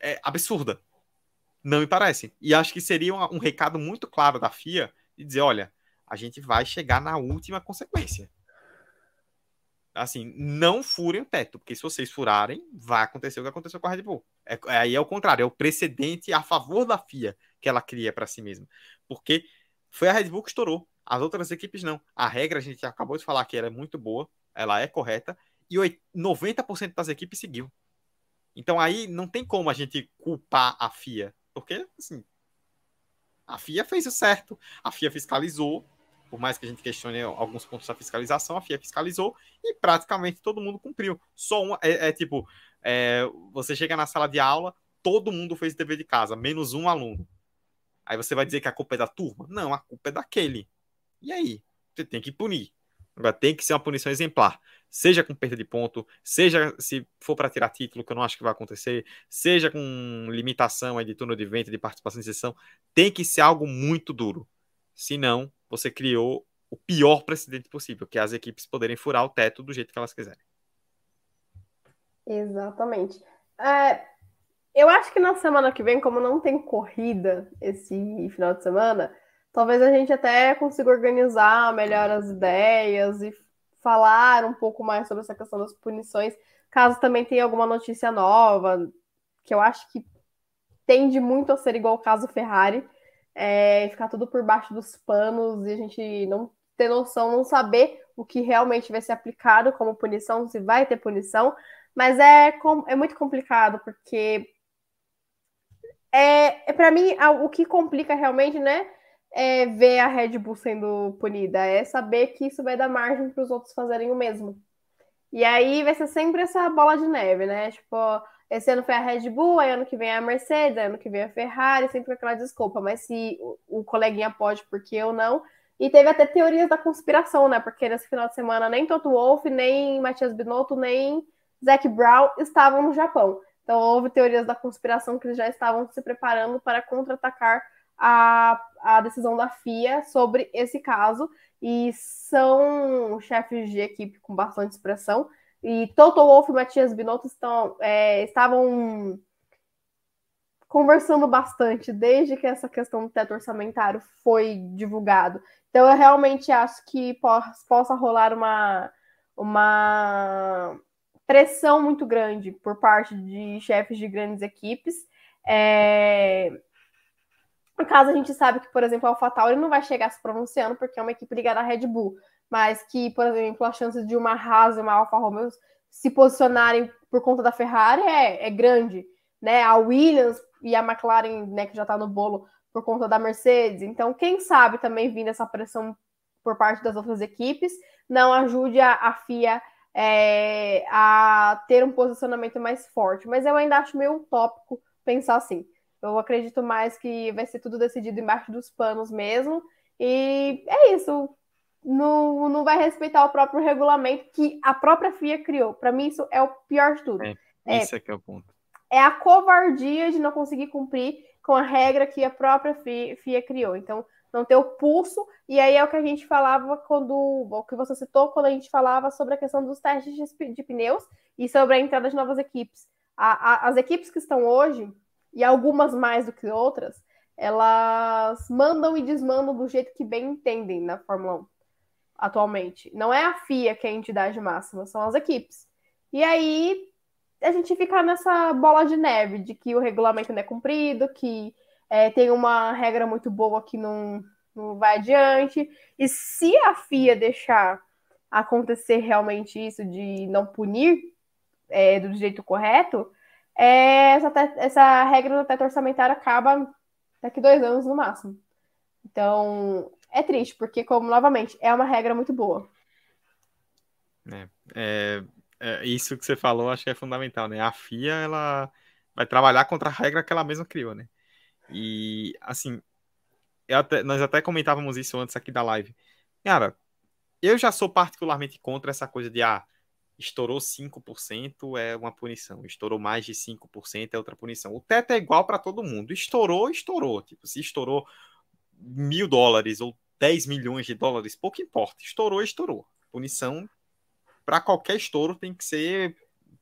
É absurda. Não me parece. E acho que seria um, um recado muito claro da FIA de dizer: olha, a gente vai chegar na última consequência. Assim, não furem o teto, porque se vocês furarem, vai acontecer o que aconteceu com a Red Bull. É, aí é o contrário, é o precedente a favor da FIA que ela cria para si mesma. Porque foi a Red Bull que estourou, as outras equipes não. A regra, a gente acabou de falar que ela é muito boa, ela é correta, e 90% das equipes seguiu. Então aí não tem como a gente culpar a FIA porque, assim, a FIA fez o certo, a FIA fiscalizou, por mais que a gente questione alguns pontos da fiscalização, a FIA fiscalizou e praticamente todo mundo cumpriu. Só é, é tipo, é, você chega na sala de aula, todo mundo fez dever de casa, menos um aluno. Aí você vai dizer que a culpa é da turma? Não, a culpa é daquele. E aí? Você tem que punir. Agora tem que ser uma punição exemplar seja com perda de ponto, seja se for para tirar título, que eu não acho que vai acontecer, seja com limitação de turno de vento, de participação em sessão, tem que ser algo muito duro. Senão, você criou o pior precedente possível, que é as equipes poderem furar o teto do jeito que elas quiserem. Exatamente. É, eu acho que na semana que vem, como não tem corrida esse final de semana, talvez a gente até consiga organizar melhor as ideias e falar um pouco mais sobre essa questão das punições, caso também tenha alguma notícia nova, que eu acho que tende muito a ser igual o caso Ferrari, é, ficar tudo por baixo dos panos e a gente não ter noção, não saber o que realmente vai ser aplicado como punição, se vai ter punição, mas é, é muito complicado, porque é, é para mim o que complica realmente, né? É ver a Red Bull sendo punida, é saber que isso vai dar margem para os outros fazerem o mesmo. E aí vai ser sempre essa bola de neve, né? Tipo, esse ano foi a Red Bull, aí ano que vem é a Mercedes, ano que vem a Ferrari, sempre com aquela desculpa, mas se o, o coleguinha pode, porque eu não? E teve até teorias da conspiração, né? Porque nesse final de semana nem Toto Wolff, nem Matias Binotto, nem Zac Brown estavam no Japão. Então houve teorias da conspiração que eles já estavam se preparando para contra-atacar a, a decisão da FIA sobre esse caso. E são chefes de equipe com bastante expressão. E Toto Wolff e Matias Binotto estão, é, estavam conversando bastante desde que essa questão do teto orçamentário foi divulgado. Então eu realmente acho que possa rolar uma, uma pressão muito grande por parte de chefes de grandes equipes. É... No caso, a gente sabe que, por exemplo, a AlphaTauri não vai chegar se pronunciando porque é uma equipe ligada à Red Bull, mas que, por exemplo, a chance de uma Haas e uma Alfa Romeo se posicionarem por conta da Ferrari é, é grande, né? A Williams e a McLaren, né, que já está no bolo por conta da Mercedes. Então, quem sabe também vindo essa pressão por parte das outras equipes não ajude a, a FIA é, a ter um posicionamento mais forte. Mas eu ainda acho meio utópico pensar assim. Eu acredito mais que vai ser tudo decidido embaixo dos panos mesmo. E é isso. Não, não vai respeitar o próprio regulamento que a própria FIA criou. Para mim, isso é o pior de tudo. É, esse é, é, é o ponto. É a covardia de não conseguir cumprir com a regra que a própria FIA, FIA criou. Então, não ter o pulso, e aí é o que a gente falava quando, o que você citou, quando a gente falava sobre a questão dos testes de, de pneus e sobre a entrada de novas equipes. A, a, as equipes que estão hoje, e algumas mais do que outras, elas mandam e desmandam do jeito que bem entendem na Fórmula 1 atualmente. Não é a FIA que é a entidade máxima, são as equipes. E aí a gente fica nessa bola de neve de que o regulamento não é cumprido, que é, tem uma regra muito boa que não, não vai adiante. E se a FIA deixar acontecer realmente isso de não punir é, do jeito correto, é, essa, essa regra do teto orçamentário acaba daqui dois anos no máximo. Então, é triste, porque, como novamente, é uma regra muito boa. É, é, é, isso que você falou, acho que é fundamental, né? A FIA, ela vai trabalhar contra a regra que ela mesma criou, né? E, assim, até, nós até comentávamos isso antes aqui da live. Cara, eu já sou particularmente contra essa coisa de, ah, estourou 5% é uma punição, estourou mais de 5% é outra punição. O teto é igual para todo mundo. Estourou, estourou. Tipo, se estourou mil dólares ou 10 milhões de dólares, pouco importa. Estourou, estourou. Punição para qualquer estouro tem que ser,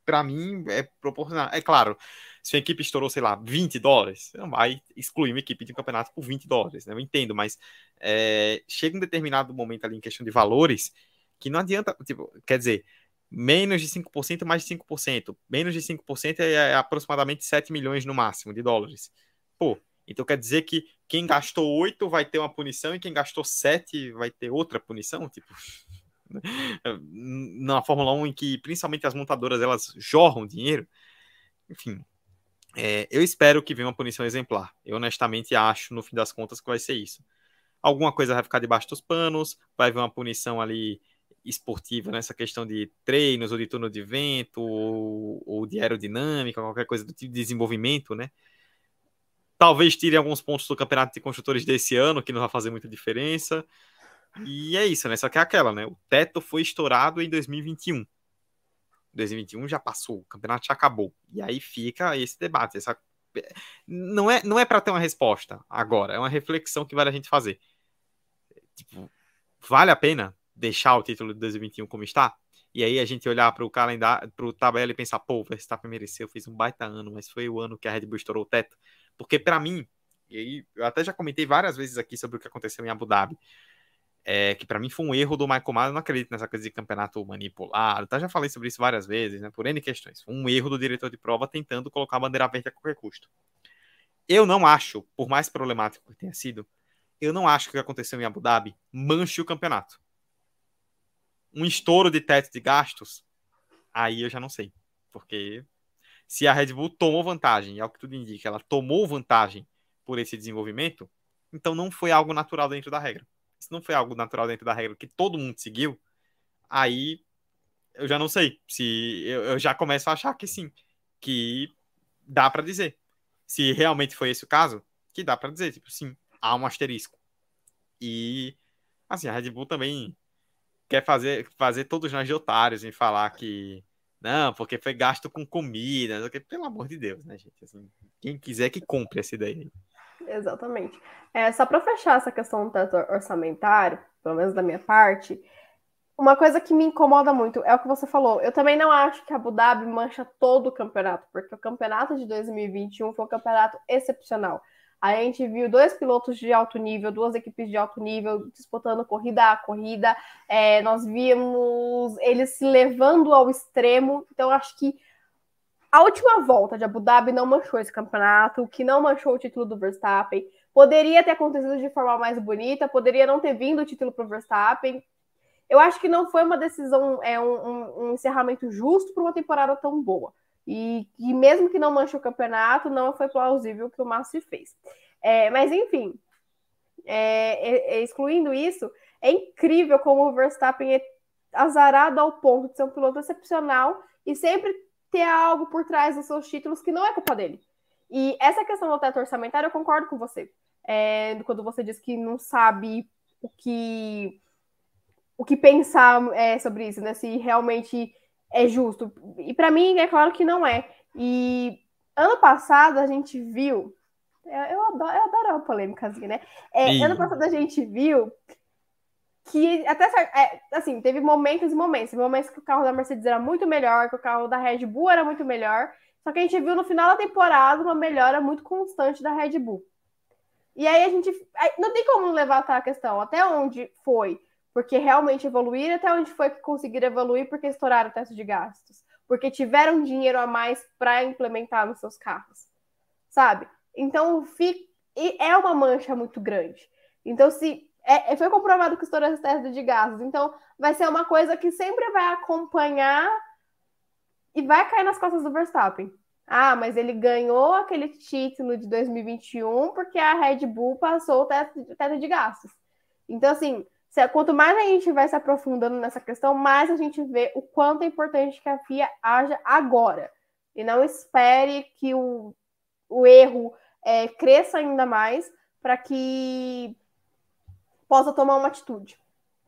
para mim, é proporcional. É claro, se a equipe estourou, sei lá, 20 dólares, não vai excluir uma equipe de um campeonato por 20 dólares, né? Eu entendo, mas é, chega um determinado momento ali em questão de valores que não adianta, tipo, quer dizer, menos de 5%, mais de 5%. Menos de 5% é, é aproximadamente 7 milhões no máximo de dólares. Pô, então quer dizer que quem gastou 8 vai ter uma punição e quem gastou 7 vai ter outra punição? Tipo, na Fórmula 1 em que principalmente as montadoras elas jorram dinheiro. Enfim, é, eu espero que venha uma punição exemplar. Eu honestamente acho, no fim das contas, que vai ser isso. Alguma coisa vai ficar debaixo dos panos, vai haver uma punição ali esportiva nessa questão de treinos ou de turno de vento ou, ou de aerodinâmica, qualquer coisa do tipo de desenvolvimento, né? Talvez tire alguns pontos do campeonato de construtores desse ano, que não vai fazer muita diferença. E é isso, né? Só que é aquela, né? O teto foi estourado em 2021. 2021 já passou, o campeonato já acabou. E aí fica esse debate. Essa... Não é, não é para ter uma resposta agora, é uma reflexão que vale a gente fazer. Tipo, vale a pena deixar o título de 2021 como está? E aí a gente olhar para o calendário, para o tabela e pensar, pô, o Verstappen mereceu, fez um baita ano, mas foi o ano que a Red Bull estourou o teto. Porque para mim, e aí eu até já comentei várias vezes aqui sobre o que aconteceu em Abu Dhabi é, que para mim foi um erro do Michael eu não acredito nessa coisa de campeonato manipulado, tá? já falei sobre isso várias vezes, né, por N questões. Foi um erro do diretor de prova tentando colocar a bandeira verde a qualquer custo. Eu não acho, por mais problemático que tenha sido, eu não acho que o que aconteceu em Abu Dhabi manche o campeonato. Um estouro de teto de gastos, aí eu já não sei. Porque se a Red Bull tomou vantagem, é o que tudo indica, ela tomou vantagem por esse desenvolvimento, então não foi algo natural dentro da regra se não foi algo natural dentro da regra que todo mundo seguiu, aí eu já não sei se eu, eu já começo a achar que sim. que dá para dizer. Se realmente foi esse o caso, que dá para dizer, tipo, sim, há um asterisco. E assim, a Red Bull também quer fazer, fazer todos nós de otários em falar que não, porque foi gasto com comida, porque, pelo amor de Deus, né, gente? Assim, quem quiser que compre essa ideia. Exatamente. É, só para fechar essa questão do teto orçamentário, pelo menos da minha parte, uma coisa que me incomoda muito é o que você falou. Eu também não acho que a Abu Dhabi mancha todo o campeonato, porque o campeonato de 2021 foi um campeonato excepcional. A gente viu dois pilotos de alto nível, duas equipes de alto nível disputando corrida a corrida. É, nós vimos eles se levando ao extremo. Então, acho que a última volta de Abu Dhabi não manchou esse campeonato, que não manchou o título do Verstappen. Poderia ter acontecido de forma mais bonita, poderia não ter vindo o título para o Verstappen. Eu acho que não foi uma decisão, é um, um, um encerramento justo para uma temporada tão boa. E, e mesmo que não manche o campeonato, não foi plausível o que o Márcio fez. É, mas, enfim, é, é, é, excluindo isso, é incrível como o Verstappen é azarado ao ponto de ser um piloto excepcional e sempre ter algo por trás dos seus títulos que não é culpa dele. E essa questão do teto orçamentário, eu concordo com você. É, quando você diz que não sabe o que o que pensar é, sobre isso, né? Se realmente é justo. E para mim, é claro que não é. E ano passado a gente viu. Eu adoro, eu adoro uma polêmicazinha, né? É, ano passado a gente viu que até é, assim, teve momentos e momentos. Teve momentos que o carro da Mercedes era muito melhor, que o carro da Red Bull era muito melhor. Só que a gente viu no final da temporada uma melhora muito constante da Red Bull. E aí a gente. Não tem como levantar a questão até onde foi porque realmente evoluíram até onde foi que conseguiram evoluir porque estouraram o teto de gastos, porque tiveram dinheiro a mais para implementar nos seus carros, sabe? Então é uma mancha muito grande. Então se é, é, foi comprovado que estourou esse teto de gastos, então vai ser uma coisa que sempre vai acompanhar e vai cair nas costas do Verstappen. Ah, mas ele ganhou aquele título de 2021 porque a Red Bull passou o teto, teto de gastos. Então, assim, quanto mais a gente vai se aprofundando nessa questão, mais a gente vê o quanto é importante que a FIA haja agora. E não espere que o, o erro é, cresça ainda mais para que possa tomar uma atitude.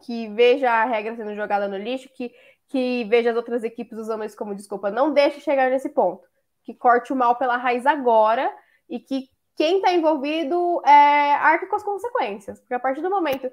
Que veja a regra sendo jogada no lixo, que, que veja as outras equipes usando isso como desculpa. Não deixe chegar nesse ponto. Que corte o mal pela raiz agora e que quem está envolvido é, arque com as consequências. Porque a partir do momento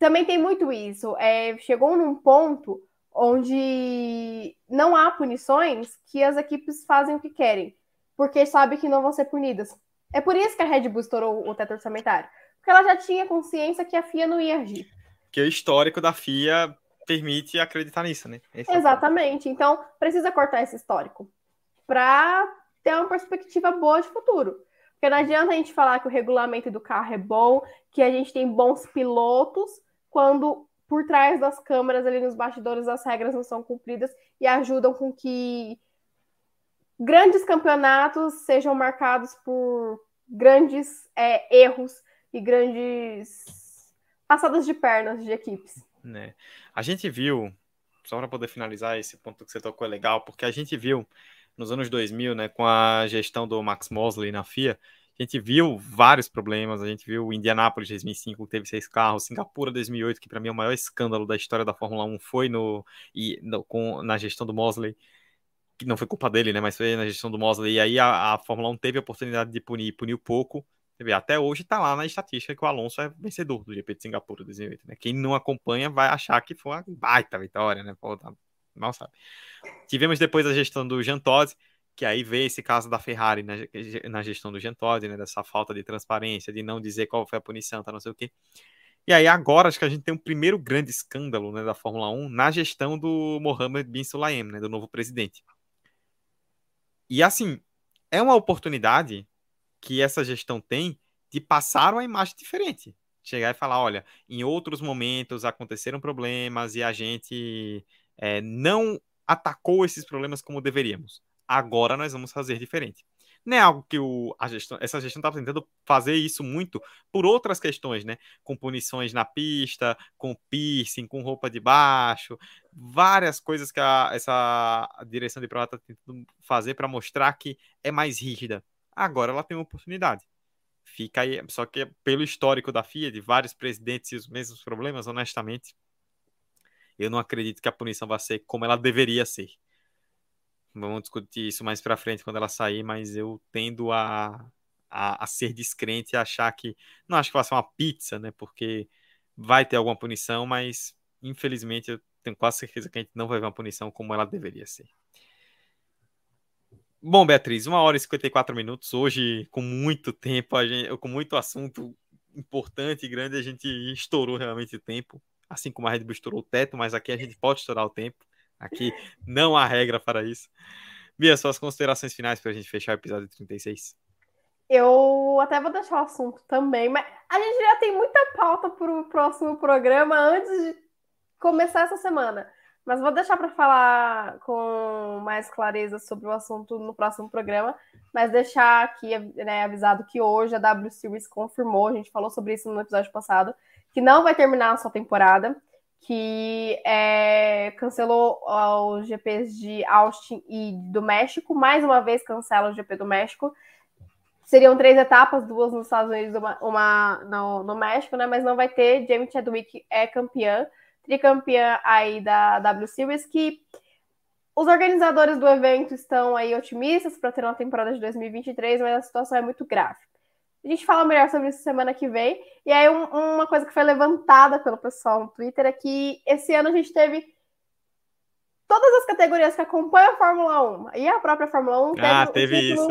também tem muito isso. É, chegou num ponto onde não há punições que as equipes fazem o que querem, porque sabe que não vão ser punidas. É por isso que a Red Bull estourou o teto orçamentário, porque ela já tinha consciência que a FIA não ia agir. Que o histórico da FIA permite acreditar nisso, né? Esse é Exatamente. É então, precisa cortar esse histórico para ter uma perspectiva boa de futuro. Porque não adianta a gente falar que o regulamento do carro é bom, que a gente tem bons pilotos, quando por trás das câmeras ali nos bastidores as regras não são cumpridas e ajudam com que grandes campeonatos sejam marcados por grandes é, erros e grandes passadas de pernas de equipes. Né? A gente viu, só para poder finalizar esse ponto que você tocou é legal, porque a gente viu nos anos 2000, né, com a gestão do Max Mosley na FIA, a gente viu vários problemas, a gente viu o Indianápolis 2005, que teve seis carros, Singapura 2008, que para mim é o maior escândalo da história da Fórmula 1, foi no, e, no, com, na gestão do Mosley, que não foi culpa dele, né, mas foi na gestão do Mosley, e aí a, a Fórmula 1 teve a oportunidade de punir, puniu pouco, até hoje está lá na estatística que o Alonso é vencedor do GP de Singapura 2008, né, quem não acompanha vai achar que foi uma baita vitória, né, Pô, tá, mal sabe. Tivemos depois a gestão do Jean Todt, que aí vê esse caso da Ferrari na, na gestão do Gentodi, né, dessa falta de transparência, de não dizer qual foi a punição, tá, não sei o quê. E aí agora acho que a gente tem um primeiro grande escândalo né, da Fórmula 1 na gestão do Mohammed bin Sulayem, né, do novo presidente. E assim, é uma oportunidade que essa gestão tem de passar uma imagem diferente. Chegar e falar, olha, em outros momentos aconteceram problemas e a gente é, não atacou esses problemas como deveríamos agora nós vamos fazer diferente. Não é algo que o, a gestão, essa gestão estava tentando fazer isso muito por outras questões, né? Com punições na pista, com piercing, com roupa de baixo, várias coisas que a, essa direção de prova está tentando fazer para mostrar que é mais rígida. Agora ela tem uma oportunidade. Fica aí, só que pelo histórico da FIA, de vários presidentes e os mesmos problemas, honestamente, eu não acredito que a punição vai ser como ela deveria ser. Vamos discutir isso mais para frente quando ela sair, mas eu tendo a, a, a, ser descrente e achar que. Não acho que vai ser uma pizza, né? Porque vai ter alguma punição, mas infelizmente eu tenho quase certeza que a gente não vai ver uma punição como ela deveria ser. Bom, Beatriz, uma hora e 54 minutos. Hoje, com muito tempo, a gente, com muito assunto importante e grande, a gente estourou realmente o tempo. Assim como a Red Bull estourou o teto, mas aqui a gente pode estourar o tempo. Aqui não há regra para isso. Bia, suas considerações finais para a gente fechar o episódio 36. Eu até vou deixar o assunto também, mas a gente já tem muita pauta para o próximo programa antes de começar essa semana. Mas vou deixar para falar com mais clareza sobre o assunto no próximo programa. Mas deixar aqui né, avisado que hoje a W Series confirmou, a gente falou sobre isso no episódio passado, que não vai terminar a sua temporada que é, cancelou os GPs de Austin e do México, mais uma vez cancela o GP do México. Seriam três etapas, duas nos Estados Unidos, uma, uma no, no, México, né? Mas não vai ter. Jamie Chadwick é campeã, tricampeã aí da W Series, que os organizadores do evento estão aí otimistas para ter uma temporada de 2023, mas a situação é muito grave. A gente fala melhor sobre isso semana que vem. E aí, um, uma coisa que foi levantada pelo pessoal no Twitter é que esse ano a gente teve todas as categorias que acompanham a Fórmula 1 e a própria Fórmula 1 teve, ah, teve isso,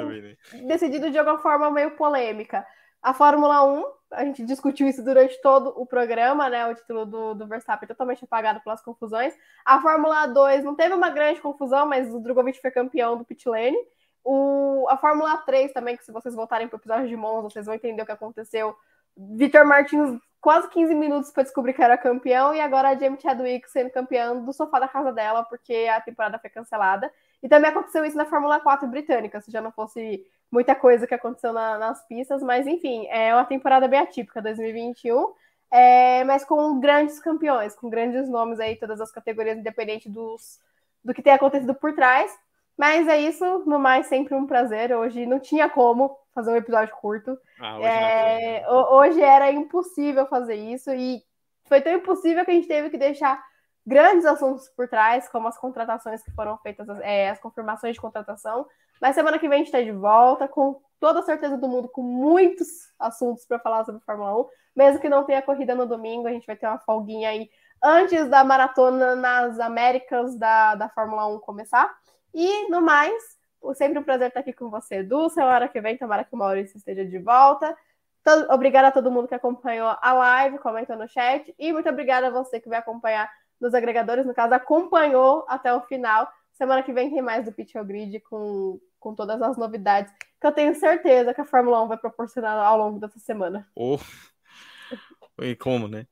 decidido de alguma forma meio polêmica. A Fórmula 1, a gente discutiu isso durante todo o programa, né? O título do, do Verstappen totalmente apagado pelas confusões. A Fórmula 2 não teve uma grande confusão, mas o Drogovic foi campeão do pit lane. O, a Fórmula 3 também, que se vocês voltarem para o episódio de Monza, vocês vão entender o que aconteceu. Vitor Martins quase 15 minutos para descobrir que era campeão, e agora a Jamie Chadwick sendo campeã do sofá da casa dela, porque a temporada foi cancelada. E também aconteceu isso na Fórmula 4 britânica, se já não fosse muita coisa que aconteceu na, nas pistas, mas enfim, é uma temporada bem atípica, 2021. É, mas com grandes campeões, com grandes nomes aí, todas as categorias, independente dos, do que tenha acontecido por trás. Mas é isso, no mais, sempre um prazer. Hoje não tinha como fazer um episódio curto. Ah, hoje, é... hoje era impossível fazer isso e foi tão impossível que a gente teve que deixar grandes assuntos por trás, como as contratações que foram feitas, é, as confirmações de contratação. Mas semana que vem a gente está de volta, com toda a certeza do mundo, com muitos assuntos para falar sobre Fórmula 1. Mesmo que não tenha corrida no domingo, a gente vai ter uma folguinha aí antes da maratona nas Américas da, da Fórmula 1 começar. E, no mais, sempre um prazer estar aqui com você, Edu. Semana que vem, tomara que o Maurício esteja de volta. Todo, obrigada a todo mundo que acompanhou a live, comentou no chat. E muito obrigada a você que vai acompanhar nos agregadores, no caso, acompanhou até o final. Semana que vem tem mais do Pitch Grid com, com todas as novidades que eu tenho certeza que a Fórmula 1 vai proporcionar ao longo dessa semana. Oh. E como, né?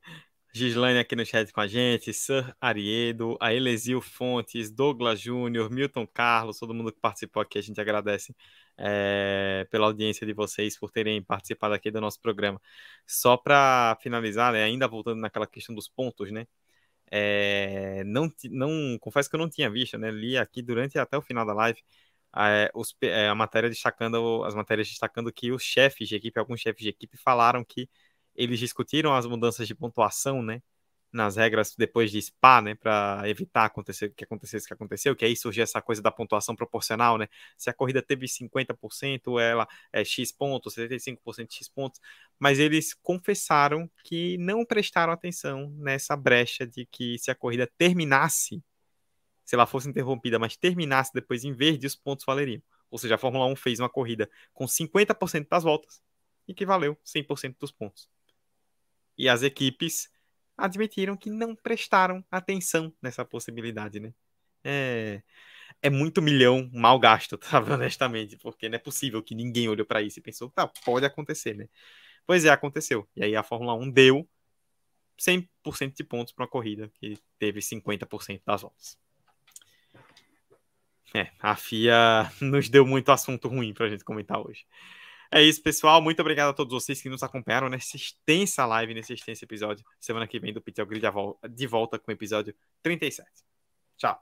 Gislaine aqui no chat com a gente, Sir Ariedo, a Elesil Fontes, Douglas Júnior, Milton Carlos, todo mundo que participou aqui, a gente agradece é, pela audiência de vocês, por terem participado aqui do nosso programa. Só para finalizar, né, ainda voltando naquela questão dos pontos, né? É, não, não, confesso que eu não tinha visto, né? Li aqui durante até o final da live é, os, a matéria destacando, as matérias destacando que os chefes de equipe, alguns chefes de equipe falaram que eles discutiram as mudanças de pontuação, né? Nas regras depois de SPA, né? Para evitar acontecer que acontecesse o que aconteceu, que aí surgiu essa coisa da pontuação proporcional, né? Se a corrida teve 50%, ela é X pontos, 75% de X pontos, mas eles confessaram que não prestaram atenção nessa brecha de que se a corrida terminasse, se ela fosse interrompida, mas terminasse depois em verde, os pontos valeriam. Ou seja, a Fórmula 1 fez uma corrida com 50% das voltas e que valeu 100% dos pontos e as equipes admitiram que não prestaram atenção nessa possibilidade, né? É, é muito milhão mal gasto, sabe, honestamente, porque não é possível que ninguém olhou para isso e pensou, tá, pode acontecer, né? Pois é, aconteceu. E aí a Fórmula 1 deu 100% de pontos para uma corrida que teve 50% das voltas. É, a FIA nos deu muito assunto ruim pra gente comentar hoje. É isso, pessoal. Muito obrigado a todos vocês que nos acompanharam nessa extensa live, nesse extenso episódio. Semana que vem do Pitel Grid de volta com o episódio 37. Tchau.